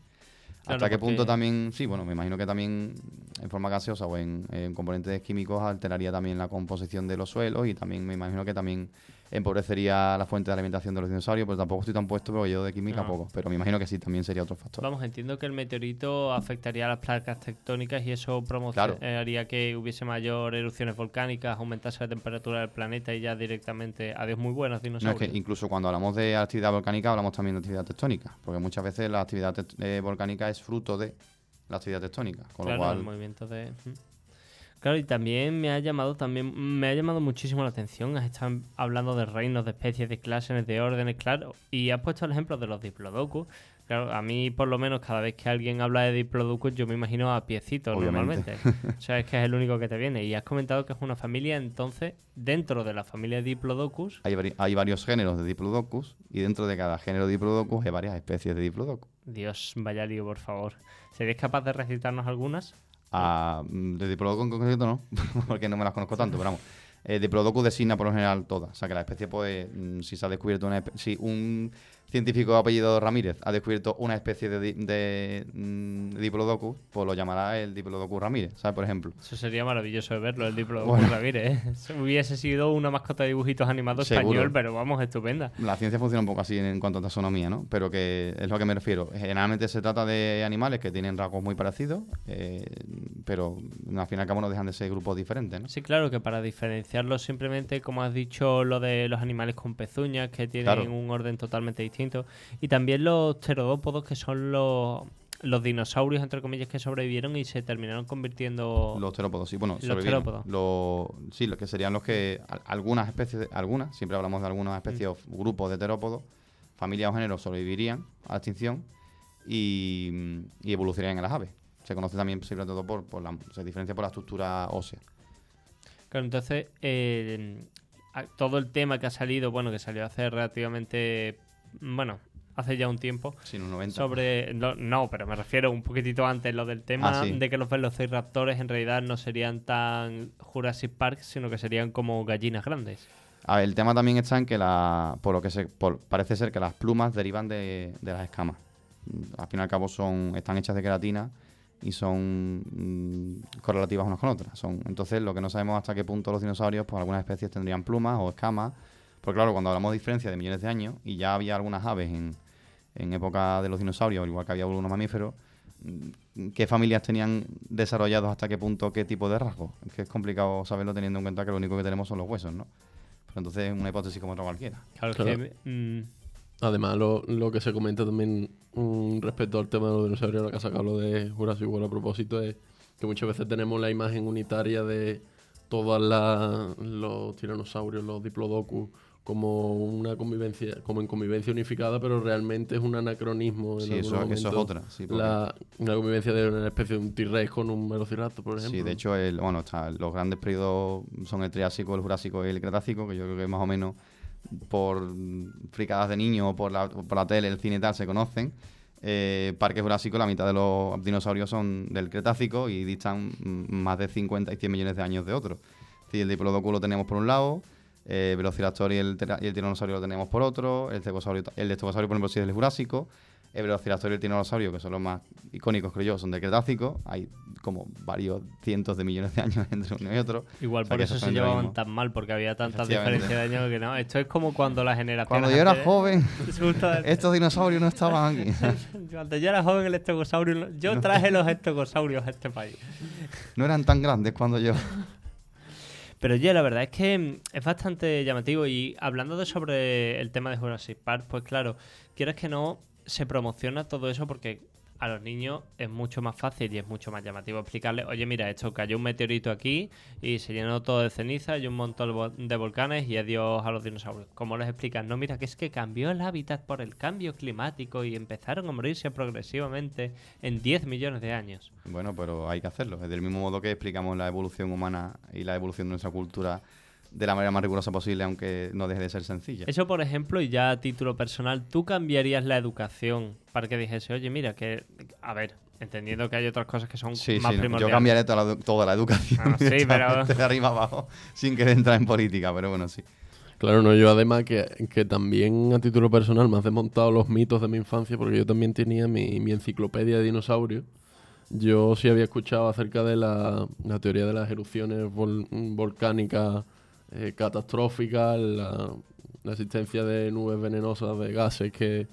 B: Claro,
H: ¿Hasta qué
B: porque-
H: punto también, sí, bueno, me imagino que también en forma gaseosa o en, en componentes químicos alteraría también la composición de los suelos y también me imagino que también empobrecería la fuente de alimentación de los dinosaurios, pero tampoco estoy tan puesto, pero yo de química
B: No.
H: poco, pero me imagino que sí, también sería otro factor.
B: Vamos, entiendo que el meteorito afectaría a las placas tectónicas y eso promocionaría que hubiese mayor erupciones volcánicas, aumentase la temperatura del planeta y ya directamente, adiós muy buenos
H: No, es
B: dinosaurios.
H: que incluso cuando hablamos de actividad volcánica hablamos también de actividad tectónica, porque muchas veces la actividad eh, volcánica es fruto de la actividad tectónica, con
B: claro,
H: lo
B: el
H: cual
B: movimiento de... Claro, y también me ha llamado también me ha llamado muchísimo la atención. Has estado hablando de reinos, de especies, de clases, de órdenes, claro. Y has puesto el ejemplo de los diplodocus. Claro, a mí por lo menos cada vez que alguien habla de diplodocus yo me imagino a piecitos
H: Obviamente.
B: normalmente. o sea, es que es el único que te viene. Y has comentado que es una familia, entonces, dentro de la familia diplodocus,
H: hay, vari- hay varios géneros de Diplodocus y dentro de cada género de Diplodocus hay varias especies de Diplodocus.
B: Dios, vaya lío, por favor. ¿Serías capaz de recitarnos algunas?
H: Ah, mm, de Diplodocus en concreto no, porque no me las conozco tanto, pero vamos. Eh, Diplodocus designa por lo general todas. O sea, que la especie, pues, mm, si se ha descubierto una si un científico de apellido Ramírez ha descubierto una especie de, de, mm, Diplodocus, pues lo llamará el Diplodocus Ramírez, ¿sabes? Por ejemplo.
B: Eso sería maravilloso de verlo, el diplodocus
H: Bueno.
B: Ramírez. ¿eh? Hubiese sido una mascota de dibujitos animados
H: Seguro.
B: español, pero vamos, estupenda.
H: La ciencia funciona un poco así en, en cuanto a taxonomía, ¿no? Pero que es lo que me refiero. Generalmente se trata de animales que tienen rasgos muy parecidos, eh, pero al fin y al cabo no dejan de ser grupos diferentes, ¿no?
B: Sí, claro, que para diferenciarlos simplemente, como has dicho, lo de los animales con pezuñas, que tienen
H: Claro.
B: un orden totalmente distinto. Y también los pterodópodos, que son los, los dinosaurios, entre comillas, que sobrevivieron y se terminaron convirtiendo...
H: Los terópodos, sí, bueno,
B: Los
H: sobrevivieron.
B: terópodos.
H: Los- sí, los que serían los que al- algunas especies, algunas, siempre hablamos de algunas especies o grupos de terópodos, familias o géneros sobrevivirían a la extinción y, y evolucionarían en las aves. Se conoce también, sobre todo, por, por la, se diferencia por la estructura ósea.
B: Claro, entonces, eh, todo el tema que ha salido, bueno, que salió hace relativamente, bueno, hace ya un tiempo,
H: Sí, los 90.
B: sobre, no, no, pero me refiero un poquitito antes, lo del tema
H: Ah, sí.
B: de que los velociraptores en realidad no serían tan Jurassic Park, sino que serían como gallinas grandes.
H: A ver, el tema también está en que la, por lo que se, por- parece ser que las plumas derivan de, de las escamas. Mm, Al fin y al cabo son, están hechas de queratina y son mm, correlativas unas con otras. Son, entonces, lo que no sabemos hasta qué punto los dinosaurios, pues algunas especies tendrían plumas o escamas. Porque claro, cuando hablamos de diferencia de millones de años y ya había algunas aves en, en época de los dinosaurios, al igual que había algunos mamíferos, mm, ¿qué familias tenían desarrollados hasta qué punto qué tipo de rasgos? Es que es complicado saberlo teniendo en cuenta que lo único que tenemos son los huesos, ¿no? Pero entonces es una hipótesis como otra cualquiera.
B: Claro, es
E: Claro.
B: que, mm,
E: Además, lo, lo que se comenta también mm, respecto al tema de los dinosaurios, ahora que ha sacado lo de Jurassic World a propósito, es que muchas veces tenemos la imagen unitaria de todos los tiranosaurios, los diplodocus, como una convivencia, como en convivencia unificada, pero realmente es un anacronismo. En
H: Sí, eso, eso es otra. Sí, porque-
E: La, una convivencia de una especie de un T-Rex con un velociraptor, por ejemplo.
H: sí, de hecho, el, bueno, está- los grandes periodos son el Triásico, el Jurásico y el Cretácico, que yo creo que más o menos por fricadas de niños o por la, por la tele, el cine y tal, se conocen. Eh, Parque Jurásico, la mitad de los dinosaurios son del Cretácico y distan más de 50 y 100 millones de años de otros. El Diplodocus lo tenemos por un lado, eh, el Velociraptor y el, y el Tiranosaurio lo tenemos por otro, el Stegosaurio, el Stegosaurio, por ejemplo, sí es del Jurásico, el Velociraptor y el Tiranosaurio, que son los más icónicos, creo yo, son del Cretácico. Hay como varios cientos de millones de años entre uno y otro.
B: igual
H: O sea,
B: por eso se llevaban tan mal, porque había tantas diferencias de años que no. Esto es como cuando la generación...
H: Cuando yo era joven, estos dinosaurios no estaban aquí.
B: Cuando yo era joven, el estegosaurio. Yo traje los estegosaurios a este país.
H: No eran tan grandes cuando yo.
B: Pero oye, la verdad es que mm, es bastante llamativo. Y hablando de sobre el tema de Jurassic Park, pues claro, quieres que no, se promociona todo eso porque a los niños es mucho más fácil y es mucho más llamativo explicarles, oye, mira, esto cayó un meteorito aquí y se llenó todo de ceniza y un montón de volcanes y adiós a los dinosaurios. ¿Cómo les explican? No, mira, que es que cambió el hábitat por el cambio climático y empezaron a morirse progresivamente en 10 millones de años.
H: Bueno, pero hay que hacerlo. Es del mismo modo que explicamos la evolución humana y la evolución de nuestra cultura de la manera más rigurosa posible, aunque no deje de ser sencilla.
B: Eso, por ejemplo, y ya a título personal, ¿tú cambiarías la educación para que dijese, oye, mira, que, a ver, entendiendo que hay otras cosas que son más primordiales.
H: yo cambiaría toda la, toda la educación.
B: sí, pero...
H: De arriba abajo, sin querer entrar en política, pero bueno, sí.
E: Claro, no, yo además que, que, también a título personal me has desmontado los mitos de mi infancia porque yo también tenía mi, mi enciclopedia de dinosaurios. Yo sí había escuchado acerca de la, la teoría de las erupciones volcánicas eh, catastrófica, la, existencia de nubes venenosas, de gases, que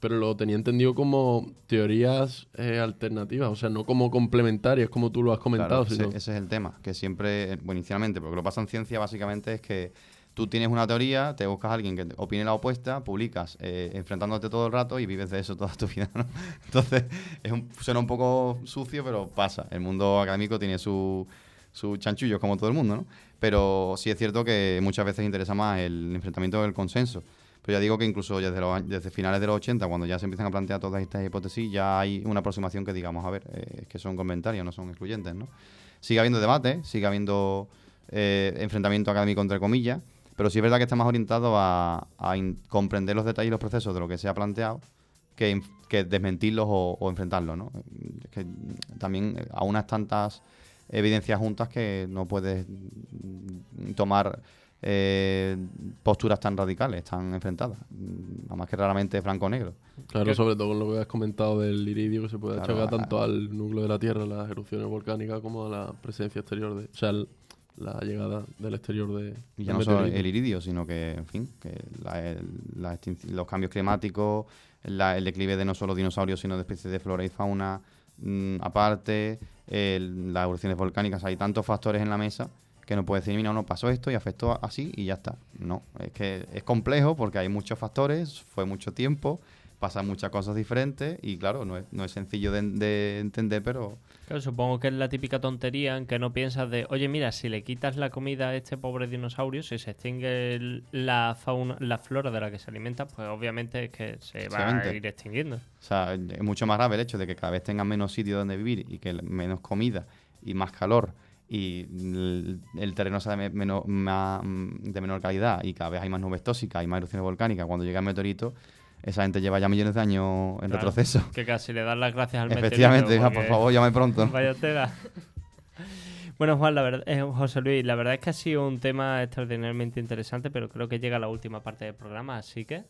E: pero lo tenía entendido como teorías eh, alternativas, o sea, no como complementarias, como tú lo has comentado.
H: ese, es el tema, que siempre, bueno, inicialmente, porque lo que pasa en ciencia básicamente es que tú tienes una teoría, te buscas a alguien que opine la opuesta, publicas eh, enfrentándote todo el rato y vives de eso toda tu vida, ¿no? Entonces, es suena un poco sucio, pero pasa. El mundo académico tiene su, su chanchullo, como todo el mundo, ¿no? Pero sí es cierto que muchas veces interesa más el enfrentamiento del consenso. Pero ya digo que incluso desde, desde finales de los 80, cuando ya se empiezan a plantear todas estas hipótesis, ya hay una aproximación que digamos, a ver, eh, es que son comentarios, no son excluyentes, ¿no? Sigue habiendo debate, sigue habiendo eh, enfrentamiento académico entre comillas, pero sí es verdad que está más orientado a, comprender los detalles y los procesos de lo que se ha planteado que, desmentirlos o, enfrentarlos, ¿no? que también a unas tantas evidencias juntas que no puedes tomar eh, posturas tan radicales, tan enfrentadas. Nada más que raramente blanco-negro.
E: Claro, sobre todo con lo que has comentado del iridio, que se puede achacar tanto al núcleo de la Tierra, las erupciones volcánicas, como a la presencia exterior de. O sea, la llegada del exterior de.
H: Y ya no solo el iridio, sino que, en fin, que los cambios climáticos, el declive de no solo dinosaurios, sino de especies de flora y fauna mm, aparte las evoluciones volcánicas, hay tantos factores en la mesa que no puedes decir, mira, no pasó esto y afectó así y ya está. No, es que es complejo porque hay muchos factores, fue mucho tiempo, pasan muchas cosas diferentes y claro, no es, no es sencillo de, entender, pero...
B: Claro, supongo que es la típica tontería en que no piensas de, oye, mira, si le quitas la comida a este pobre dinosaurio, si se extingue la fauna, la flora de la que se alimenta, pues obviamente es que se va a ir extinguiendo. O
H: sea, es mucho más grave el hecho de que cada vez tengan menos sitio donde vivir y que menos comida y más calor y el, terreno sea de, menor, de menor calidad y cada vez hay más nubes tóxicas, hay más erupciones volcánicas, cuando llega el meteorito esa gente lleva ya millones de años en retroceso.
B: Que casi le dan las gracias al
H: Efectivamente, por favor, llame pronto.
B: Vaya tela. Bueno, Juan, la verdad, eh, José Luis, la verdad es que ha sido un tema extraordinariamente interesante, pero creo que llega la última parte del programa, así que...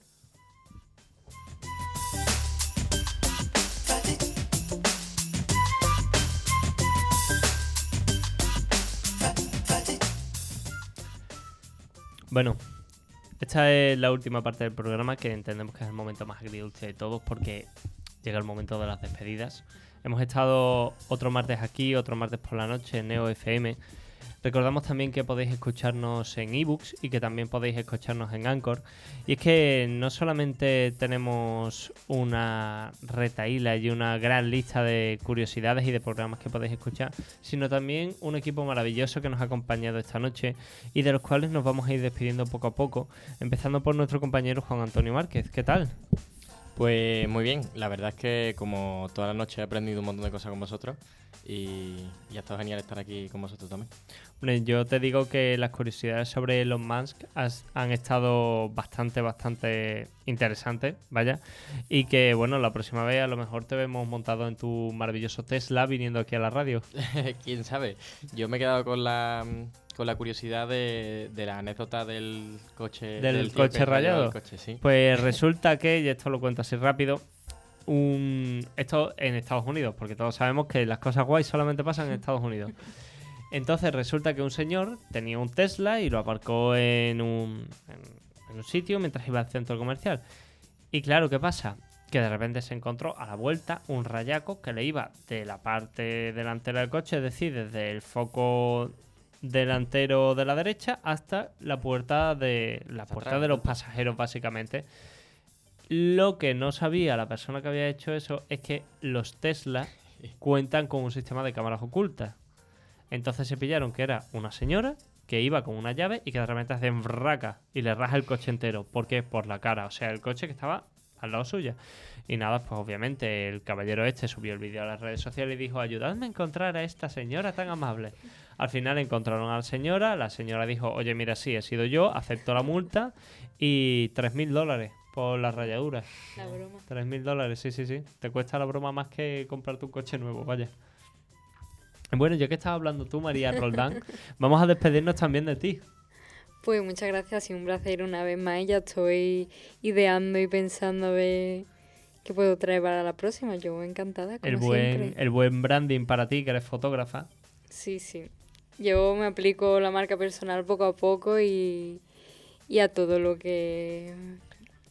B: Bueno, esta es la última parte del programa que entendemos que es el momento más agridulce de todos porque llega el momento de las despedidas. Hemos estado otro martes aquí, otro martes por la noche en Neo FM Recordamos también que podéis escucharnos en ebooks y que también podéis escucharnos en Anchor. Y es que no solamente tenemos una retaíla y una gran lista de curiosidades y de programas que podéis escuchar, sino también un equipo maravilloso que nos ha acompañado esta noche y de los cuales nos vamos a ir despidiendo poco a poco, empezando por nuestro compañero Juan Antonio Márquez. ¿Qué tal?
C: Pues muy bien, la verdad es que como toda la noche he aprendido un montón de cosas con vosotros y, ha estado genial estar aquí con vosotros también.
B: Yo te digo que las curiosidades sobre Elon Musk han estado bastante, bastante interesantes, vaya, y que bueno, la próxima vez a lo mejor te vemos montado en tu maravilloso Tesla viniendo aquí a la radio.
C: Quién sabe, yo me he quedado con la con la curiosidad de, la anécdota del coche
B: del, coche rayado. Pues resulta que, y esto lo cuento así rápido, un esto en Estados Unidos, porque todos sabemos que las cosas guays solamente pasan en Estados Unidos. Entonces resulta que un señor tenía un Tesla y lo aparcó en un, en un sitio mientras iba al centro comercial. Y claro, ¿qué pasa? Que de repente se encontró a la vuelta un rayaco que le iba de la parte delantera del coche, es decir, desde el foco delantero de la derecha hasta la puerta de la puerta de los pasajeros básicamente. Lo que no sabía la persona que había hecho eso es que los Tesla cuentan con un sistema de cámaras ocultas. Entonces se pillaron que era una señora que iba con una llave y que de repente hace raca y le raja el coche entero. ¿Por qué? Por la cara. O sea, el coche que estaba al lado suya. Y nada, pues obviamente el caballero este subió el vídeo a las redes sociales y dijo, ayudadme a encontrar a esta señora tan amable. Al final encontraron a la señora, la señora dijo, oye, mira, sí, he sido yo, acepto la multa y 3.000 dólares por las rayaduras.
D: La broma.
B: 3.000 dólares, sí, sí, sí. Te cuesta la broma más que comprarte un coche nuevo, vaya. Bueno, ya que estabas hablando tú, María Roldán, vamos a despedirnos también de ti.
D: Pues muchas gracias, sido un placer una vez más. y Ya estoy ideando y pensando a ver qué puedo traer para la próxima. Yo encantada, como
B: El buen,
D: siempre.
B: el buen branding para ti, que eres fotógrafa.
D: Sí, sí. Yo me aplico la marca personal poco a poco y, y a todo lo que,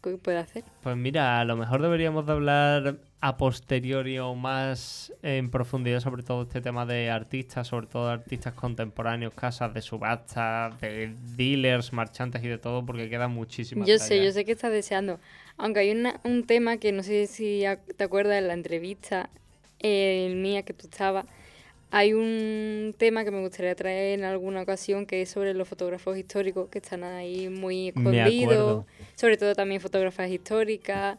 D: que pueda hacer.
B: Pues mira, a lo mejor deberíamos de hablar a posteriori o más en profundidad sobre todo este tema de artistas, sobre todo artistas contemporáneos, casas de subasta, de dealers, marchantes y de todo, porque queda muchísimo.
D: Yo sé, yo sé que estás deseando. Aunque hay una- un tema que no sé si te acuerdas de la entrevista eh, el mía que tú estabas. Hay un tema que me gustaría traer en alguna ocasión que es sobre los fotógrafos históricos que están ahí muy escondidos. Sobre todo también fotógrafas históricas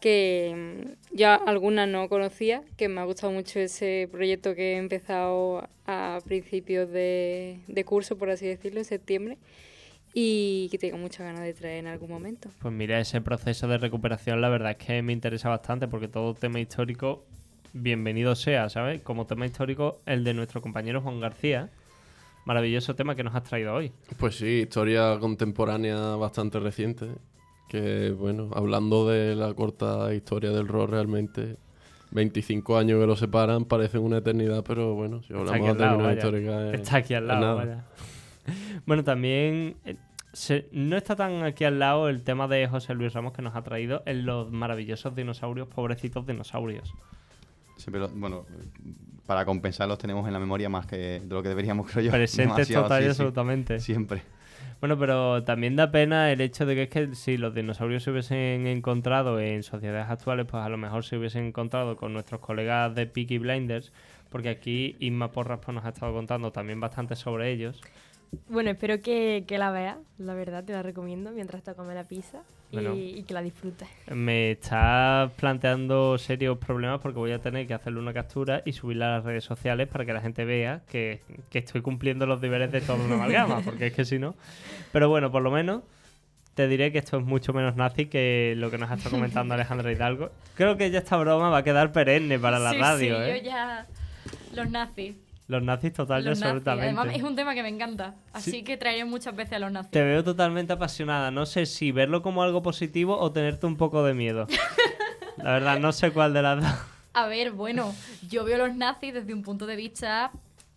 D: que mm, ya algunas no conocía, que me ha gustado mucho ese proyecto que he empezado a principios de, de curso, por así decirlo, en septiembre, y que tengo muchas ganas de traer en algún momento.
B: Pues mira, ese proceso de recuperación la verdad es que me interesa bastante porque todo tema histórico, bienvenido sea, ¿sabes? Como tema histórico, el de nuestro compañero Juan García. Maravilloso tema que nos has traído hoy.
E: Pues sí, historia contemporánea bastante reciente. Que bueno, hablando de la corta historia del rock realmente, 25 años que lo separan parecen una eternidad, pero bueno, si
B: Está aquí
E: hablamos
B: al
E: de
B: lado,
E: términos
B: vaya.
E: históricos... es-
B: Está aquí al lado, vaya. Bueno, también eh, se- no está tan aquí al lado el tema de José Luis Ramos que nos ha traído en los maravillosos dinosaurios, pobrecitos dinosaurios.
H: Siempre lo- bueno, para compensarlos tenemos en la memoria más que de lo que deberíamos, creo yo.
B: Presentes total y
H: sí, sí.
B: absolutamente.
H: Siempre.
B: Bueno, pero también da pena el hecho de que es que si los dinosaurios se hubiesen encontrado en sociedades actuales, pues a lo mejor se hubiesen encontrado con nuestros colegas de Peaky Blinders, porque aquí Inma Porras pues, nos ha estado contando también bastante sobre ellos.
F: Bueno, espero que, que la veas, la verdad, te la recomiendo mientras te comes la pizza y,
B: Bueno.
F: y que la disfrutes.
B: Me está planteando serios problemas porque voy a tener que hacerle una captura y subirla a las redes sociales para que la gente vea que, que estoy cumpliendo los deberes de toda una amalgama, porque es que si no... Pero bueno, por lo menos te diré que esto es mucho menos nazi que lo que nos ha estado comentando Alejandra Hidalgo. Creo que ya esta broma va a quedar perenne para la
G: sí,
B: radio,
G: sí,
B: ¿eh?
G: yo ya... Los nazis.
B: Los nazis total y
G: nazis.
B: absolutamente.
G: Además, es un tema que me encanta. Así
B: Sí.
G: que traeré muchas veces a los nazis.
B: Te veo totalmente apasionada. No sé si verlo como algo positivo o tenerte un poco de miedo. La verdad, no sé cuál de las dos.
G: A ver, bueno, yo veo a los nazis desde un punto de vista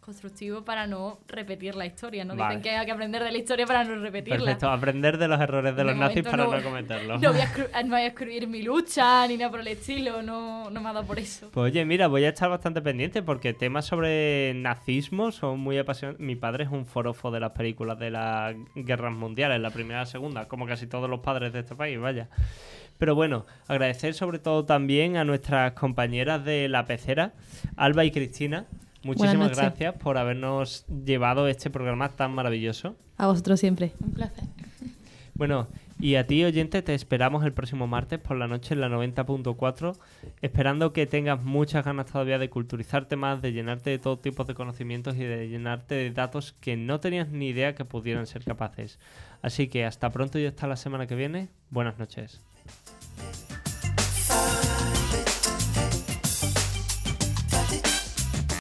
G: constructivo para no repetir la historia. No
B: Vale.
G: dicen que hay que aprender de la historia para no repetirla.
B: Perfecto, aprender de los errores de
G: De
B: los nazis para
G: no-
B: no cometerlos.
G: No voy, a escru- no voy a escribir mi lucha ni nada por el estilo, no, no me ha dado por eso.
B: Pues oye, mira, voy a estar bastante pendiente porque temas sobre nazismo son muy apasionantes. Mi padre es un forofo de las películas de las guerras mundiales, la primera y la segunda, como casi todos los padres de este país, vaya. Pero bueno, agradecer sobre todo también a nuestras compañeras de la pecera, Alba y Cristina. Muchísimas gracias por habernos llevado este programa tan maravilloso.
I: A vosotros siempre.
G: Un placer.
B: Bueno, y a ti, oyente, te esperamos el próximo martes por la noche en la 90.4, esperando que tengas muchas ganas todavía de culturizarte más, de llenarte de todo tipo de conocimientos y de llenarte de datos que no tenías ni idea que pudieran ser capaces. Así que hasta pronto y hasta la semana que viene. Buenas noches.